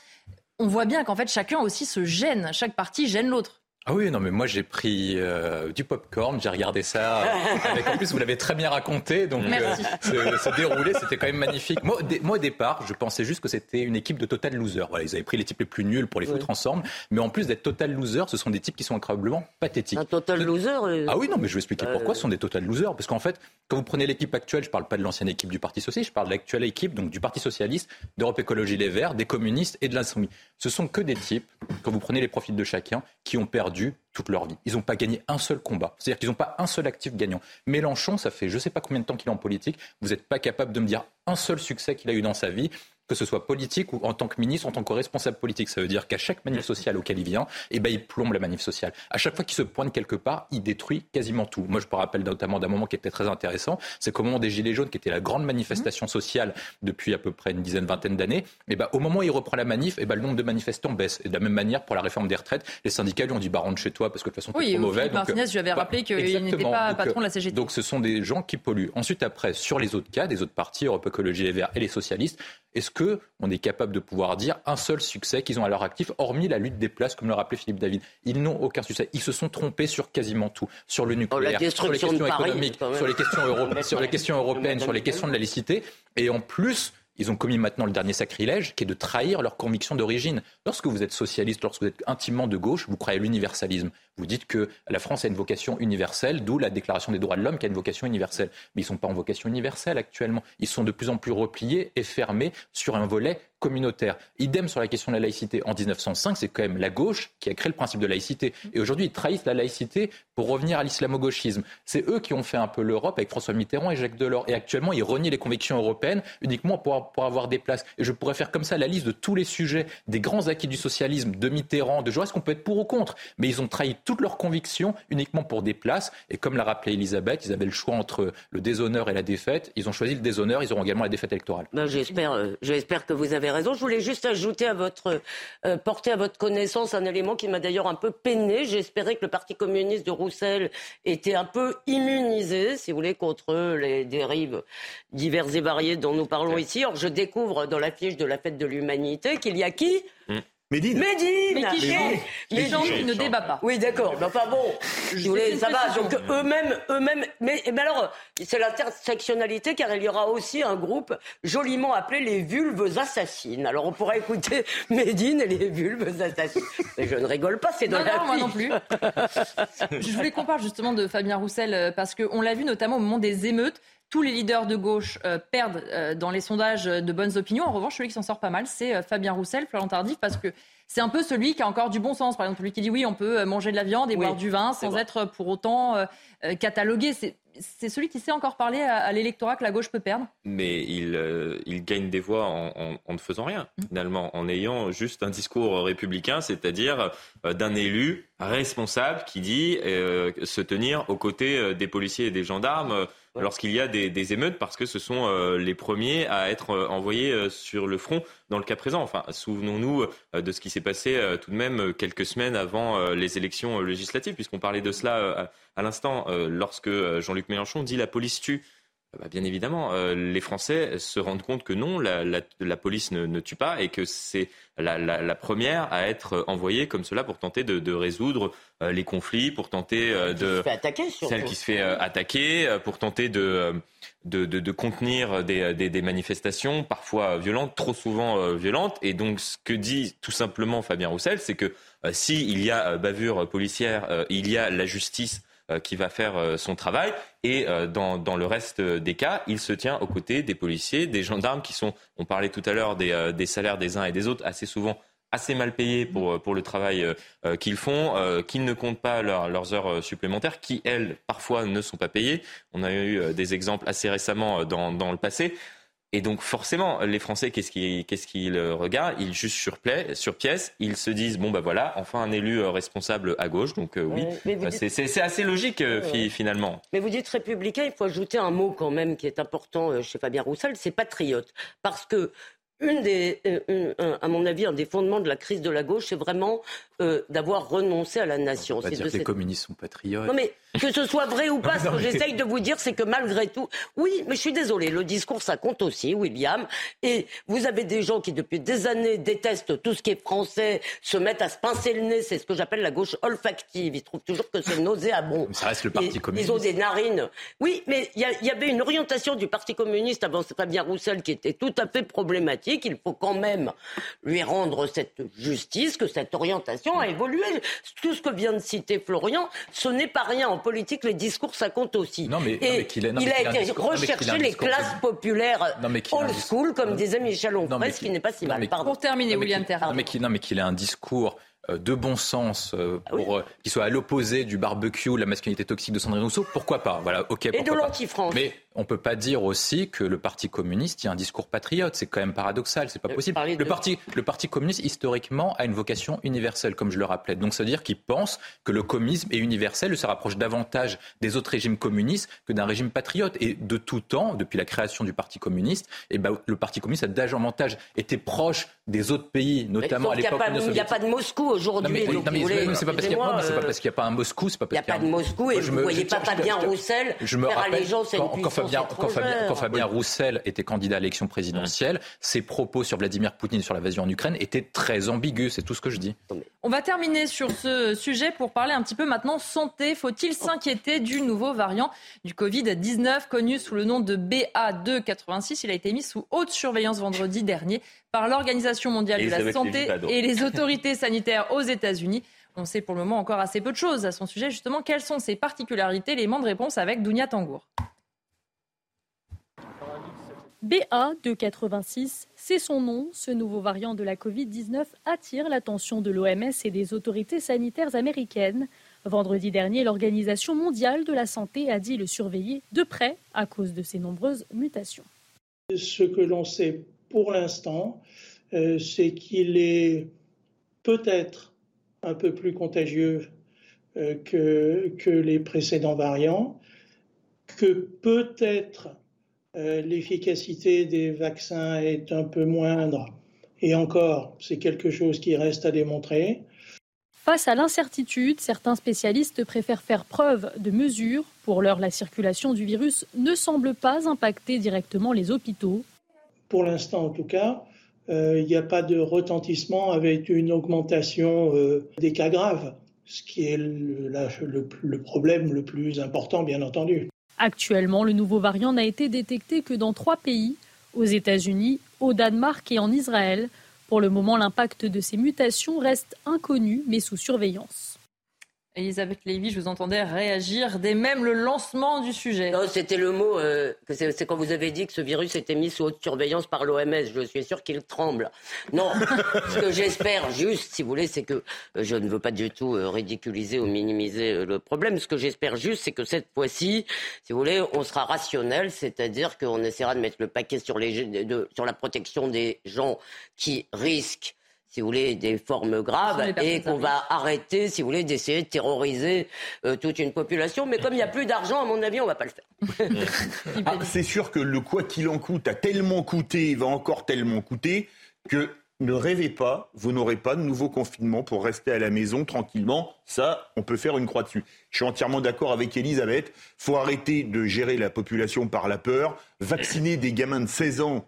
On voit bien qu'en fait, chacun aussi se gêne. Chaque parti gêne l'autre. Ah oui, non, mais moi j'ai pris euh, du popcorn, j'ai regardé ça. Avec, en plus, vous l'avez très bien raconté, donc euh, se, dérouler, c'était quand même magnifique. Moi, moi, au départ, je pensais juste que c'était une équipe de total losers. Voilà, ils avaient pris les types les plus nuls pour les foutre ensemble, mais en plus d'être total losers, ce sont des types qui sont incroyablement pathétiques. Un total loser euh, Ah oui, non, mais je vais expliquer pourquoi ce sont des total losers. Parce qu'en fait, quand vous prenez l'équipe actuelle, je parle pas de l'ancienne équipe du Parti socialiste, je parle de l'actuelle équipe, donc du Parti socialiste, d'Europe Écologie Les Verts, des communistes et de l'Insoumis. Ce sont que des types, quand vous prenez les profils de chacun, qui ont perdu toute leur vie. Ils n'ont pas gagné un seul combat. C'est-à-dire qu'ils n'ont pas un seul actif gagnant. Mélenchon, ça fait je ne sais pas combien de temps qu'il est en politique. Vous n'êtes pas capable de me dire un seul succès qu'il a eu dans sa vie que ce soit politique ou en tant que ministre, en tant que responsable politique. Ça veut dire qu'à chaque manif sociale auquel il vient, eh ben, il plombe la manif sociale. À chaque fois qu'il se pointe quelque part, il détruit quasiment tout. Moi, je me rappelle notamment d'un moment qui était très intéressant, c'est qu'au moment des Gilets jaunes, qui était la grande manifestation mmh. sociale depuis à peu près une dizaine, vingtaine d'années, eh ben, au moment où il reprend la manif, eh ben, le nombre de manifestants baisse. Et de la même manière, pour la réforme des retraites, les syndicats lui ont dit bah, rentre chez toi parce que de toute façon, oui, trop mauvais. Donc, Martinez, je lui avais bah, rappelé qu'il n'était pas patron de la CGT. Donc, ce sont des gens qui polluent. Ensuite, après, sur les autres cas, des autres partis, Europe Écologie Les Verts et les socialistes, est-ce qu'on est capable de pouvoir dire un seul succès qu'ils ont à leur actif, hormis la lutte des places, comme le rappelait Philippe David? Ils n'ont aucun succès. Ils se sont trompés sur quasiment tout. Sur le nucléaire, sur les questions économiques, sur les questions, sur les questions européennes, sur les questions de la laïcité. Et en plus, ils ont commis maintenant le dernier sacrilège, qui est de trahir leur conviction d'origine. Lorsque vous êtes socialiste, lorsque vous êtes intimement de gauche, vous croyez à l'universalisme. Vous dites que la France a une vocation universelle, d'où la Déclaration des droits de l'homme qui a une vocation universelle. Mais ils ne sont pas en vocation universelle actuellement. Ils sont de plus en plus repliés et fermés sur un volet communautaire. Idem sur la question de la laïcité. En 1905, c'est quand même la gauche qui a créé le principe de laïcité. Et aujourd'hui, ils trahissent la laïcité pour revenir à l'islamo-gauchisme. C'est eux qui ont fait un peu l'Europe avec François Mitterrand et Jacques Delors. Et actuellement, ils renient les convictions européennes uniquement pour, pour avoir des places. Et je pourrais faire comme ça la liste de tous les sujets, des grands acquis du socialisme, de Mitterrand, de Jaurès, qu'on peut être pour ou contre. Mais ils ont trahi toutes leurs convictions uniquement pour des places. Et comme l'a rappelé Elisabeth, ils avaient le choix entre le déshonneur et la défaite. Ils ont choisi le déshonneur, ils auront également la défaite électorale. Ben, j'espère, euh, j'espère que vous avez raison. Je voulais juste ajouter à votre, euh, porter à votre connaissance un élément qui m'a d'ailleurs un peu peiné. J'espérais que le Parti communiste de Roussel était un peu immunisé, si vous voulez, contre les dérives diverses et variées dont nous parlons ici. Or, je découvre dans la fiche de la fête de l'humanité qu'il y a qui? Mm. Médine. Médine. Mais qui Les gens qui ne débattent pas. Oui, d'accord. Mais enfin bon, si voulez, ça va. Donc eux-mêmes, eux-mêmes. Mais, mais alors, c'est l'intersectionnalité car il y aura aussi un groupe joliment appelé les vulves assassines. Alors on pourra écouter Médine et les vulves assassines. Mais je ne rigole pas, c'est dans non, la non, moi non plus. je voulais qu'on parle justement de Fabien Roussel euh, parce qu'on l'a vu notamment au moment des émeutes tous les leaders de gauche euh, perdent euh, dans les sondages de bonnes opinions. En revanche, celui qui s'en sort pas mal, c'est euh, Fabien Roussel, Florent Tardif, parce que c'est un peu celui qui a encore du bon sens. Par exemple, celui qui dit oui, on peut manger de la viande et boire du vin sans être pour autant catalogué. c'est celui qui sait encore parler à, l'électorat que la gauche peut perdre Mais il, euh, il gagne des voix en, ne faisant rien, mmh. finalement, en ayant juste un discours républicain, c'est-à-dire euh, d'un élu responsable qui dit euh, se tenir aux côtés des policiers et des gendarmes lorsqu'il y a des, émeutes, parce que ce sont euh, les premiers à être euh, envoyés euh, sur le front dans le cas présent. Enfin, souvenons-nous de ce qui s'est passé tout de même quelques semaines avant les élections législatives, puisqu'on parlait de cela à l'instant, lorsque Jean-Luc Mélenchon dit la police tue. Bah, bien évidemment, euh, les Français se rendent compte que non, la, police ne, tue pas et que c'est la, première à être envoyée comme cela pour tenter de, résoudre euh, les conflits, pour tenter euh, de... Celle qui se fait attaquer, pour tenter de, de, contenir des, manifestations parfois violentes, trop souvent violentes. Et donc ce que dit tout simplement Fabien Roussel, c'est que s'il y a bavure policière, il y a la justice qui va faire euh, son travail. Et euh, dans, dans, le reste des cas, il se tient aux côtés des policiers, des gendarmes qui sont, on parlait tout à l'heure des, des salaires des uns et des autres, assez souvent assez mal payés pour, pour le travail qu'ils font, euh, qu'ils ne comptent pas leurs heures supplémentaires, qui, elles, parfois ne sont pas payées. On a eu des exemples assez récemment dans, dans le passé. Et donc forcément, les Français, qu'est-ce qu'ils qu regardent? Ils jugent sur, sur pièce, ils se disent, bon ben voilà, enfin un élu euh, responsable à gauche, donc euh, oui, euh, c'est assez logique finalement. Mais vous dites républicain, il faut ajouter un mot quand même qui est important chez Fabien Roussel, c'est patriote. Parce que une des, à mon avis, un des fondements de la crise de la gauche, c'est vraiment d'avoir renoncé à la nation. C'est dire que les communistes sont patriotes. Non mais que ce soit vrai ou pas, ce que j'essaye de vous dire, c'est que malgré tout, oui, mais je suis désolé, le discours, ça compte aussi, William. Et vous avez des gens qui, depuis des années, détestent tout ce qui est français, se mettent à se pincer le nez, c'est ce que j'appelle la gauche olfactive. Ils trouvent toujours que c'est nauséabond. Ça reste le Parti communiste. Ils ont des narines. Oui, mais il y, avait une orientation du Parti communiste avant Fabien Roussel qui était tout à fait problématique. Il faut quand même lui rendre cette justice, que cette orientation a évolué. Tout ce que vient de citer Florian, ce n'est pas rien en politique, les discours, ça compte aussi. Non, mais, il, a, été recherché les classes populaires old school, comme disait Michel Onfray, ce qui n'est pas si mal. Pour terminer, William Terra. Non, mais qu'il ait un discours de bon sens euh, ah pour euh, qu'il soit à l'opposé du barbecue, la masculinité toxique de Sandrine Rousseau, pourquoi pas Voilà, ok. Et de l'anti-France. Mais on peut pas dire aussi que le Parti communiste y a un discours patriote. C'est quand même paradoxal, c'est pas possible. Le parti, le parti communiste historiquement a une vocation universelle, comme je le rappelais. Donc ça veut dire qu'il pense que le communisme est universel, se rapproche davantage des autres régimes communistes que d'un régime patriote. Et de tout temps, depuis la création du Parti communiste, eh ben, le Parti communiste a davantage été proche des autres pays, notamment à l'époque. Il n'y a pas de Moscou aujourd'hui. Non, mais, c'est pas parce qu'il n'y a, pas un Moscou, c'est pas parce qu'il n'y a pas de Moscou et vous ne voyez pas Fabien Roussel faire allégeance à une quand Fabien, Roussel était candidat à l'élection présidentielle, ses propos sur Vladimir Poutine et sur l'invasion en Ukraine étaient très ambigus. C'est tout ce que je dis. On va terminer sur ce sujet pour parler un petit peu maintenant santé. Faut-il s'inquiéter du nouveau variant du Covid-19 connu sous le nom de BA286 Il a été mis sous haute surveillance vendredi dernier par l'Organisation mondiale de la santé et les autorités sanitaires aux États-Unis. On sait pour le moment encore assez peu de choses à son sujet. Justement, quelles sont ses particularités? L'élément de réponse avec Dounia Tangour. BA286, c'est son nom. Ce nouveau variant de la Covid-19 attire l'attention de l'OMS et des autorités sanitaires américaines. Vendredi dernier, l'Organisation mondiale de la santé a dit le surveiller de près à cause de ses nombreuses mutations. Ce que l'on sait pour l'instant, euh, c'est qu'il est peut-être un peu plus contagieux euh, que, les précédents variants, que peut-être euh, l'efficacité des vaccins est un peu moindre. Et encore, c'est quelque chose qui reste à démontrer. Face à l'incertitude, certains spécialistes préfèrent faire preuve de mesures. Pour l'heure, la circulation du virus ne semble pas impacter directement les hôpitaux. Pour l'instant, en tout cas, euh, il n'y a pas de retentissement avec une augmentation euh, des cas graves, ce qui est le problème le plus important, bien entendu. Actuellement, le nouveau variant n'a été détecté que dans trois pays, aux États-Unis, au Danemark et en Israël. Pour le moment, l'impact de ces mutations reste inconnu, mais sous surveillance. Elisabeth Lévy, je vous entendais réagir dès même le lancement du sujet. Non, c'était le mot, euh, c'est quand vous avez dit que ce virus était mis sous haute surveillance par l'OMS. Je suis sûr qu'il tremble. Non, ce que j'espère juste, si vous voulez, c'est que euh, je ne veux pas du tout euh, ridiculiser ou minimiser le problème. Ce que j'espère juste, c'est que cette fois-ci, si vous voulez, on sera rationnel, c'est-à-dire qu'on essaiera de mettre le paquet sur, les, de, sur la protection des gens qui risquent si vous voulez, des formes graves et qu'on va arrêter, si vous voulez, d'essayer de terroriser euh, toute une population. Mais comme il n'y a plus d'argent, à mon avis, on ne va pas le faire. Ah, c'est sûr que le quoi qu'il en coûte a tellement coûté, il va encore tellement coûter, que ne rêvez pas, vous n'aurez pas de nouveau confinement pour rester à la maison tranquillement. Ça, on peut faire une croix dessus. Je suis entièrement d'accord avec Elisabeth. faut arrêter de gérer la population par la peur. Vacciner des gamins de 16 ans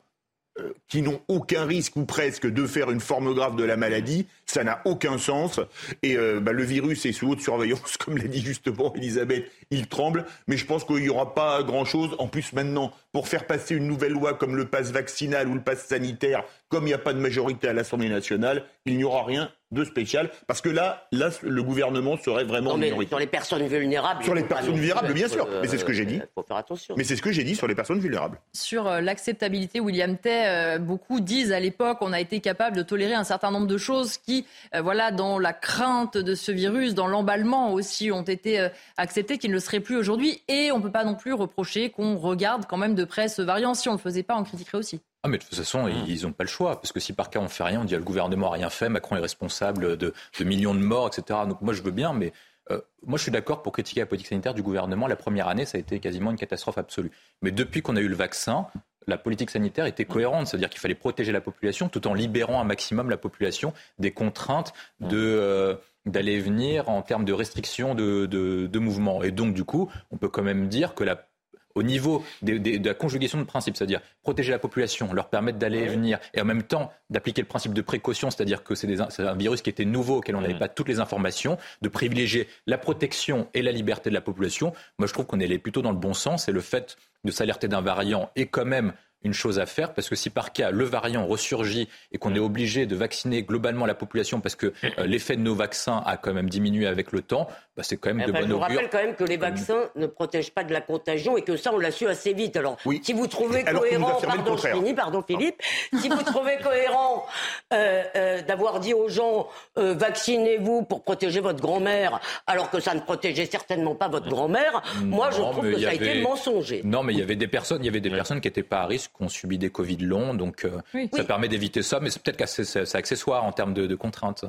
qui n'ont aucun risque ou presque de faire une forme grave de la maladie, ça n'a aucun sens. Et euh, bah, le virus est sous haute surveillance, comme l'a dit justement Elisabeth, il tremble. Mais je pense qu'il n'y aura pas grand-chose. En plus, maintenant, pour faire passer une nouvelle loi comme le pass vaccinal ou le pass sanitaire, comme il n'y a pas de majorité à l'Assemblée nationale, il n'y aura rien de spécial Parce que là, là le gouvernement serait vraiment non, Sur les personnes vulnérables. Sur les personnes vulnérables, bien sûr. mais c'est ce que j'ai dit. Il faut faire attention. Mais c'est ce que j'ai dit sur les personnes vulnérables. Sur euh, l'acceptabilité, William Tay, euh, beaucoup disent à l'époque on a été capable de tolérer un certain nombre de choses qui, euh, voilà, dans la crainte de ce virus, dans l'emballement aussi, ont été acceptées, qui ne le seraient plus aujourd'hui. Et on ne peut pas non plus reprocher qu'on regarde quand même de près ce variant. Si on ne le faisait pas, on critiquerait aussi. Ah mais de toute façon, mmh. ils n'ont pas le choix, parce que si par cas on fait rien, on dit ah, le gouvernement a rien fait, Macron est responsable de, millions de morts, etc. Donc moi je veux bien, mais euh, moi je suis d'accord pour critiquer la politique sanitaire du gouvernement. La première année, ça a été quasiment une catastrophe absolue. Mais depuis qu'on a eu le vaccin, la politique sanitaire était cohérente, c'est-à-dire qu'il fallait protéger la population tout en libérant un maximum la population des contraintes de... Euh, d'aller venir en termes de restrictions de, de, de mouvement. Et donc, du coup, on peut quand même dire que la au niveau de la conjugation de principes, c'est-à-dire protéger la population, leur permettre d'aller et venir, et en même temps d'appliquer le principe de précaution, c'est-à-dire que c'est un virus qui était nouveau, auquel on n'avait pas toutes les informations, de privilégier la protection et la liberté de la population. Moi, je trouve qu'on est plutôt dans le bon sens, et le fait de s'alerter d'un variant est quand même une chose à faire parce que si par cas le variant ressurgit et qu'on est obligé de vacciner globalement la population parce que euh, l'effet de nos vaccins a quand même diminué avec le temps, bah, c'est quand même de bonne augure. Je rappelle quand même que les vaccins ne protègent pas de la contagion et que ça on l'a su assez vite. Alors si vous trouvez cohérent, pardon, je finis, pardon Philippe, si vous trouvez cohérent euh, euh, d'avoir dit aux gens vaccinez-vous pour protéger votre grand-mère alors que ça ne protégeait certainement pas votre grand-mère, moi je trouve que ça a été mensonger. Non mais il y avait des personnes, il y avait des personnes qui n'étaient pas à risque qu'on subit des Covid longs. Donc euh, ça permet d'éviter ça, mais c'est peut-être que c'est accessoire en termes de, contraintes.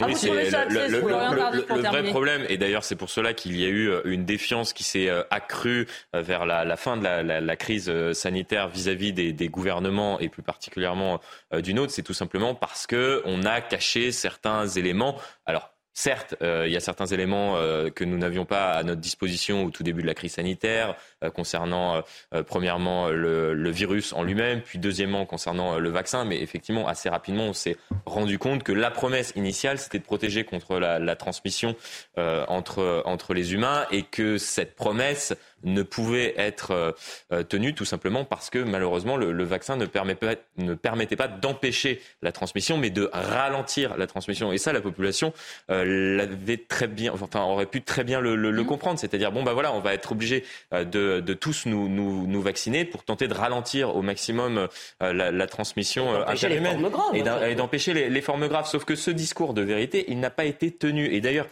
Ah, oui, le, vrai problème, et d'ailleurs c'est pour cela qu'il y a eu euh, une défiance qui s'est euh, accrue vers la, fin de la, crise sanitaire vis-à-vis des, des, gouvernements et plus particulièrement du nôtre, c'est tout simplement parce que on a caché certains éléments. Alors Certes, il y a certains éléments que nous n'avions pas à notre disposition au tout début de la crise sanitaire, euh, concernant euh, euh, premièrement le, virus en lui-même, puis deuxièmement concernant le vaccin. Mais effectivement, assez rapidement, on s'est rendu compte que la promesse initiale, c'était de protéger contre la, transmission entre, entre les humains et que cette promesse ne pouvait être tenue tout simplement parce que malheureusement le, vaccin ne, permet pas, ne permettait pas d'empêcher la transmission mais de ralentir la transmission et ça la population l'avait très bien enfin aurait pu très bien le, mmh. comprendre c'est-à-dire bon bah voilà on va être obligé de de, tous nous, nous, vacciner pour tenter de ralentir au maximum euh, la, transmission euh, interhumaine et d'empêcher les, formes graves. Sauf que ce discours de vérité, il n'a pas été tenu. Et d'ailleurs,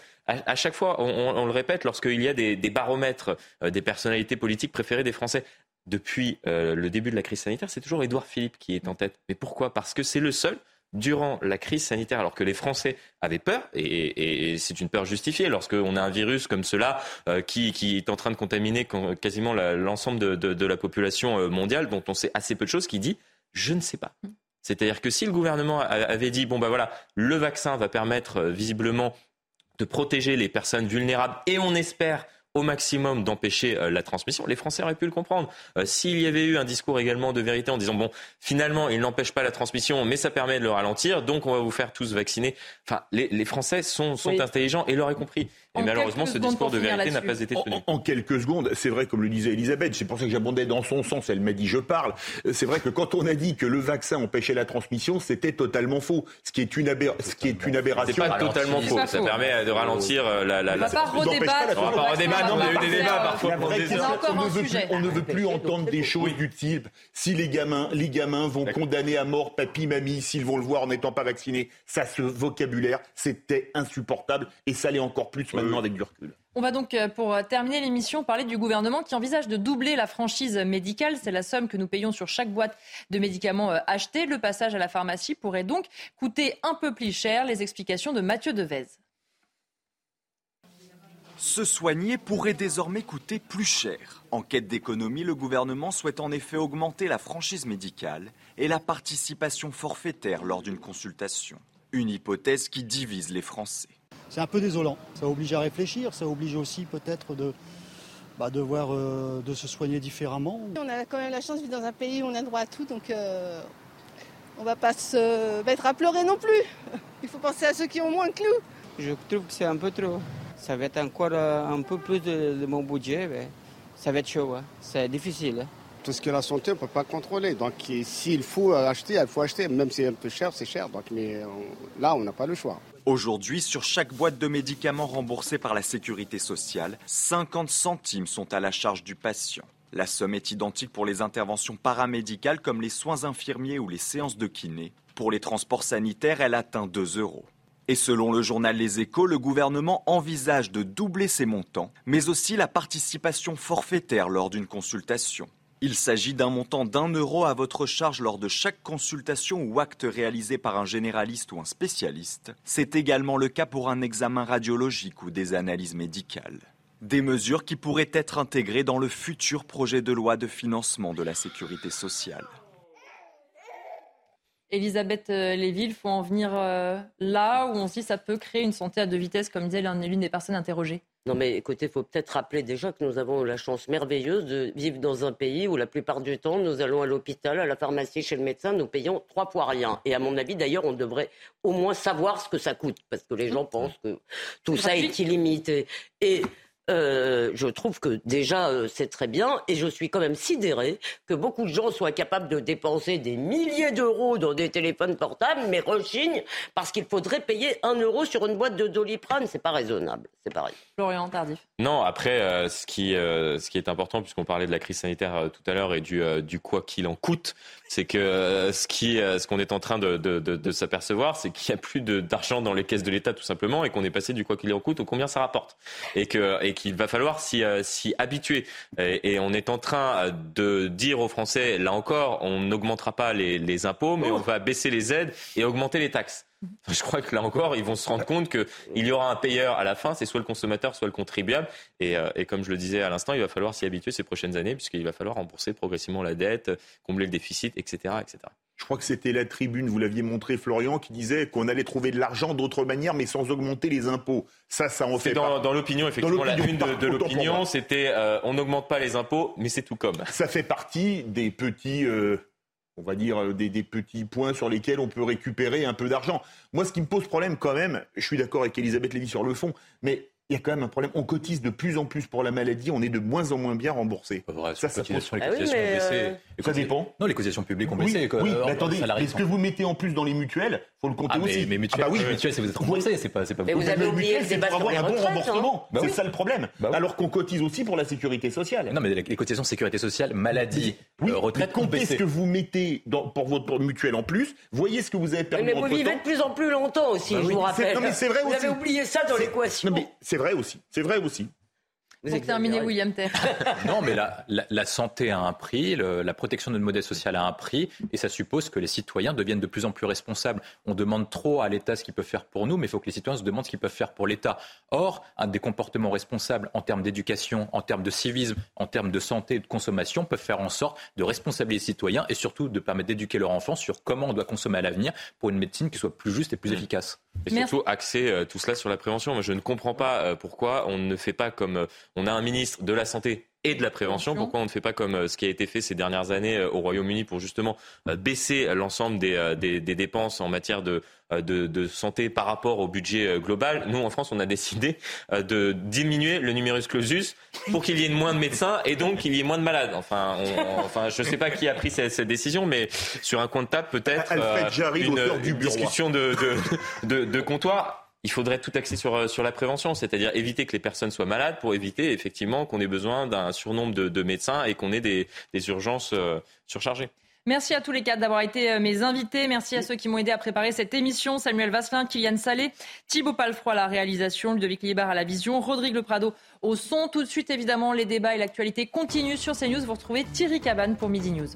à, chaque fois, on, le répète, lorsqu'il y a des, baromètres euh, des personnalités politiques préférées des Français, depuis le début de la crise sanitaire, c'est toujours Édouard Philippe qui est en tête. Mais pourquoi? Parce que c'est le seul durant la crise sanitaire, alors que les Français avaient peur, et, c'est une peur justifiée, lorsqu'on a un virus comme cela euh, qui, est en train de contaminer quasiment l'ensemble de, la population euh, mondiale, dont on sait assez peu de choses, qui dit je ne sais pas. C'est-à-dire que si le gouvernement avait dit bon ben voilà, le vaccin va permettre euh, visiblement de protéger les personnes vulnérables et on espère au maximum d'empêcher euh, la transmission. Les Français auraient pu le comprendre. Euh, s'il y avait eu un discours également de vérité en disant bon, finalement, il n'empêche pas la transmission, mais ça permet de le ralentir, donc on va vous faire tous vacciner. Enfin, les, Français sont, sont intelligents et l'auraient compris. Et malheureusement, ce discours de vérité n'a pas été tenu. En, quelques secondes, c'est vrai, comme le disait Elisabeth, c'est pour ça que j'abondais dans son sens, elle m'a dit je parle. C'est vrai que quand on a dit que le vaccin empêchait la transmission, c'était totalement faux. Ce qui est une, ce qui est une aberration. C'est pas totalement faux. Ça permet de ralentir euh, la. la, on va pas redébattre. On va pas redébattre. On a eu des débats parfois. On ne veut plus entendre des choses du type si les gamins, les gamins vont condamner à mort papy, mamie, s'ils vont le voir en n'étant pas vaccinés. Ça, ce vocabulaire, c'était insupportable et ça l'est encore plus maintenant avec du recul. On va donc, euh, pour euh, terminer l'émission, parler du gouvernement qui envisage de doubler la franchise médicale. C'est la somme que nous payons sur chaque boîte de médicaments euh, achetés. Le passage à la pharmacie pourrait donc coûter un peu plus cher. Les explications de Mathieu Devez. Se soigner pourrait désormais coûter plus cher. En quête d'économie, le gouvernement souhaite en effet augmenter la franchise médicale et la participation forfaitaire lors d'une consultation. Une hypothèse qui divise les Français c'est un peu désolant. Ça oblige à réfléchir, ça oblige aussi peut-être de, bah, de, voir, euh, de se soigner différemment. On a quand même la chance de vivre dans un pays où on a droit à tout, donc euh, on ne va pas se mettre à pleurer non plus. Il faut penser à ceux qui ont moins que nous. Je trouve que c'est un peu trop. Ça va être encore euh, un peu plus de, mon budget, mais ça va être chaud, c'est difficile. Hein. Tout ce qui est la santé, on ne peut pas contrôler. Donc s'il faut acheter, il faut acheter. Même si c'est un peu cher, c'est cher. Donc, mais là, on n'a pas le choix. Aujourd'hui, sur chaque boîte de médicaments remboursée par la sécurité sociale, 50 centimes sont à la charge du patient. La somme est identique pour les interventions paramédicales comme les soins infirmiers ou les séances de kiné. Pour les transports sanitaires, elle atteint 2 euros. Et selon le journal Les Échos, le gouvernement envisage de doubler ces montants, mais aussi la participation forfaitaire lors d'une consultation. Il s'agit d'un montant d'un euro à votre charge lors de chaque consultation ou acte réalisé par un généraliste ou un spécialiste. C'est également le cas pour un examen radiologique ou des analyses médicales. Des mesures qui pourraient être intégrées dans le futur projet de loi de financement de la sécurité sociale. Elisabeth euh, Léville, il faut en venir euh, là où on se dit ça peut créer une santé à deux vitesses, comme disait l'une des personnes interrogées. Non, mais écoutez, il faut peut-être rappeler déjà que nous avons la chance merveilleuse de vivre dans un pays où la plupart du temps, nous allons à l'hôpital, à la pharmacie, chez le médecin, nous payons trois fois rien. Et à mon avis, d'ailleurs, on devrait au moins savoir ce que ça coûte, parce que les gens pensent que tout ça est illimité. Et euh, je trouve que déjà euh, c'est très bien et je suis quand même sidéré que beaucoup de gens soient capables de dépenser des milliers d'euros dans des téléphones portables mais rechignent parce qu'il faudrait payer un euro sur une boîte de doliprane. C'est pas raisonnable. C'est pareil. Florian Tardif. Non, après, euh, ce, qui, ce qui est important, puisqu'on parlait de la crise sanitaire tout à l'heure et du, du quoi qu'il en coûte, c'est que ce qui, ce qu'on est en train de, de, de, de s'apercevoir, c'est qu'il n'y a plus d'argent dans les caisses de l'État tout simplement et qu'on est passé du quoi qu'il en coûte au combien ça rapporte. Et que, et qu'il va falloir s'y euh, habituer. Et, on est en train euh, de dire aux Français, là encore, on n'augmentera pas les, les impôts, mais on va baisser les aides et augmenter les taxes. Je crois que là encore, ils vont se rendre compte qu'il y aura un payeur à la fin, c'est soit le consommateur, soit le contribuable. Et, euh, et comme je le disais à l'instant, il va falloir s'y habituer ces prochaines années, puisqu'il va falloir rembourser progressivement la dette, combler le déficit, etc. etc. Je crois que c'était la tribune, vous l'aviez montré, Florian, qui disait qu'on allait trouver de l'argent d'autres manières, mais sans augmenter les impôts. Ça, ça en fait dans, dans l'opinion, effectivement, la une de, l'opinion, c'était euh, on n'augmente pas les impôts, mais c'est tout comme. Ça fait partie des petits... Euh, on va dire, euh, des, des, petits points sur lesquels on peut récupérer un peu d'argent. Moi, ce qui me pose problème quand même, je suis d'accord avec Elisabeth Lévy sur le fond, mais il y a quand même un problème. On cotise de plus en plus pour la maladie, on est de moins en moins bien remboursé. ça, ça, les cotisations ont baissé. Ça dépend. Non, les cotisations publiques ont baissé. Oui, oui mais attendez, ce que vous mettez en plus dans les mutuelles, faut le compter ah, aussi. Mais, mutuelles, ah bah oui. mutuelles, c'est vous êtes remboursé, c'est pas, c'est pas. Mais vous avez oublié le débat sur les un bon remboursement. Bah c'est ça le problème. Bah Alors qu'on cotise aussi pour la sécurité sociale. Non, mais les cotisations sécurité sociale, maladie, euh, retraite, comptez ce que vous mettez pour votre mutuelle en plus. Voyez ce que vous avez perdu. Mais vous vivez de plus en plus longtemps aussi, je vous rappelle. Non, mais c'est vrai aussi. Vous avez oublié ça dans l'équation. C'est vrai aussi. C'est vrai aussi. Vous Pour terminer, William Terre. non, mais la, la, santé a un prix, la protection de notre modèle social a un prix, et ça suppose que les citoyens deviennent de plus en plus responsables. On demande trop à l'État ce qu'il peut faire pour nous, mais il faut que les citoyens se demandent ce qu'ils peuvent faire pour l'État. Or, un des comportements responsables en termes d'éducation, en termes de civisme, en termes de santé et de consommation peuvent faire en sorte de responsabiliser les citoyens et surtout de permettre d'éduquer leurs enfants sur comment on doit consommer à l'avenir pour une médecine qui soit plus juste et plus mmh. efficace. Et surtout axer euh, tout cela sur la prévention. je ne comprends pas euh, pourquoi on ne fait pas comme euh, on a un ministre de la Santé et de la prévention. Pourquoi on ne fait pas comme euh, ce qui a été fait ces dernières années euh, au Royaume-Uni pour justement euh, baisser l'ensemble des, des, dépenses en matière de, de, de, santé par rapport au budget global? Nous, en France, on a décidé de diminuer le numerus clausus pour qu'il y ait moins de médecins et donc qu'il y ait moins de malades. Enfin, enfin je ne sais pas qui a pris cette, décision, mais sur un compte de table, peut-être une, une discussion de, de, de comptoir il faudrait tout axer sur, euh, sur la prévention, c'est-à-dire éviter que les personnes soient malades pour éviter effectivement qu'on ait besoin d'un surnombre de, médecins et qu'on ait des, urgences euh, surchargées. Merci à tous les quatre d'avoir été euh, mes invités. Merci à ceux qui m'ont aidé à préparer cette émission. Samuel Vasselin, Kylian Salé, Thibaut Palfroy à la réalisation, Ludovic Libar à la vision, Rodrigue Le Prado au son. Tout de suite, évidemment, les débats et l'actualité continuent sur CNews. Vous retrouvez Thierry Cabane pour Midi News.